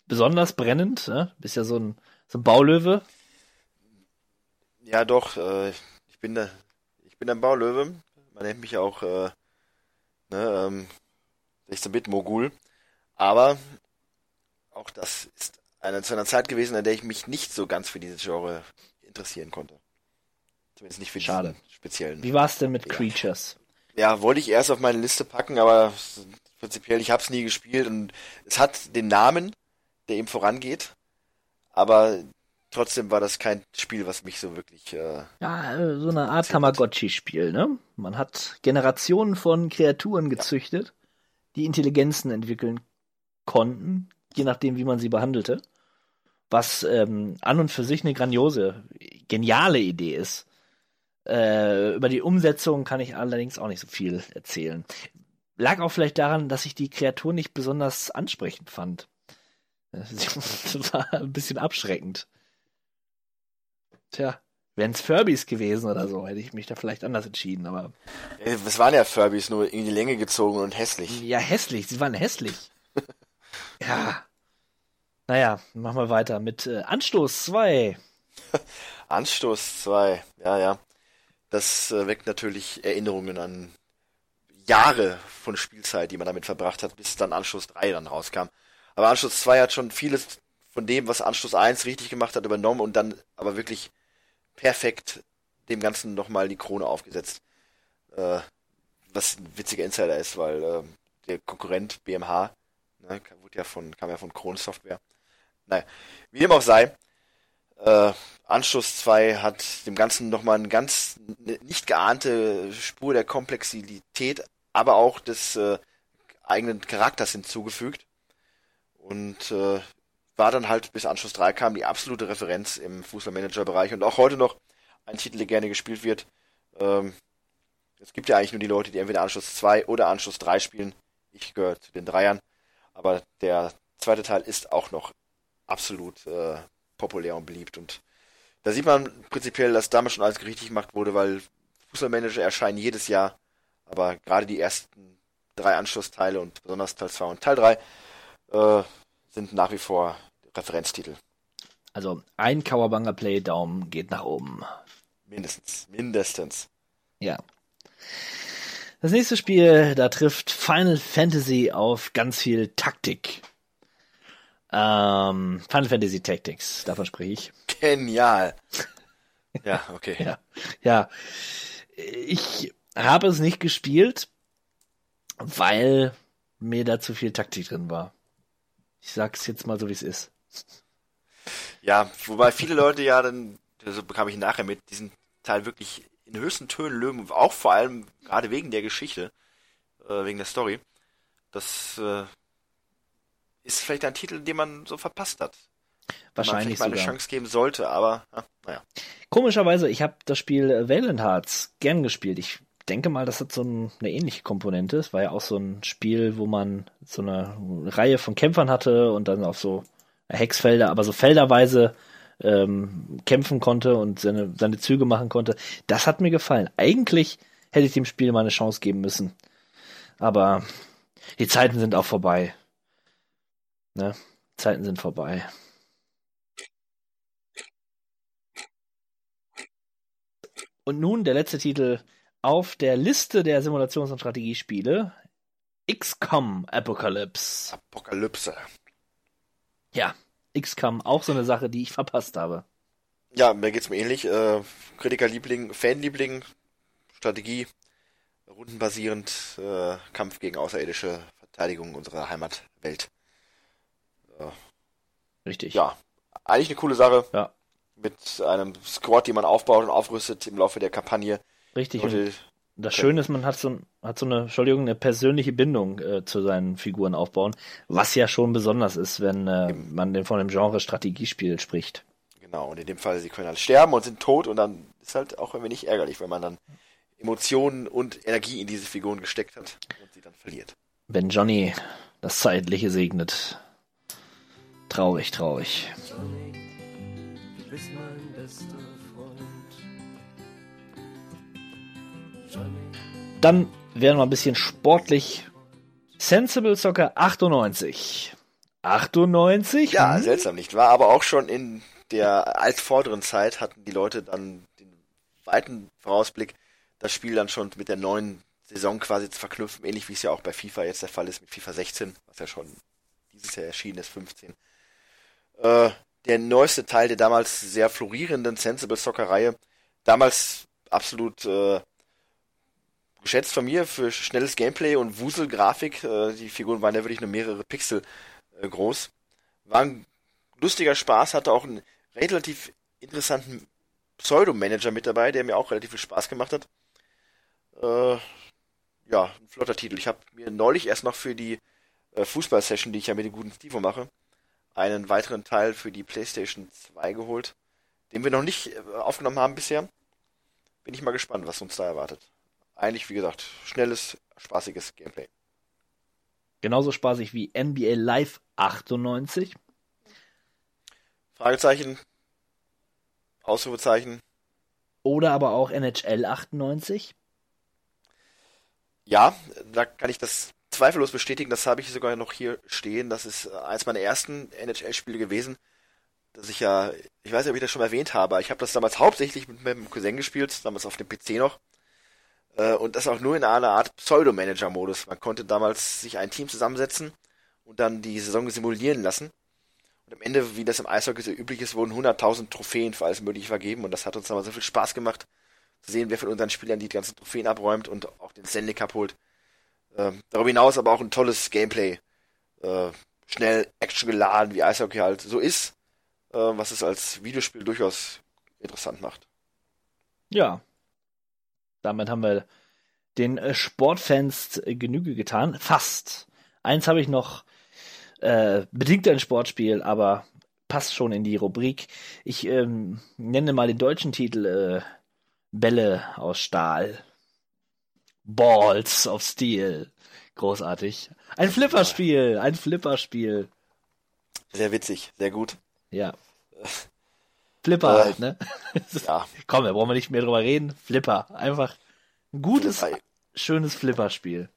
E: besonders brennend, ne? Bist ja so ein, so ein Baulöwe.
F: Ja, doch, äh, ich bin da, ich bin ein Baulöwe. Man nennt mich auch, äh, ne, ähm, 16-Bit-Mogul. Aber auch das ist eine, zu einer Zeit gewesen, in der ich mich nicht so ganz für dieses Genre interessieren konnte. Zumindest nicht für
E: Schade.
F: speziellen.
E: Wie war's denn mit Creatures?
F: Ja, wollte ich erst auf meine Liste packen, aber prinzipiell, ich habe es nie gespielt und es hat den Namen, der ihm vorangeht, aber trotzdem war das kein Spiel, was mich so wirklich äh,
E: Ja, äh, so eine Art Tamagotchi-Spiel, ne? Man hat Generationen von Kreaturen gezüchtet, die Intelligenzen entwickeln konnten, je nachdem, wie man sie behandelte. Was ähm, an und für sich eine grandiose, geniale Idee ist. Äh, über die Umsetzung kann ich allerdings auch nicht so viel erzählen. Lag auch vielleicht daran, dass ich die Kreatur nicht besonders ansprechend fand. Das war ein bisschen abschreckend. Tja, wären es Furbies gewesen oder so, hätte ich mich da vielleicht anders entschieden, aber.
F: Es waren ja Furbies, nur in die Länge gezogen und hässlich.
E: Ja, hässlich, sie waren hässlich. ja. Naja, machen wir weiter mit äh, Anstoß 2.
F: Anstoß 2, ja, ja. Das äh, weckt natürlich Erinnerungen an Jahre von Spielzeit, die man damit verbracht hat, bis dann Anschluss 3 dann rauskam. Aber Anschluss 2 hat schon vieles von dem, was Anschluss 1 richtig gemacht hat, übernommen und dann aber wirklich perfekt dem Ganzen nochmal die Krone aufgesetzt. Äh, was ein witziger Insider ist, weil äh, der Konkurrent BMH, ne, wurde ja von, kam ja von Krone Software. Naja, wie dem auch sei, äh, Anschluss 2 hat dem Ganzen nochmal eine ganz nicht geahnte Spur der Komplexität, aber auch des äh, eigenen Charakters hinzugefügt. Und äh, war dann halt bis Anschluss 3 kam die absolute Referenz im Fußballmanager-Bereich und auch heute noch ein Titel, der gerne gespielt wird. Ähm, es gibt ja eigentlich nur die Leute, die entweder Anschluss 2 oder Anschluss 3 spielen. Ich gehöre zu den Dreiern. Aber der zweite Teil ist auch noch absolut äh, populär und beliebt. Und da sieht man prinzipiell, dass damals schon alles richtig gemacht wurde, weil Fußballmanager erscheinen jedes Jahr. Aber gerade die ersten drei Anschlussteile und besonders Teil 2 und Teil 3 äh, sind nach wie vor Referenztitel.
E: Also ein Kawabanga Play Daumen geht nach oben.
F: Mindestens, mindestens.
E: Ja. Das nächste Spiel, da trifft Final Fantasy auf ganz viel Taktik. Ähm, Final Fantasy Tactics, davon spreche ich.
F: Genial. Ja, okay.
E: ja, ja. Ich habe es nicht gespielt, weil mir da zu viel Taktik drin war. Ich sag's jetzt mal so, wie es ist.
F: Ja, wobei viele Leute ja dann, so bekam ich nachher mit, diesen Teil wirklich in höchsten Tönen löben, auch vor allem gerade wegen der Geschichte, äh, wegen der Story. Das äh, ist vielleicht ein Titel, den man so verpasst hat.
E: Wahrscheinlich
F: man mal eine Chance geben sollte, aber ja, naja.
E: Komischerweise, ich habe das Spiel Valiant Hearts gern gespielt. Ich denke mal, das hat so ein, eine ähnliche Komponente. Es war ja auch so ein Spiel, wo man so eine Reihe von Kämpfern hatte und dann auf so Hexfelder, aber so felderweise ähm, kämpfen konnte und seine, seine Züge machen konnte. Das hat mir gefallen. Eigentlich hätte ich dem Spiel mal eine Chance geben müssen. Aber die Zeiten sind auch vorbei. Ne? Zeiten sind vorbei. Und nun der letzte Titel auf der Liste der Simulations- und Strategiespiele. XCOM Apocalypse.
F: Apokalypse.
E: Ja, XCOM, auch so eine Sache, die ich verpasst habe.
F: Ja, mir geht's mir ähnlich. Äh, Kritikerliebling, Fanliebling, Strategie, rundenbasierend, äh, Kampf gegen außerirdische Verteidigung unserer Heimatwelt. Äh,
E: Richtig.
F: Ja, eigentlich eine coole Sache.
E: Ja.
F: Mit einem Squad, den man aufbaut und aufrüstet im Laufe der Kampagne.
E: Richtig. Und das Schöne ist, man hat so, hat so eine, Entschuldigung, eine persönliche Bindung äh, zu seinen Figuren aufbauen, was ja schon besonders ist, wenn äh, man den von dem Genre Strategiespiel spricht.
F: Genau, und in dem Fall, sie können halt sterben und sind tot und dann ist halt auch ein wenig ärgerlich, wenn man dann Emotionen und Energie in diese Figuren gesteckt hat und sie dann verliert.
E: Wenn Johnny das Zeitliche segnet. Traurig, traurig.
K: Johnny, du bist mein
E: Dann werden wir ein bisschen sportlich. Sensible Soccer 98. 98?
F: Ja,
E: Hm?
F: seltsam, nicht wahr? Aber auch schon in der altvorderen Zeit hatten die Leute dann den weiten Vorausblick, das Spiel dann schon mit der neuen Saison quasi zu verknüpfen, ähnlich wie es ja auch bei FIFA jetzt der Fall ist mit FIFA 16, was ja schon dieses Jahr erschienen ist, 15. Äh, der neueste Teil der damals sehr florierenden Sensible Soccer Reihe, damals absolut äh, geschätzt von mir für schnelles Gameplay und Wuselgrafik. Äh, die Figuren waren ja wirklich nur mehrere Pixel äh, groß. War ein lustiger Spaß, hatte auch einen relativ interessanten Pseudo-Manager mit dabei, der mir auch relativ viel Spaß gemacht hat. Äh, ja, ein flotter Titel. Ich habe mir neulich erst noch für die äh, Fußball-Session, die ich ja mit dem guten Stivo mache, einen weiteren Teil für die PlayStation 2 geholt, den wir noch nicht äh, aufgenommen haben bisher. Bin ich mal gespannt, was uns da erwartet. Eigentlich, wie gesagt, schnelles, spaßiges Gameplay.
E: Genauso spaßig wie NBA Live 98.
F: Fragezeichen, Ausrufezeichen.
E: Oder aber auch NHL 98.
F: Ja, da kann ich das zweifellos bestätigen. Das habe ich sogar noch hier stehen. Das ist äh, eins meiner ersten NHL-Spiele gewesen. Dass ich ja, ich weiß nicht, ob ich das schon erwähnt habe, ich habe das damals hauptsächlich mit meinem Cousin gespielt, damals auf dem PC noch. Äh, und das auch nur in einer Art Pseudo-Manager-Modus. Man konnte damals sich ein Team zusammensetzen und dann die Saison simulieren lassen. Und am Ende, wie das im Eishockey so üblich ist, wurden 100.000 Trophäen für alles Mögliche vergeben. Und das hat uns damals so viel Spaß gemacht, zu sehen, wer von unseren Spielern die ganzen Trophäen abräumt und auch den Stanley Cup holt. Ähm, darüber hinaus aber auch ein tolles Gameplay. Äh, schnell, Action geladen, wie Eishockey halt so ist, äh, was es als Videospiel durchaus interessant macht.
E: Ja. Damit haben wir den äh, Sportfans äh, Genüge getan. Fast. Eins habe ich noch äh, bedingt ein Sportspiel, aber passt schon in die Rubrik. Ich ähm, nenne mal den deutschen Titel äh, Bälle aus Stahl. Balls of Steel. Großartig. Ein Flipperspiel, ein Flipperspiel.
F: Sehr witzig, sehr gut.
E: Ja. Flipper
F: Äh,
E: halt, ne?
F: Ja.
E: Komm, da brauchen wir nicht mehr drüber reden. Flipper. Einfach ein gutes, schönes Flipperspiel.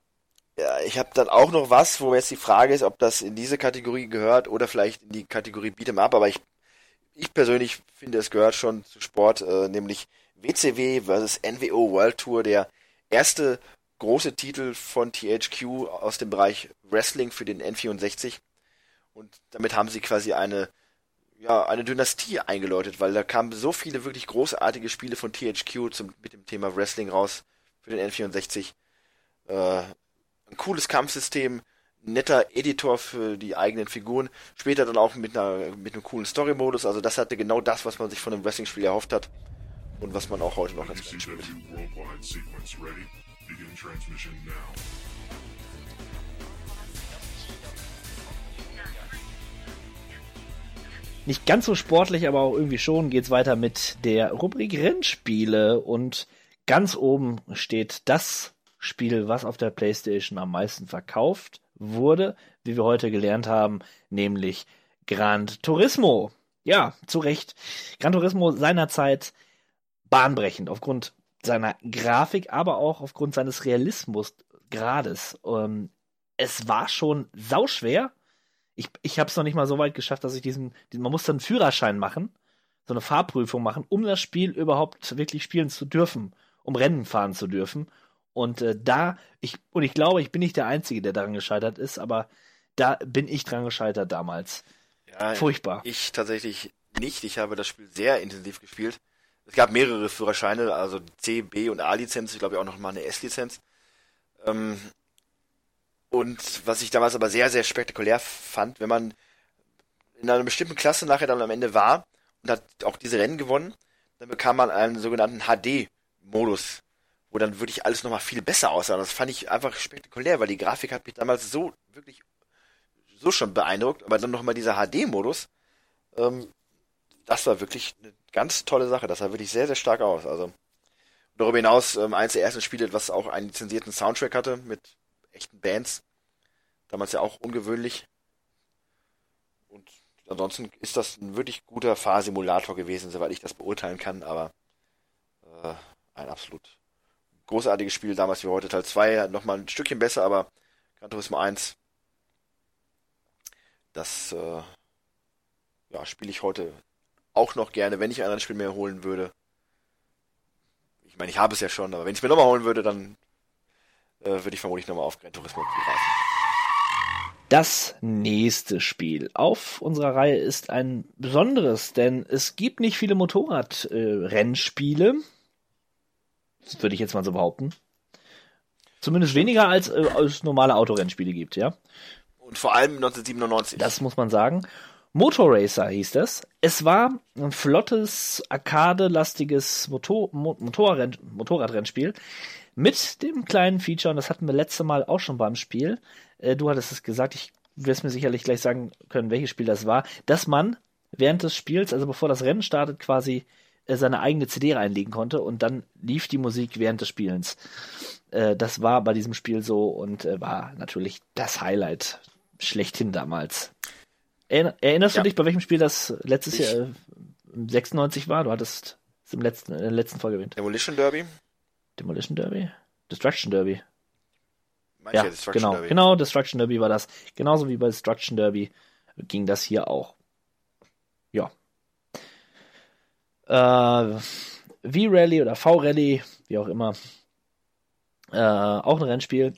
F: Ja, ich habe dann auch noch was, wo jetzt die Frage ist, ob das in diese Kategorie gehört oder vielleicht in die Kategorie Beat'em Up, aber ich, ich persönlich finde, es gehört schon zu Sport, äh, nämlich WCW versus NWO World Tour, der erste große Titel von THQ aus dem Bereich Wrestling für den N64. Und damit haben sie quasi eine, ja, eine Dynastie eingeläutet, weil da kamen so viele wirklich großartige Spiele von THQ zum, mit dem Thema Wrestling raus für den N64. Äh, ein cooles Kampfsystem, netter Editor für die eigenen Figuren, später dann auch mit einer mit einem coolen Story-Modus, also das hatte genau das, was man sich von einem Wrestling-Spiel erhofft hat und was man auch heute noch ganz gerne spielt.
E: Nicht ganz so sportlich, aber auch irgendwie schon geht's weiter mit der Rubrik Rennspiele und ganz oben steht das Spiel, was auf der PlayStation am meisten verkauft wurde, wie wir heute gelernt haben, nämlich Gran Turismo. Ja, zu Recht. Gran Turismo seinerzeit bahnbrechend aufgrund seiner Grafik, aber auch aufgrund seines Realismusgrades. Ähm, es war schon sauschwer. Ich, ich habe es noch nicht mal so weit geschafft, dass ich diesen, diesen, man muss dann einen Führerschein machen, so eine Fahrprüfung machen, um das Spiel überhaupt wirklich spielen zu dürfen, um Rennen fahren zu dürfen. Und äh, da, ich, und ich glaube, ich bin nicht der Einzige, der daran gescheitert ist, aber da bin ich dran gescheitert damals.
F: Ja,
E: Furchtbar.
F: Ich tatsächlich nicht. Ich habe das Spiel sehr intensiv gespielt. Es gab mehrere Führerscheine, also C, B und A-Lizenz, ich glaube auch noch mal eine S-Lizenz. Ähm, und was ich damals aber sehr, sehr spektakulär fand, wenn man in einer bestimmten Klasse nachher dann am Ende war und hat auch diese Rennen gewonnen, dann bekam man einen sogenannten HD-Modus, wo dann wirklich alles nochmal viel besser aussah. Das fand ich einfach spektakulär, weil die Grafik hat mich damals so wirklich so schon beeindruckt, aber dann nochmal dieser HD-Modus, ähm, das war wirklich eine ganz tolle Sache. Das sah wirklich sehr, sehr stark aus. Also darüber hinaus ähm, eins der ersten Spiele, was auch einen lizenzierten Soundtrack hatte mit echten Bands. Damals ja auch ungewöhnlich. Und ansonsten ist das ein wirklich guter Fahrsimulator gewesen, soweit ich das beurteilen kann, aber äh, ein absolut großartiges Spiel damals wie heute. Teil 2 nochmal ein Stückchen besser, aber Gran Turismo 1, das äh, ja, spiele ich heute auch noch gerne, wenn ich ein Spiel mehr holen würde. Ich meine, ich habe es ja schon, aber wenn ich es mir nochmal holen würde, dann äh, würde ich vermutlich nochmal auf Gran Turismo zugreifen.
E: Das nächste Spiel auf unserer Reihe ist ein besonderes, denn es gibt nicht viele Motorradrennspiele. Äh, würde ich jetzt mal so behaupten. Zumindest weniger als äh, es normale Autorennspiele gibt, ja.
F: Und vor allem 1997.
E: Das muss man sagen. Motor Racer hieß das. Es war ein flottes, arcade-lastiges Motor Motorrenn Motorradrennspiel Mit dem kleinen Feature, und das hatten wir letzte Mal auch schon beim Spiel, äh, du hattest es gesagt, ich wirst mir sicherlich gleich sagen können, welches Spiel das war, dass man während des Spiels, also bevor das Rennen startet, quasi äh, seine eigene CD reinlegen konnte und dann lief die Musik während des Spielens. Äh, das war bei diesem Spiel so und äh, war natürlich das Highlight schlechthin damals. Erinner, erinnerst
F: Ja.
E: du dich, bei welchem Spiel das letztes
F: Ich-
E: Jahr äh, 96 war? Du hattest es im letzten, in der letzten Folge erwähnt.
F: Demolition Derby?
E: Demolition Derby? Destruction Derby.
F: Meinst
E: Ja,
F: Destruction
E: genau,
F: Derby?
E: genau, Destruction Derby war das. Genauso wie bei Destruction Derby ging das hier auch. Ja. Äh, V-Rally oder V-Rally, wie auch immer. Äh, auch ein Rennspiel.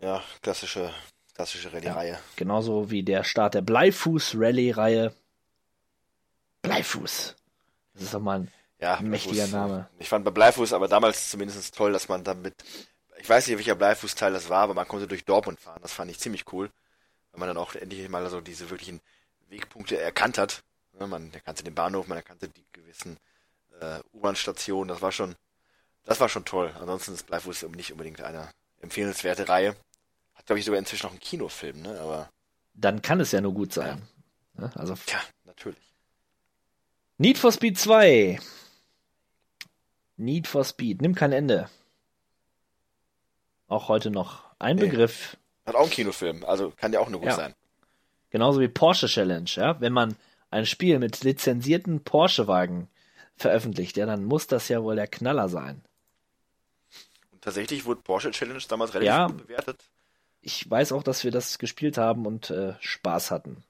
F: Ja, klassische, klassische Rallye-Reihe.
E: Genauso wie der Start der Bleifuß-Rally-Reihe. Bleifuß. Das ist doch mal ein
F: Ja,
E: mächtiger
F: Bleifuß,
E: Name.
F: Ich fand bei Bleifuß aber damals zumindest toll, dass man damit, ich weiß nicht, welcher Bleifußteil das war, aber man konnte durch Dortmund fahren. Das fand ich ziemlich cool, weil man dann auch endlich mal so diese wirklichen Wegpunkte erkannt hat. Ne, Man erkannte den Bahnhof, man erkannte die gewissen äh, U-Bahn-Stationen. Das war schon, das war schon toll. Ansonsten ist Bleifuß nicht unbedingt eine empfehlenswerte Reihe. Hat glaube ich sogar inzwischen noch einen Kinofilm, ne? Aber
E: Dann kann es ja nur gut sein. Ne? Also
F: ja, natürlich.
E: Need for Speed 2. Need for Speed. Nimmt kein Ende. Auch heute noch ein
F: Nee.
E: Begriff.
F: Hat auch einen Kinofilm, also kann ja auch nur gut
E: Ja.
F: sein.
E: Genauso wie Porsche Challenge. Ja? Wenn man ein Spiel mit lizenzierten Porsche-Wagen veröffentlicht, ja, dann muss das ja wohl der Knaller sein.
F: Und tatsächlich wurde Porsche Challenge damals relativ
E: Ja.
F: gut bewertet.
E: Ich weiß auch, dass wir das gespielt haben und äh, Spaß hatten.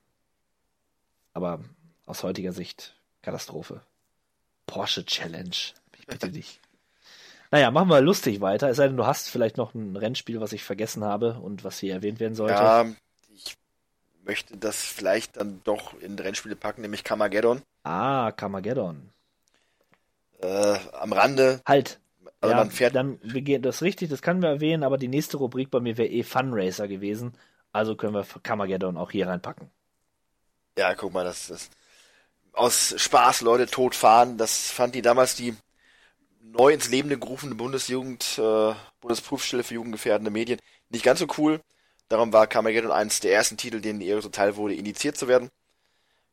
E: Aber aus heutiger Sicht Katastrophe. Porsche Challenge. Ich bitte dich. Naja, machen wir lustig weiter. Es sei denn, du hast vielleicht noch ein Rennspiel, was ich vergessen habe und was hier erwähnt werden sollte.
F: Ja, ich möchte das vielleicht dann doch in Rennspiele packen, nämlich Carmageddon.
E: Ah, Carmageddon.
F: Äh, am Rande.
E: Halt.
F: Also
E: ja,
F: man fährt.
E: dann wir gehen das ist richtig, das können wir erwähnen, aber die nächste Rubrik bei mir wäre eh Fun Racer gewesen. Also können wir Carmageddon auch hier reinpacken.
F: Ja, guck mal, das ist aus Spaß Leute tot fahren. Das fand die damals die neu ins Leben gerufene Bundesjugend, äh, Bundesprüfstelle für jugendgefährdende Medien nicht ganz so cool. Darum war Carmageddon eines der ersten Titel, denen Ehre zuteil wurde, indiziert zu werden.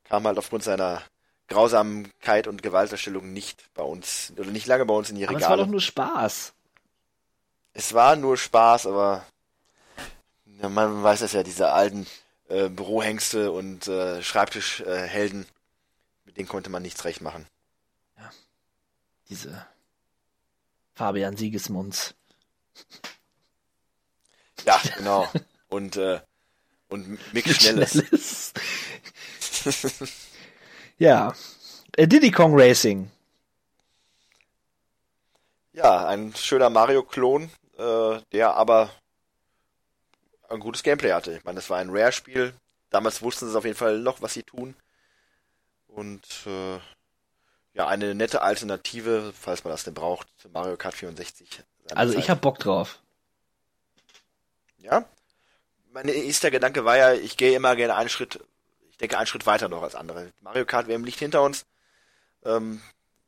F: Kam halt aufgrund seiner Grausamkeit und Gewalterstellung nicht bei uns, oder nicht lange bei uns in die
E: Aber
F: Regale.
E: es war doch nur Spaß.
F: Es war nur Spaß, aber ja, man weiß das ja, diese alten äh, Bürohengste und äh, Schreibtischhelden, äh, mit denen konnte man nichts recht machen.
E: Diese Fabian Siegesmunds.
F: Ja, genau. und äh, und Mick Schnelles.
E: Schnelles. Ja. Äh, Diddy Kong Racing.
F: ja, ein schöner Mario-Klon, äh, der aber ein gutes Gameplay hatte. Ich meine, das war ein Rare-Spiel. Damals wussten sie auf jeden Fall noch, was sie tun. Und äh, ja, eine nette Alternative, falls man das denn braucht, zu Mario Kart 64. seiner
E: Also
F: Zeit.
E: ich hab Bock drauf.
F: Ja. Mein erster Gedanke war ja, ich gehe immer gerne einen Schritt, ich denke einen Schritt weiter noch als andere. Mario Kart WM liegt hinter uns. Ähm,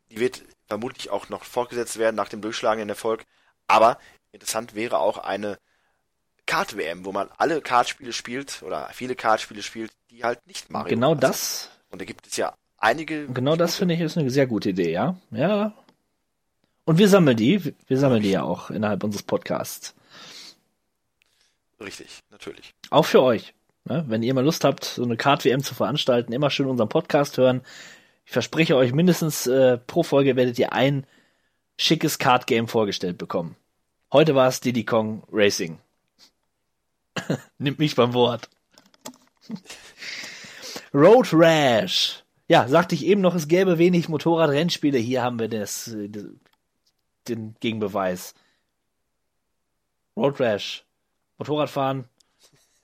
F: die wird vermutlich auch noch fortgesetzt werden nach dem durchschlagenden Erfolg. Aber interessant wäre auch eine Kart-WM, wo man alle Kartspiele spielt oder viele Kartspiele spielt, die halt nicht Mario
E: genau
F: Kart
E: das,
F: sind. Und da gibt es ja einige.
E: genau das finde ich ist eine sehr gute Idee, ja? Ja. Und wir sammeln die, wir sammeln die ja auch innerhalb unseres Podcasts.
F: Richtig, natürlich.
E: Auch für euch. Ne? Wenn ihr mal Lust habt, so eine Kart-WM zu veranstalten, immer schön unseren Podcast hören. Ich verspreche euch, mindestens äh, pro Folge werdet ihr ein schickes Kart-Game vorgestellt bekommen. Heute war es Diddy Kong Racing. Nimmt mich beim Wort. Road Rash. Ja, sagte ich eben noch, es gäbe wenig Motorradrennspiele. Hier haben wir das, äh, den Gegenbeweis. Road Rash. Motorradfahren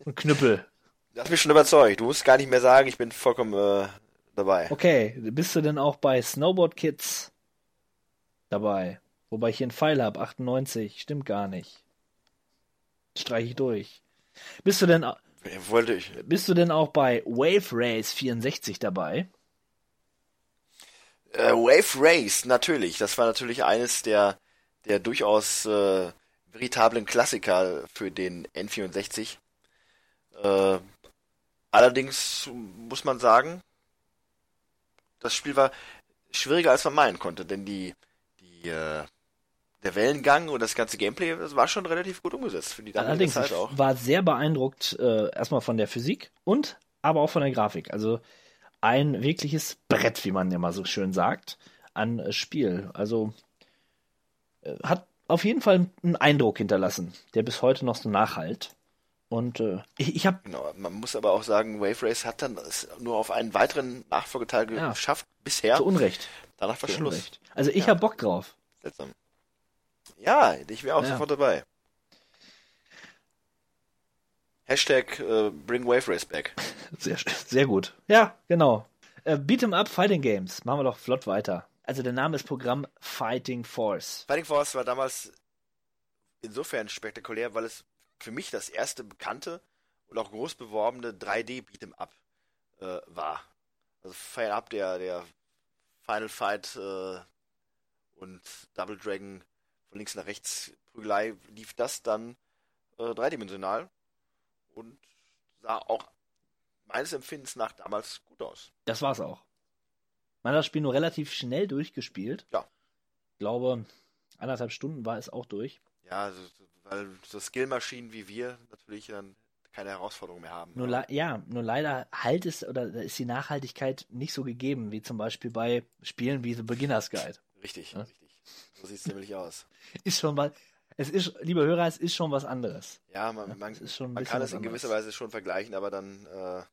E: und Knüppel.
F: Das mich schon überzeugt. Du musst gar nicht mehr sagen, ich bin vollkommen äh, dabei.
E: Okay, bist du denn auch bei Snowboard Kids dabei? Wobei ich hier einen Pfeil habe, 98, stimmt gar nicht. Streich ich durch. Bist du denn,
F: Wollte ich.
E: bist du denn auch bei Wave Race 64 dabei?
F: Äh, Wave Race, natürlich. Das war natürlich eines der, der durchaus äh, veritablen Klassiker für den N64. Äh, allerdings muss man sagen, das Spiel war schwieriger als man meinen konnte, denn die, die äh, der Wellengang und das ganze Gameplay, das war schon relativ gut umgesetzt für die damalige
E: Allerdings,
F: Zeit auch.
E: war sehr beeindruckt, äh, erstmal von der Physik und aber auch von der Grafik. Also ein wirkliches Brett, wie man immer so schön sagt, an äh, Spiel. Also äh, hat auf jeden Fall einen Eindruck hinterlassen, der bis heute noch so nachhalt. Und äh, ich, ich habe
F: Genau, man muss aber auch sagen, Wave Race hat dann es nur auf einen weiteren Nachfolgeteil
E: Ja.
F: geschafft bisher.
E: zu Unrecht.
F: Danach war
E: Zu
F: Schluss.
E: Unrecht. Also ich
F: Ja.
E: hab Bock drauf.
F: Seltsam. Ja, ich wäre auch
E: Ja.
F: sofort dabei. Hashtag äh, Bring Wave Race back.
E: Sehr, sehr gut. Ja, genau. Äh, Beat'em Up Fighting Games. Machen wir doch flott weiter. Also der Name ist Programm Fighting Force.
F: Fighting Force war damals insofern spektakulär, weil es für mich das erste bekannte und auch groß beworbene 3D Beat'em Up äh, war. Also Fire Up, der, der Final Fight äh, und Double Dragon von links nach rechts Prügelei lief das dann äh, dreidimensional und sah auch meines Empfindens nach damals gut aus.
E: Das war's auch. Man hat das Spiel nur relativ schnell durchgespielt.
F: Ja.
E: Ich glaube, anderthalb Stunden war es auch durch.
F: Ja, also, weil so Skillmaschinen wie wir natürlich dann keine Herausforderung mehr haben.
E: Nur ja, nur leider halt es oder ist die Nachhaltigkeit nicht so gegeben, wie zum Beispiel bei Spielen wie The Beginner's Guide.
F: Richtig,
E: Ja.
F: richtig. So sieht es nämlich aus.
E: Ist schon mal, es ist, liebe Hörer, es ist schon was anderes.
F: Ja, man, man,
E: ist
F: man kann es in gewisser. Weise schon vergleichen, aber dann äh,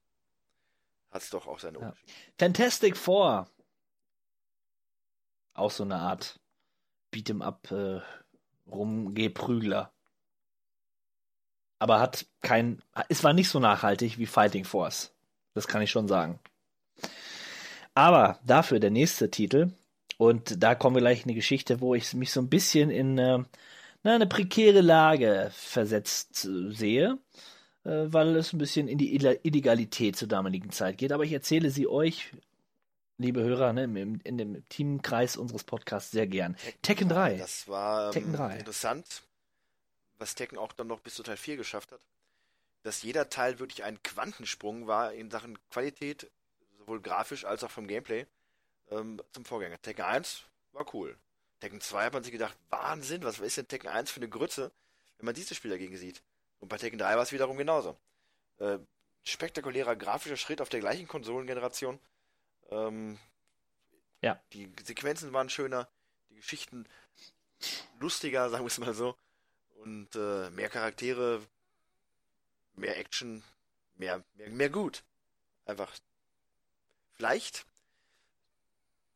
F: hat es doch auch seine
E: Ja.
F: Unterschiede.
E: Fantastic Four. Auch so eine Art Beat'em Up äh, Rumgeprügler. Aber hat kein, es war nicht so nachhaltig wie Fighting Force. Das kann ich schon sagen. Aber dafür der nächste Titel. Und da kommen wir gleich in eine Geschichte, wo ich mich so ein bisschen in äh, eine prekäre Lage versetzt äh, sehe, weil es ein bisschen in die Ille- Illegalität zur damaligen Zeit geht. Aber ich erzähle sie euch, liebe Hörer, ne, im, in dem Teamkreis unseres Podcasts sehr gern. Tekken 3.
F: Das war ähm,
E: Tekken 3.
F: interessant, was Tekken auch dann noch bis zu Teil 4 geschafft hat, dass jeder Teil wirklich ein Quantensprung war in Sachen Qualität, sowohl grafisch als auch vom Gameplay, ähm, zum Vorgänger. Tekken 1 war cool. Tekken 2 hat man sich gedacht, Wahnsinn, was ist denn Tekken 1 für eine Grütze, wenn man dieses Spiel dagegen sieht. Und bei Tekken 3 war es wiederum genauso. Äh, spektakulärer grafischer Schritt auf der gleichen Konsolengeneration. Ähm,
E: Ja.
F: Die Sequenzen waren schöner, die Geschichten lustiger, sagen wir es mal so. Und äh, mehr Charaktere, mehr Action, mehr, mehr, mehr gut. Einfach vielleicht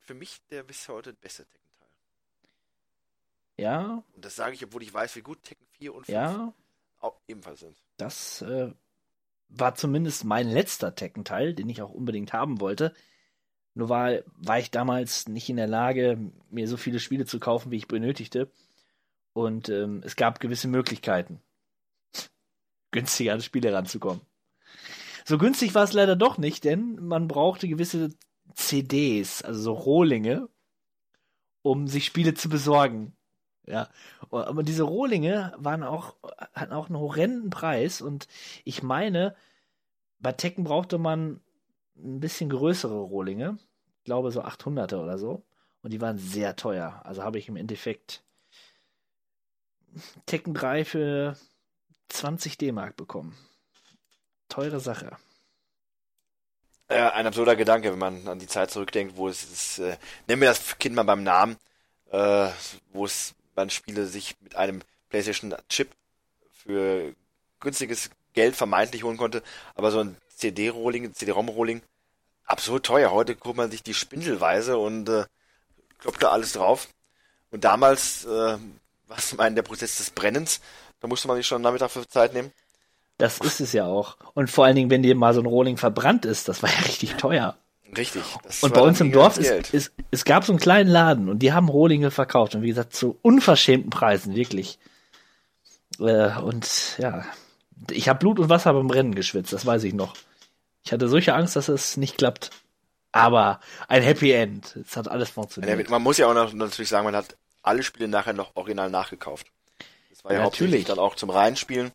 F: für mich der bis heute beste Tekken-Teil.
E: Ja,
F: Und das sage ich, obwohl ich weiß, wie gut Tekken 4 und 5
E: ja,
F: ebenfalls sind.
E: das äh, war zumindest mein letzter Tekken-Teil, den ich auch unbedingt haben wollte. Nur war, war ich damals nicht in der Lage, mir so viele Spiele zu kaufen, wie ich benötigte. Und ähm, es gab gewisse Möglichkeiten, günstiger an Spiele ranzukommen. So günstig war es leider doch nicht, denn man brauchte gewisse CDs, also so Rohlinge, um sich Spiele zu besorgen. Ja, aber diese Rohlinge waren auch, hatten auch einen horrenden Preis und ich meine, bei Tekken brauchte man ein bisschen größere Rohlinge. Ich glaube so 800er oder so. Und die waren sehr teuer. Also habe ich im Endeffekt Tekken 3 für 20 D-Mark bekommen. Teure Sache.
F: Äh, ein absurder Gedanke, wenn man an die Zeit zurückdenkt, wo es ist, äh, nennen wir das Kind mal beim Namen, äh, wo es man Spiele sich mit einem PlayStation-Chip für günstiges Geld vermeintlich holen konnte, aber so ein CD-Rolling, CD-ROM-Rolling, absurd teuer. Heute guckt man sich die spindelweise und äh, kloppt da alles drauf. Und damals äh, war es zum einen der Prozess des Brennens, da musste man sich schon einen Nachmittag für Zeit nehmen.
E: Das ist es ja auch. Und vor allen Dingen, wenn dir mal so ein Rohling verbrannt ist, das war ja richtig teuer.
F: Richtig.
E: Und bei uns im Dorf
F: gigantes
E: ist, ist, es gab so einen kleinen Laden und die haben Rohlinge verkauft und wie gesagt zu unverschämten Preisen, wirklich. Äh, und ja, ich habe Blut und Wasser beim Rennen geschwitzt, das weiß ich noch. Ich hatte solche Angst, dass es nicht klappt. Aber ein Happy End. Es hat alles funktioniert.
F: Ja, man muss ja auch noch natürlich sagen, man hat alle Spiele nachher noch original nachgekauft. Das war ja,
E: Ja, natürlich.
F: dann auch zum Reinspielen.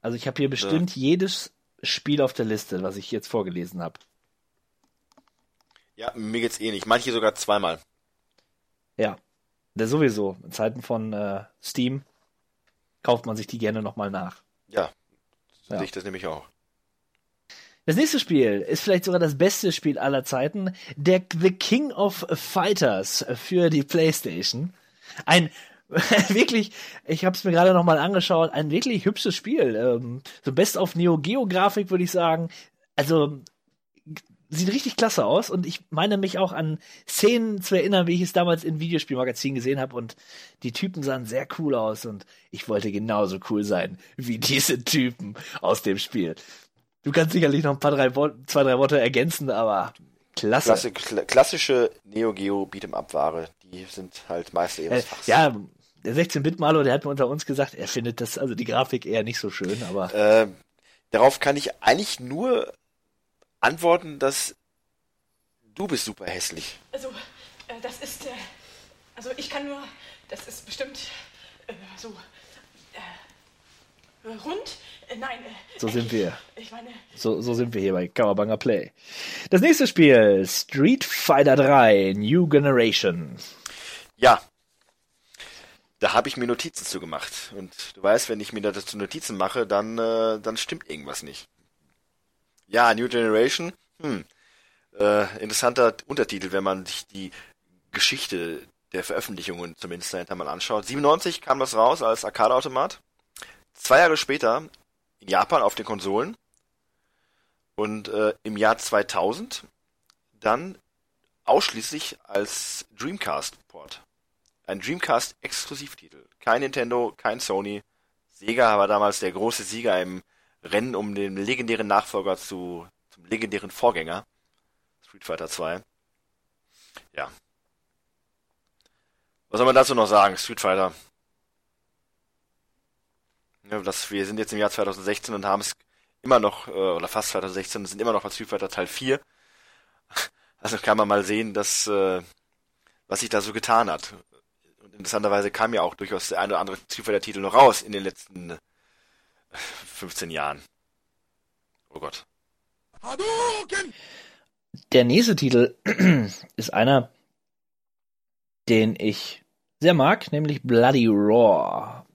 E: Also ich habe hier bestimmt jedes Spiel auf der Liste, was ich jetzt vorgelesen habe.
F: Ja, mir geht's ähnlich. Manche sogar zweimal.
E: Ja. Der sowieso. In Zeiten von äh, Steam kauft man sich die gerne nochmal nach.
F: Ja, so
E: Ja.
F: sehe ich das nämlich auch.
E: Das nächste Spiel ist vielleicht sogar das beste Spiel aller Zeiten. Der The King of Fighters für die PlayStation. Ein wirklich, ich habe es mir gerade nochmal angeschaut, ein wirklich hübsches Spiel. Ähm, so best auf Neo Geo Grafik würde ich sagen. Also sieht richtig klasse aus und ich meine mich auch an Szenen zu erinnern, wie ich es damals in Videospielmagazinen gesehen habe und die Typen sahen sehr cool aus und ich wollte genauso cool sein wie diese Typen aus dem Spiel. Du kannst sicherlich noch ein paar drei Worte, zwei, drei Worte ergänzen, aber klasse.
F: Klasse, kla klassische Neo Geo Beat'em Up Ware, die sind halt meist
E: Äh,
F: ihres Fachs.
E: ja, der 16-Bit-Malo, der hat mir unter uns gesagt, er findet das, also die Grafik eher nicht so schön, aber
F: Äh, darauf kann ich eigentlich nur antworten, dass du bist super hässlich.
J: Also, äh, das ist, äh, also ich kann nur, das ist bestimmt äh, so äh, rund. Äh, nein, äh,
E: so sind wir.
J: ich meine,
E: So, so sind wir hier bei Kawabanga Play. Das nächste Spiel, Street Fighter 3, New Generation.
F: Ja. Da habe ich mir Notizen zu gemacht. Und du weißt, wenn ich mir dazu Notizen mache, dann, äh, dann stimmt irgendwas nicht. Ja, New Generation. Hm. Äh, interessanter Untertitel, wenn man sich die Geschichte der Veröffentlichungen zumindest dahinter mal anschaut. 97 kam das raus als Arcade-Automat. Zwei Jahre später in Japan auf den Konsolen. Und äh, im Jahr 2000 dann ausschließlich als Dreamcast-Port. Ein Dreamcast-Exklusivtitel. Kein Nintendo, kein Sony. Sega war damals der große Sieger im Rennen um den legendären Nachfolger zu, zum legendären Vorgänger. Street Fighter 2. Ja. Was soll man dazu noch sagen? Street Fighter. Ja, das, wir sind jetzt im Jahr 2016 und haben es immer noch, äh, oder fast 2016, sind immer noch bei Street Fighter Teil 4. Also kann man mal sehen, dass, äh, was sich da so getan hat. Und interessanterweise kam ja auch durchaus der eine oder andere Street Fighter Titel noch raus in den letzten 15 Jahren. Oh Gott.
E: Der nächste Titel ist einer, den ich sehr mag, nämlich Bloody Roar.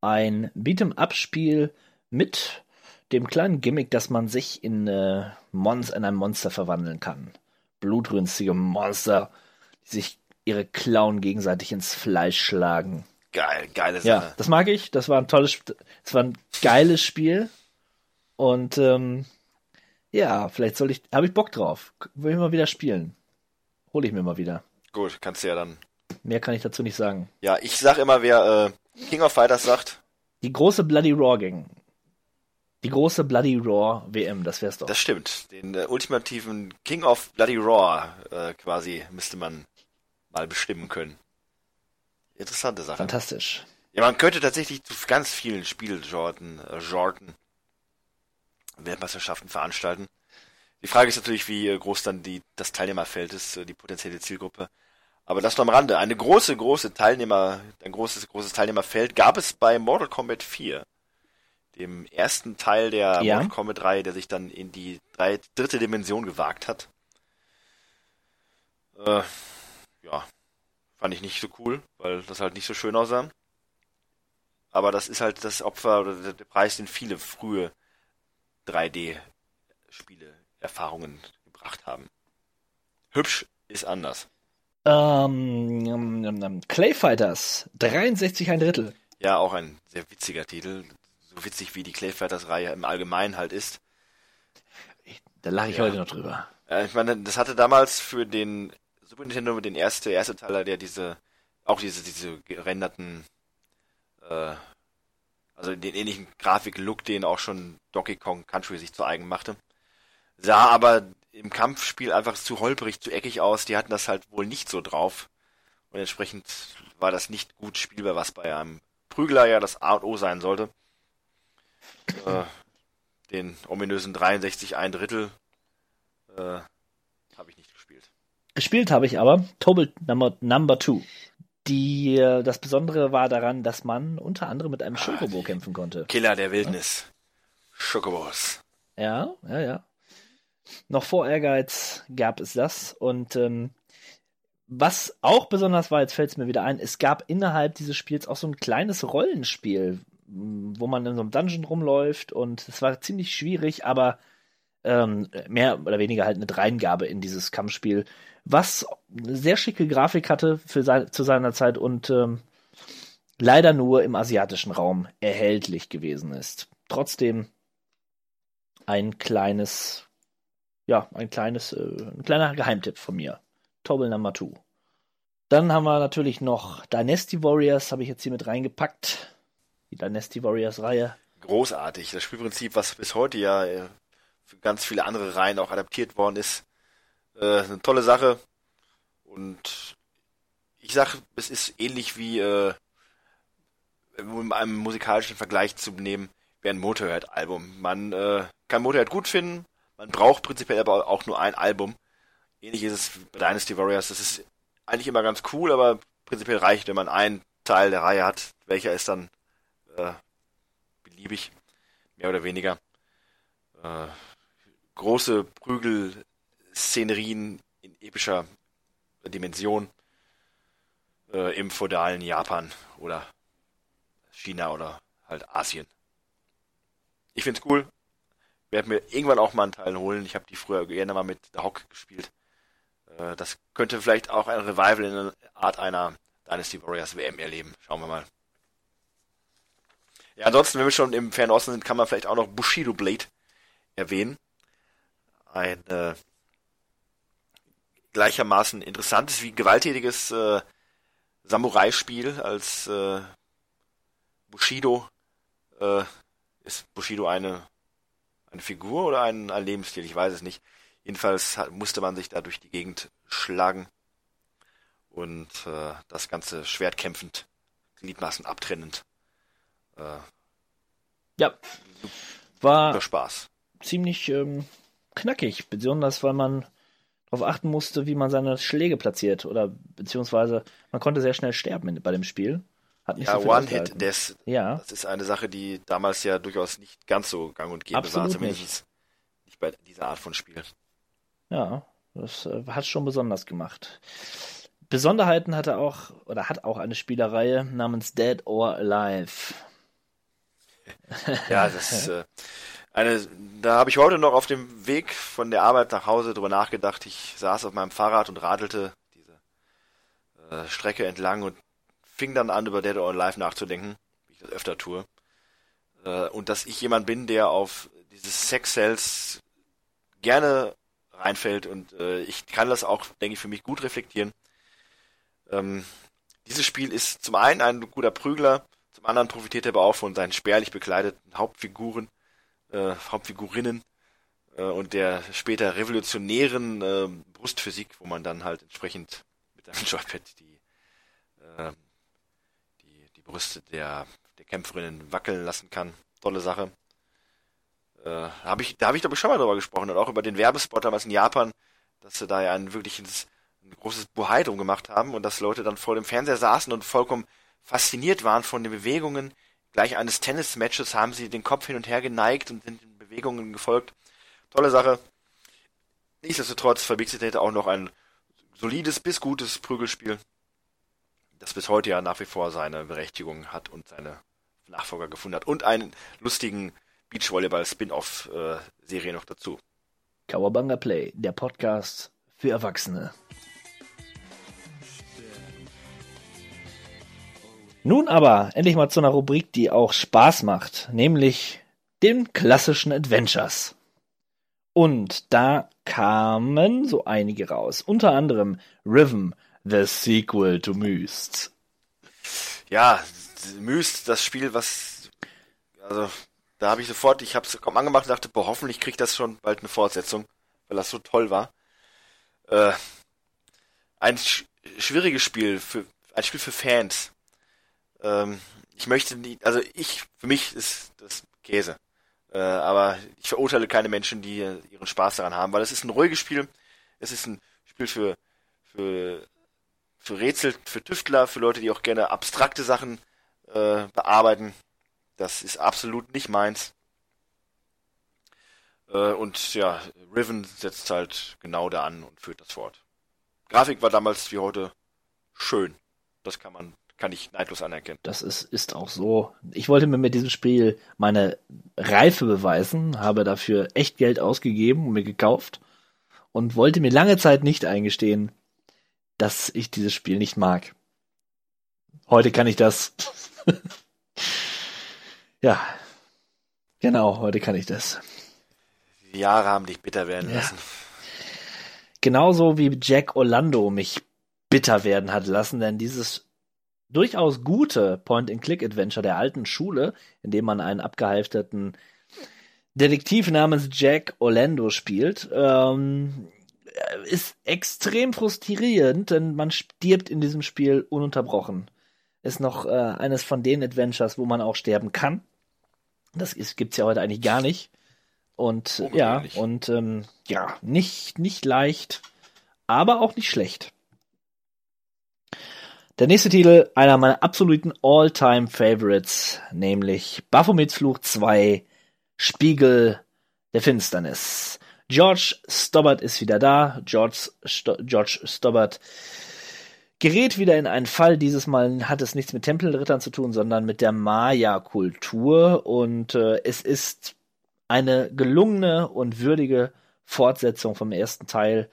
E: Ein Beat'em-up-Spiel mit dem kleinen Gimmick, dass man sich in, äh, Mons in ein Monster verwandeln kann. Blutrünstige Monster, die sich ihre Klauen gegenseitig ins Fleisch schlagen.
F: Geil, geile Sache.
E: Ja, das mag ich. Das war ein tolles, das war ein geiles Spiel. Und ähm, ja, vielleicht soll ich, habe ich Bock drauf. Will ich mal wieder spielen. Hole ich mir mal wieder.
F: Gut, kannst du ja dann.
E: Mehr kann ich dazu nicht sagen.
F: Ja, ich sag immer, wer äh, King of Fighters sagt,
E: Die große Bloody Raw Gang. Die große Bloody Raw WM, das wär's doch.
F: das stimmt. Den äh, ultimativen King of Bloody Raw äh, quasi müsste man mal bestimmen können. Interessante Sache.
E: Fantastisch.
F: Ja, man könnte tatsächlich zu ganz vielen Spielsorten, äh, Sorten Weltmeisterschaften veranstalten. Die Frage ist natürlich, wie äh, groß dann die, das Teilnehmerfeld ist, äh, die potenzielle Zielgruppe. Aber das nur am Rande. Eine große, große Teilnehmer, ein großes, großes Teilnehmerfeld gab es bei Mortal Kombat 4. Dem ersten Teil der
E: Ja.
F: Mortal Kombat 3, der sich dann in die drei, dritte Dimension gewagt hat. Äh, ja, fand ich nicht so cool, weil das halt nicht so schön aussah. Aber das ist halt das Opfer oder der, Preis, den viele frühe 3D-Spiele-Erfahrungen gebracht haben. Hübsch ist anders.
E: Ähm, ähm, ähm, Clay Fighters, 63 ein Drittel.
F: Ja, auch ein sehr witziger Titel. So witzig wie die Clay Fighters-Reihe im Allgemeinen halt ist.
E: Da lache ich
F: Ja.
E: heute noch drüber.
F: Äh, ich meine, das hatte damals für den Super Nintendo den erste, erste Teil, der diese, auch diese, diese gerenderten, äh, also den ähnlichen Grafik-Look, den auch schon Donkey Kong Country sich zu eigen machte. Sah aber im Kampfspiel einfach zu holprig, zu eckig aus. Die hatten das halt wohl nicht so drauf. Und entsprechend war das nicht gut spielbar, was bei einem Prügler ja das A und O sein sollte. äh, den ominösen 63 ein Drittel äh, gespielt.
E: Habe ich aber Tobal Number, Number 2. Die, äh, das Besondere war daran, dass man unter anderem mit einem Schokobo kämpfen konnte.
F: Killer der Wildnis. Schokobos.
E: Ja, ja, ja. Noch vor Ehrgeiz gab es das. Und ähm, was auch besonders war, jetzt fällt es mir wieder ein, es gab innerhalb dieses Spiels auch so ein kleines Rollenspiel, wo man in so einem Dungeon rumläuft und es war ziemlich schwierig, aber ähm, mehr oder weniger halt eine Dreingabe in dieses Kampfspiel, was eine sehr schicke Grafik hatte für sei zu seiner Zeit und ähm, leider nur im asiatischen Raum erhältlich gewesen ist. Trotzdem ein kleines, ja, ein kleines, äh, ein kleiner Geheimtipp von mir. Tobble Number 2. Dann haben wir natürlich noch Dynasty Warriors, habe ich jetzt hier mit reingepackt. Die Dynasty Warriors Reihe.
F: Großartig. Das Spielprinzip, was bis heute ja äh, für ganz viele andere Reihen auch adaptiert worden ist. Äh, eine tolle Sache. Und ich sag, es ist ähnlich wie, äh, um einen musikalischen Vergleich zu nehmen, wie ein Motorhead-Album. Man äh, kann Motorhead gut finden, man braucht prinzipiell aber auch nur ein Album. Ähnlich ist es bei Dynasty Warriors. Das ist eigentlich immer ganz cool, aber prinzipiell reicht, wenn man einen Teil der Reihe hat. Welcher ist dann äh, beliebig, mehr oder weniger. Äh, große Prügelszenerien in epischer Dimension äh, im feudalen Japan oder China oder halt Asien. Ich find's cool. Werde mir irgendwann auch mal einen Teil holen. Ich habe die früher gerne mal mit The Hawk gespielt. Äh, das könnte vielleicht auch ein Revival in der Art einer Dynasty Warriors WM erleben. Schauen wir mal. Ja, ansonsten, wenn wir schon im Fernosten sind, kann man vielleicht auch noch Bushido Blade erwähnen. Ein äh, gleichermaßen interessantes wie gewalttätiges äh, Samurai-Spiel als äh, Bushido. Äh, ist Bushido eine, eine Figur oder ein, ein Lebensstil? Ich weiß es nicht. Jedenfalls hat, musste man sich da durch die Gegend schlagen und äh, das ganze schwertkämpfend, Gliedmaßen abtrennend. Äh,
E: ja, war
F: Spaß.
E: ziemlich ähm, knackig, besonders weil man darauf achten musste, wie man seine Schläge platziert oder beziehungsweise man konnte sehr schnell sterben in, bei dem Spiel. Hat nicht
F: Ja,
E: so viel
F: One-Hit,
E: ausgehalten.
F: das,
E: Ja.
F: das ist eine Sache, die damals ja durchaus nicht ganz so gang und gäbe
E: Absolut
F: war, zumindest nicht bei dieser Art von Spiel.
E: Ja, das äh, hat schon besonders gemacht. Besonderheiten hatte auch oder hat auch eine Spielerreihe namens Dead or Alive.
F: Ja, das ist äh, eine, da habe ich heute noch auf dem Weg von der Arbeit nach Hause drüber nachgedacht. Ich saß auf meinem Fahrrad und radelte diese äh, Strecke entlang und fing dann an, über Dead or Alive nachzudenken, wie ich das öfter tue. Äh, und dass ich jemand bin, der auf dieses Sex Cells gerne reinfällt und äh, ich kann das auch, denke ich, für mich gut reflektieren. Ähm, dieses Spiel ist zum einen ein guter Prügler, zum anderen profitiert er aber auch von seinen spärlich bekleideten Hauptfiguren, äh, Hauptfigurinnen äh, und der später revolutionären äh, Brustphysik, wo man dann halt entsprechend mit einem Joypad die, äh, die, die Brüste der, der Kämpferinnen wackeln lassen kann. Tolle Sache. Äh, hab ich, da habe ich glaube ich schon mal drüber gesprochen und auch über den Werbespot damals in Japan, dass sie da ja ein wirkliches ein großes Buhai drum gemacht haben und dass Leute dann vor dem Fernseher saßen und vollkommen fasziniert waren von den Bewegungen. Gleich eines Tennismatches haben sie den Kopf hin und her geneigt und sind den Bewegungen gefolgt. Tolle Sache. Nichtsdestotrotz verbiegt sich auch noch ein solides bis gutes Prügelspiel, das bis heute ja nach wie vor seine Berechtigung hat und seine Nachfolger gefunden hat und einen lustigen Beachvolleyball-Spin-off-Serie noch dazu.
E: Kawabanga Play, der Podcast für Erwachsene. Nun aber endlich mal zu einer Rubrik, die auch Spaß macht, nämlich den klassischen Adventures. Und da kamen so einige raus, unter anderem Rhythm, the sequel to Myst.
F: Ja, Myst, das Spiel, was, also, da habe ich sofort, ich habe es kaum angemacht und dachte, boah, hoffentlich kriegt das schon bald eine Fortsetzung, weil das so toll war. Äh, ein sch schwieriges Spiel, für, ein Spiel für Fans. Ähm, ich möchte nie, also ich, für mich ist das Käse. Äh, aber ich verurteile keine Menschen, die ihren Spaß daran haben, weil es ist ein ruhiges Spiel. Es ist ein Spiel für, für für Rätsel, für Tüftler, für Leute, die auch gerne abstrakte Sachen äh, bearbeiten. Das ist absolut nicht meins. Äh, und ja, Riven setzt halt genau da an und führt das fort. Grafik war damals wie heute schön. Das kann man, kann ich neidlos anerkennen.
E: Das ist, ist auch so. Ich wollte mir mit diesem Spiel meine Reife beweisen, habe dafür echt Geld ausgegeben und mir gekauft und wollte mir lange Zeit nicht eingestehen, dass ich dieses Spiel nicht mag. Heute kann ich das. ja. Genau, heute kann ich das.
F: Die Jahre haben dich bitter werden
E: Ja.
F: lassen.
E: Genauso wie Jack Orlando mich bitter werden hat lassen, denn dieses durchaus gute Point-and-Click-Adventure der alten Schule, in dem man einen abgehalfterten Detektiv namens Jack Orlando spielt, ähm, ist extrem frustrierend, denn man stirbt in diesem Spiel ununterbrochen. Ist noch äh, eines von den Adventures, wo man auch sterben kann. Das ist, gibt's ja heute eigentlich gar nicht. Und äh, ja, und ähm, ja, nicht, nicht leicht, aber auch nicht schlecht. Der nächste Titel, einer meiner absoluten All-Time-Favorites, nämlich Baphomets Fluch 2, Spiegel der Finsternis. George Stobbart ist wieder da. George, Sto George Stobbart gerät wieder in einen Fall. Dieses Mal hat es nichts mit Tempelrittern zu tun, sondern mit der Maya-Kultur. Und äh, es ist eine gelungene und würdige Fortsetzung vom ersten Teil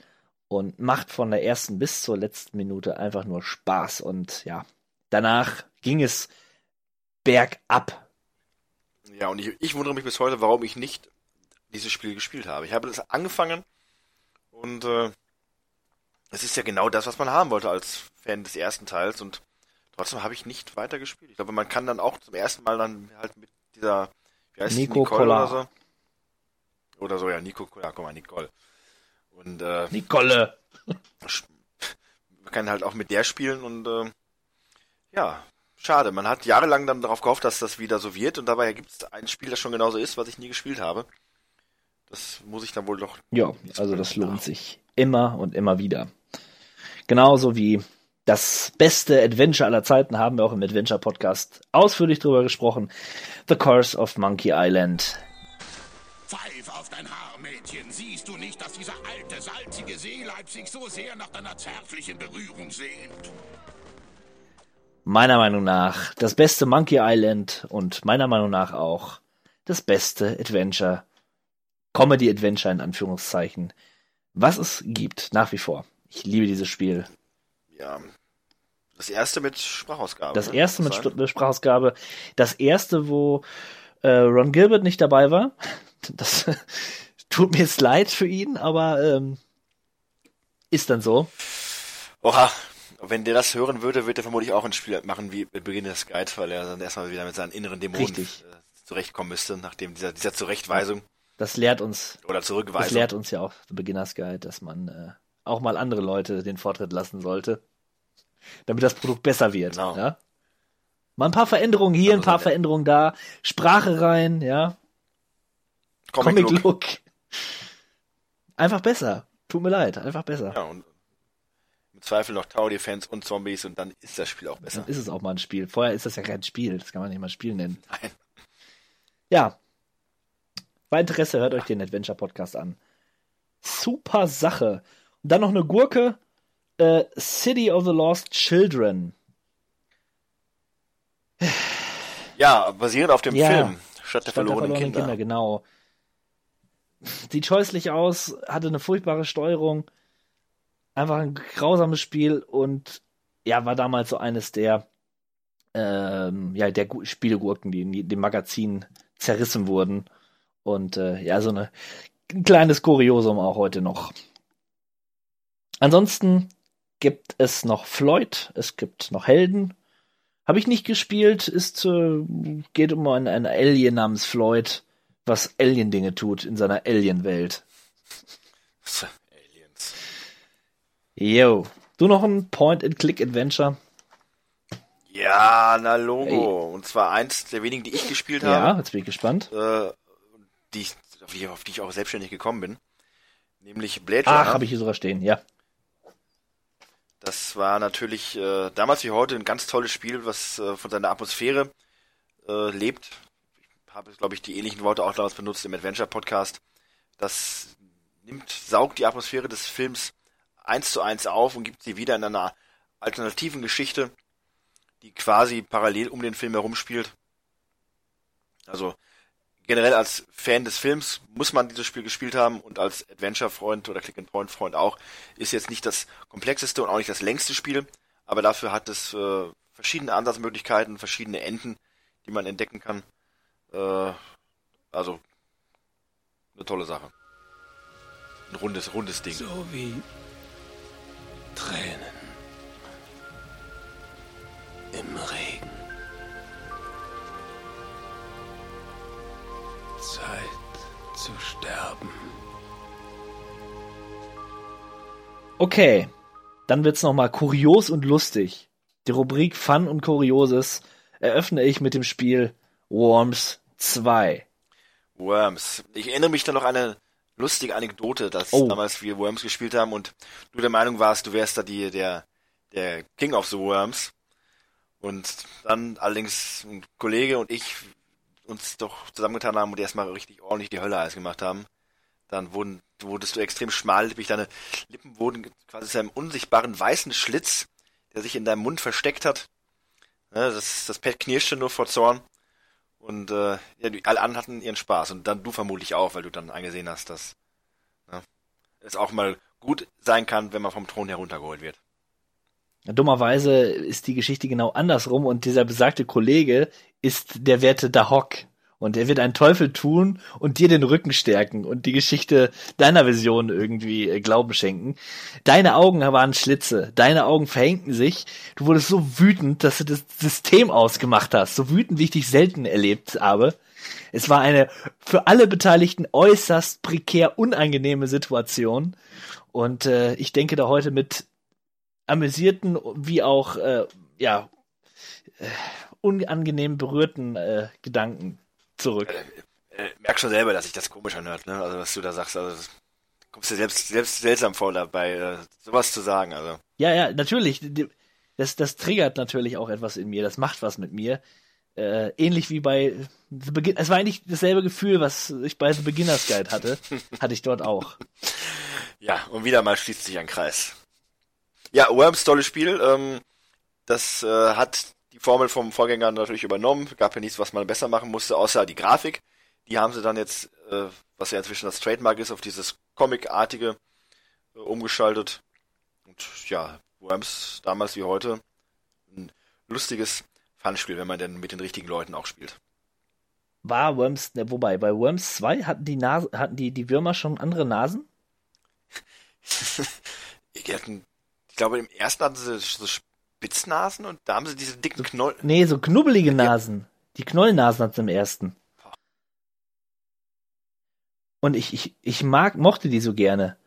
E: und macht von der ersten bis zur letzten Minute einfach nur Spaß. Und ja, danach ging es bergab.
F: Ja, und ich, ich wundere mich bis heute, warum ich nicht dieses Spiel gespielt habe. Ich habe das angefangen und äh, es ist ja genau das, was man haben wollte als Fan des ersten Teils und trotzdem habe ich nicht weiter gespielt. Ich glaube, man kann dann auch zum ersten Mal dann halt mit dieser, wie heißt
E: Nico
F: Nicole
E: Collar.
F: oder so? Oder so, ja, Nico, ja, guck mal, Nicole. Und äh,
E: Nicole.
F: man kann halt auch mit der spielen und äh, ja, schade. Man hat jahrelang dann darauf gehofft, dass das wieder so wird und dabei gibt es ein Spiel, das schon genauso ist, was ich nie gespielt habe. Das muss ich dann wohl doch.
E: Ja, also das lohnt sich immer und immer wieder. Genauso wie das beste Adventure aller Zeiten haben wir auch im Adventure Podcast ausführlich drüber gesprochen. The Curse of Monkey Island.
O: Pfeif auf dein Haar, Mädchen. Siehst du nicht, dass dieser alte, salzige Seeleib sich so sehr nach deiner zärtlichen Berührung sehnt?
E: Meiner Meinung nach das beste Monkey Island und meiner Meinung nach auch das beste Adventure, Comedy Adventure in Anführungszeichen, was es gibt, nach wie vor. Ich liebe dieses Spiel.
F: Ja. Das erste mit Sprachausgabe.
E: Das
F: ne?
E: erste mit
F: sein?
E: Sprachausgabe. Das erste, wo äh, Ron Gilbert nicht dabei war. Das tut mir jetzt leid für ihn, aber ähm, ist dann so.
F: Oha, wenn der das hören würde, wird er vermutlich auch ein Spiel machen wie Beginner's Guide, weil er dann erstmal wieder mit seinen inneren Dämonen
E: Richtig.
F: äh, zurechtkommen müsste, nachdem dieser, dieser Zurechtweisung
E: Das lehrt uns.
F: oder
E: Das
F: Zurückweisung.
E: lehrt uns ja auch The Beginner's Guide, dass man äh, auch mal andere Leute den Vortritt lassen sollte, damit das Produkt besser wird.
F: Genau.
E: Ja? Mal ein paar Veränderungen hier, ein paar Veränderungen da, Sprache rein, ja.
F: Comic Look.
E: Einfach besser. Tut mir leid, einfach besser.
F: Ja, und im Zweifel noch Tower Defense und Zombies und dann ist das Spiel auch besser.
E: Dann ist es auch mal ein Spiel. Vorher ist das ja kein Spiel. Das kann man nicht mal Spiel nennen.
F: Nein.
E: Ja. Bei Interesse hört euch den Adventure Podcast an. Super Sache. Und dann noch eine Gurke. Äh, City of the Lost Children.
F: Ja, basierend auf dem
E: Ja.
F: Film Stadt der
E: Stadt
F: verlorenen, Kinder.
E: Genau. Sieht scheußlich aus, hatte eine furchtbare Steuerung. Einfach ein grausames Spiel und ja, war damals so eines der ähm, ja, der Gu- Spielegurken, die in dem Magazin zerrissen wurden. Und äh, ja, so eine, ein kleines Kuriosum auch heute noch. Ansonsten gibt es noch Floyd, es gibt noch Helden. Habe ich nicht gespielt, ist äh, geht um einen Alien namens Floyd, was Alien-Dinge tut in seiner Alien-Welt.
F: Aliens.
E: Yo. Du noch ein Point-and-Click-Adventure?
F: Ja, na Logo. Und zwar eins der wenigen, die ich gespielt
E: Ja,
F: habe.
E: jetzt bin ich gespannt.
F: Äh, die ich, auf, die, auf die ich auch selbstständig gekommen bin. Nämlich Blade
E: Ach,
F: Runner.
E: habe ich hier sogar stehen, ja.
F: Das war natürlich äh, damals wie heute ein ganz tolles Spiel, was äh, von seiner Atmosphäre äh, lebt. Habe, glaube ich, die ähnlichen Worte auch damals benutzt im Adventure Podcast. Das nimmt, saugt die Atmosphäre des Films eins zu eins auf und gibt sie wieder in einer alternativen Geschichte, die quasi parallel um den Film herum spielt. Also generell als Fan des Films muss man dieses Spiel gespielt haben und als Adventure-Freund oder Click-and-Point-Freund auch, ist jetzt nicht das komplexeste und auch nicht das längste Spiel, aber dafür hat es äh, verschiedene Ansatzmöglichkeiten, verschiedene Enden, die man entdecken kann. Äh, also eine tolle Sache. Ein rundes, rundes Ding.
N: So wie Tränen im Regen. Zeit zu sterben.
E: Okay, dann wird's noch mal kurios und lustig. Die Rubrik Fun und Kurioses eröffne ich mit dem Spiel Worms 2.
F: Worms. Ich erinnere mich da noch an eine lustige Anekdote, dass
E: Oh.
F: damals wir Worms gespielt haben und du der Meinung warst, du wärst da die, der, der King of the Worms. Und dann allerdings ein Kollege und ich uns doch zusammengetan haben und erstmal richtig ordentlich die Hölle heiß gemacht haben. Dann wurden, wurdest du extrem schmallippig, deine Lippen wurden quasi zu einem unsichtbaren weißen Schlitz, der sich in deinem Mund versteckt hat. Ja, das, das Pad knirschte nur vor Zorn. Und äh, ja, die, alle anderen hatten ihren Spaß. Und dann du vermutlich auch, weil du dann eingesehen hast, dass ja, es auch mal gut sein kann, wenn man vom Thron heruntergeholt wird.
E: Dummerweise ist die Geschichte genau andersrum und dieser besagte Kollege ist der werte Dahok. Und er wird einen Teufel tun und dir den Rücken stärken und die Geschichte deiner Vision irgendwie äh, Glauben schenken. Deine Augen waren Schlitze, deine Augen verhängten sich. Du wurdest so wütend, dass du das System ausgemacht hast. So wütend, wie ich dich selten erlebt habe. Es war eine für alle Beteiligten äußerst prekär unangenehme Situation. Und äh, ich denke da heute mit amüsierten wie auch äh, ja äh, unangenehm berührten äh, Gedanken zurück.
F: Äh, merk schon selber, dass sich das komisch anhört, ne? Also was du da sagst, also das kommst dir selbst selbst seltsam vor dabei, äh, sowas zu sagen, also.
E: Ja, ja, natürlich. Das, das triggert natürlich auch etwas in mir. Das macht was mit mir. Äh, ähnlich wie bei The Begin es war eigentlich dasselbe Gefühl, was ich bei The Beginner's Guide hatte, hatte ich dort auch.
F: Ja, und wieder mal schließt sich ein Kreis. Ja, Worms, tolles Spiel. Ähm, das äh, hat die Formel vom Vorgänger natürlich übernommen. Gab ja nichts, was man besser machen musste, außer die Grafik. Die haben sie dann jetzt, äh, was ja inzwischen das Trademark ist, auf dieses Comic-artige äh, umgeschaltet. Und ja, Worms damals wie heute ein lustiges Funspiel, wenn man denn mit den richtigen Leuten auch spielt.
E: War Worms, ne, wobei, bei Worms 2 hatten die Nase, hatten die, die Würmer schon andere Nasen?
F: Die hatten, ich glaube, im ersten hatten sie so Spitznasen und da haben sie diese dicken Knoll.
E: Nee, so knubbelige Nasen. Die Knollnasen hat's im ersten. Und ich, ich, ich mag, mochte die so gerne.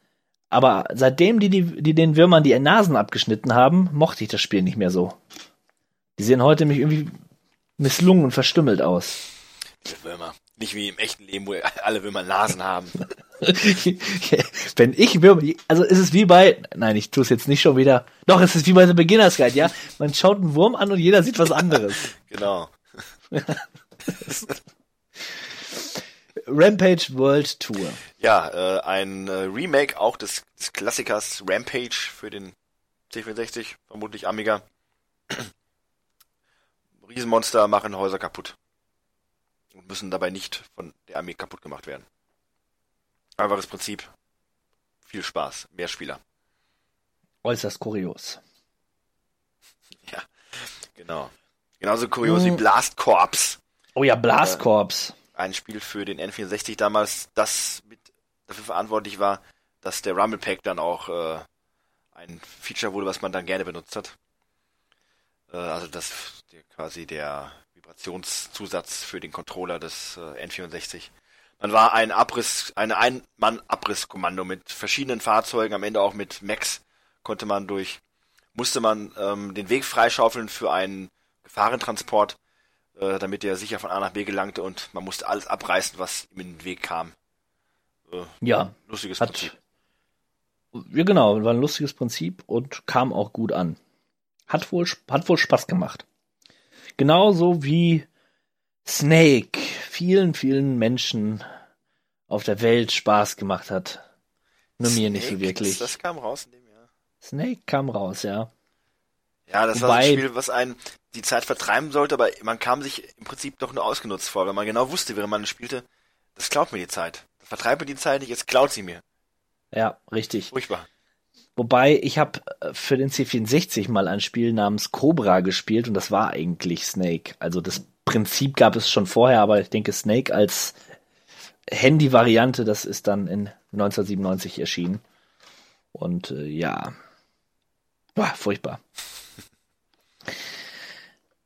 E: Aber seitdem die, die, die den Würmern die Nasen abgeschnitten haben, mochte ich das Spiel nicht mehr so. Die sehen heute mich irgendwie misslungen und verstümmelt aus.
F: Diese Würmer. Nicht wie im echten Leben, wo alle Würmer Nasen haben.
E: Wenn ich Würmer, also ist es wie bei, nein, ich tue es jetzt nicht schon wieder. Doch, es ist wie bei The Beginner's Guide, ja? Man schaut einen Wurm an und jeder sieht was anderes.
F: Genau.
E: Rampage World Tour.
F: Ja, äh, ein äh, Remake auch des, des Klassikers Rampage für den C64, vermutlich Amiga. Riesenmonster machen Häuser kaputt. Und müssen dabei nicht von der Armee kaputt gemacht werden. Einfaches Prinzip. Viel Spaß. Mehr Spieler.
E: Äußerst kurios.
F: Ja, genau. Genauso kurios wie
E: Mhm.
F: Blast Corps.
E: Oh ja, Blast Corps.
F: Ein Spiel für den N64 damals, das mit dafür verantwortlich war, dass der Rumble Pack dann auch äh, ein Feature wurde, was man dann gerne benutzt hat. Äh, also das der, quasi der Vibrationszusatz für den Controller des äh, N64. Man war ein Abriss, eine Ein-Mann-Abrisskommando mit verschiedenen Fahrzeugen, am Ende auch mit Mechs konnte man durch, musste man ähm, den Weg freischaufeln für einen Gefahrentransport, äh, damit der sicher von A nach B gelangte und man musste alles abreißen, was ihm in den Weg kam. Äh,
E: Ja,
F: Lustiges
E: hat
F: Prinzip.
E: Ja, genau, war ein lustiges Prinzip und kam auch gut an. Hat wohl, hat wohl Spaß gemacht. Genauso wie Snake vielen, vielen Menschen auf der Welt Spaß gemacht hat. Nur mir nicht so
F: Snake,
E: wirklich.
F: Das, kam raus in dem Jahr.
E: Snake kam raus, ja.
F: Ja, das war so
E: Wobei-
F: ein Spiel, was einen die Zeit vertreiben sollte, aber man kam sich im Prinzip doch nur ausgenutzt vor, weil man genau wusste, während man es spielte, das klaut mir die Zeit. Das vertreibt mir die Zeit nicht, jetzt klaut sie mir.
E: Ja, richtig.
F: Furchtbar.
E: Wobei ich habe für den C64 mal ein Spiel namens Cobra gespielt und das war eigentlich Snake. Also das Prinzip gab es schon vorher, aber ich denke Snake als Handy-Variante, das ist dann in 1997 erschienen. Und äh, ja, Boah, furchtbar.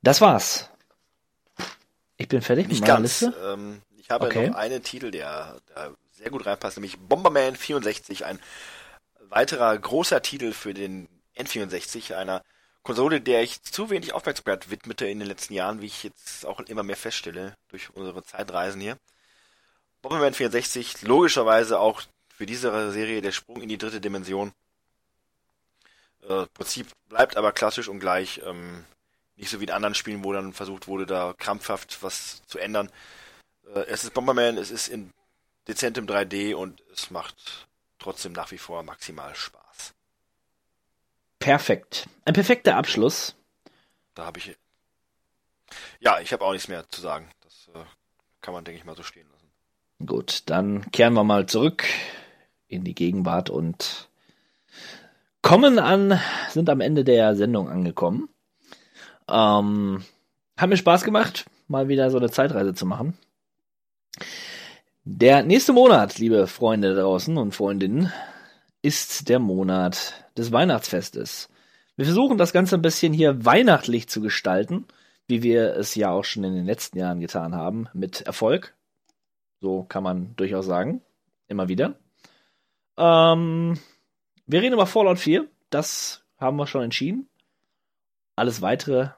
E: Das war's. Ich bin fertig
F: Nicht
E: mit meiner
F: ganz.
E: Liste.
F: Ähm, ich habe
E: Okay.
F: noch einen Titel, der, der sehr gut reinpasst, nämlich Bomberman 64, ein weiterer großer Titel für den N64, einer Konsole, der ich zu wenig Aufmerksamkeit widmete in den letzten Jahren, wie ich jetzt auch immer mehr feststelle durch unsere Zeitreisen hier. Bomberman 64, logischerweise auch für diese Serie der Sprung in die dritte Dimension. Äh, Prinzip bleibt aber klassisch und gleich, ähm, nicht so wie in anderen Spielen, wo dann versucht wurde, da krampfhaft was zu ändern. Äh, es ist Bomberman, es ist in dezentem 3D und es macht trotzdem nach wie vor maximal Spaß.
E: Perfekt. Ein perfekter Abschluss.
F: Da habe ich. Ja, ich habe auch nichts mehr zu sagen. Das äh, kann man, denke ich, mal so stehen lassen.
E: Gut, dann kehren wir mal zurück in die Gegenwart und kommen an, sind am Ende der Sendung angekommen. Ähm, hat mir Spaß gemacht, mal wieder so eine Zeitreise zu machen. Der nächste Monat, liebe Freunde draußen und Freundinnen, ist der Monat des Weihnachtsfestes. Wir versuchen das Ganze ein bisschen hier weihnachtlich zu gestalten, wie wir es ja auch schon in den letzten Jahren getan haben, mit Erfolg. So kann man durchaus sagen. Immer wieder. Ähm, wir reden über Fallout 4. Das haben wir schon entschieden. Alles weitere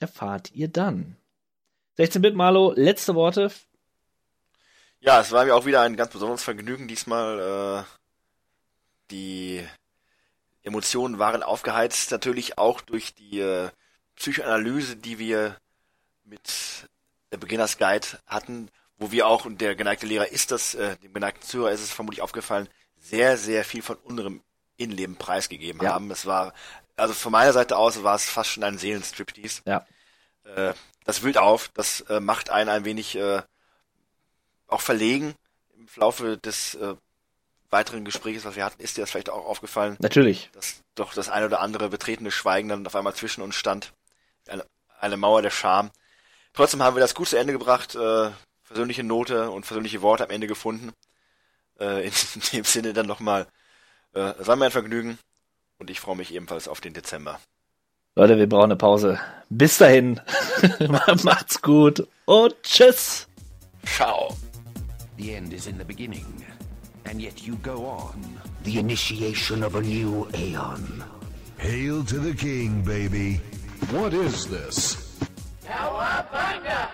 E: erfahrt ihr dann. 16-Bit Malo, letzte Worte.
F: Ja, es war mir auch wieder ein ganz besonderes Vergnügen diesmal. Äh, die Emotionen waren aufgeheizt, natürlich auch durch die äh, Psychoanalyse, die wir mit der Beginners Guide hatten, wo wir auch, und der geneigte Lehrer ist das, äh, dem geneigten Zuhörer ist es vermutlich aufgefallen, sehr, sehr viel von unserem Innenleben preisgegeben
E: Ja.
F: haben. Es war, also von meiner Seite aus war es fast schon ein Seelenstriptease.
E: Ja.
F: Äh, das wühlt auf, das äh, macht einen ein wenig äh, auch verlegen. Im Laufe des äh, weiteren Gesprächs, was wir hatten, ist dir das vielleicht auch aufgefallen.
E: Natürlich.
F: Dass doch das ein oder andere betretene Schweigen dann auf einmal zwischen uns stand. Eine, eine Mauer der Scham. Trotzdem haben wir das gut zu Ende gebracht, äh, versöhnliche Note und versöhnliche Worte am Ende gefunden. Äh, in, in dem Sinne dann nochmal, äh, es war mir ein Vergnügen und ich freue mich ebenfalls auf den Dezember.
E: Leute, wir brauchen eine Pause. Bis dahin. Macht's gut und tschüss.
F: Ciao.
A: The end is in the beginning, and yet you go on.
B: The initiation of a new Aeon.
L: Hail to the king, baby.
P: What is this? Cowabunga!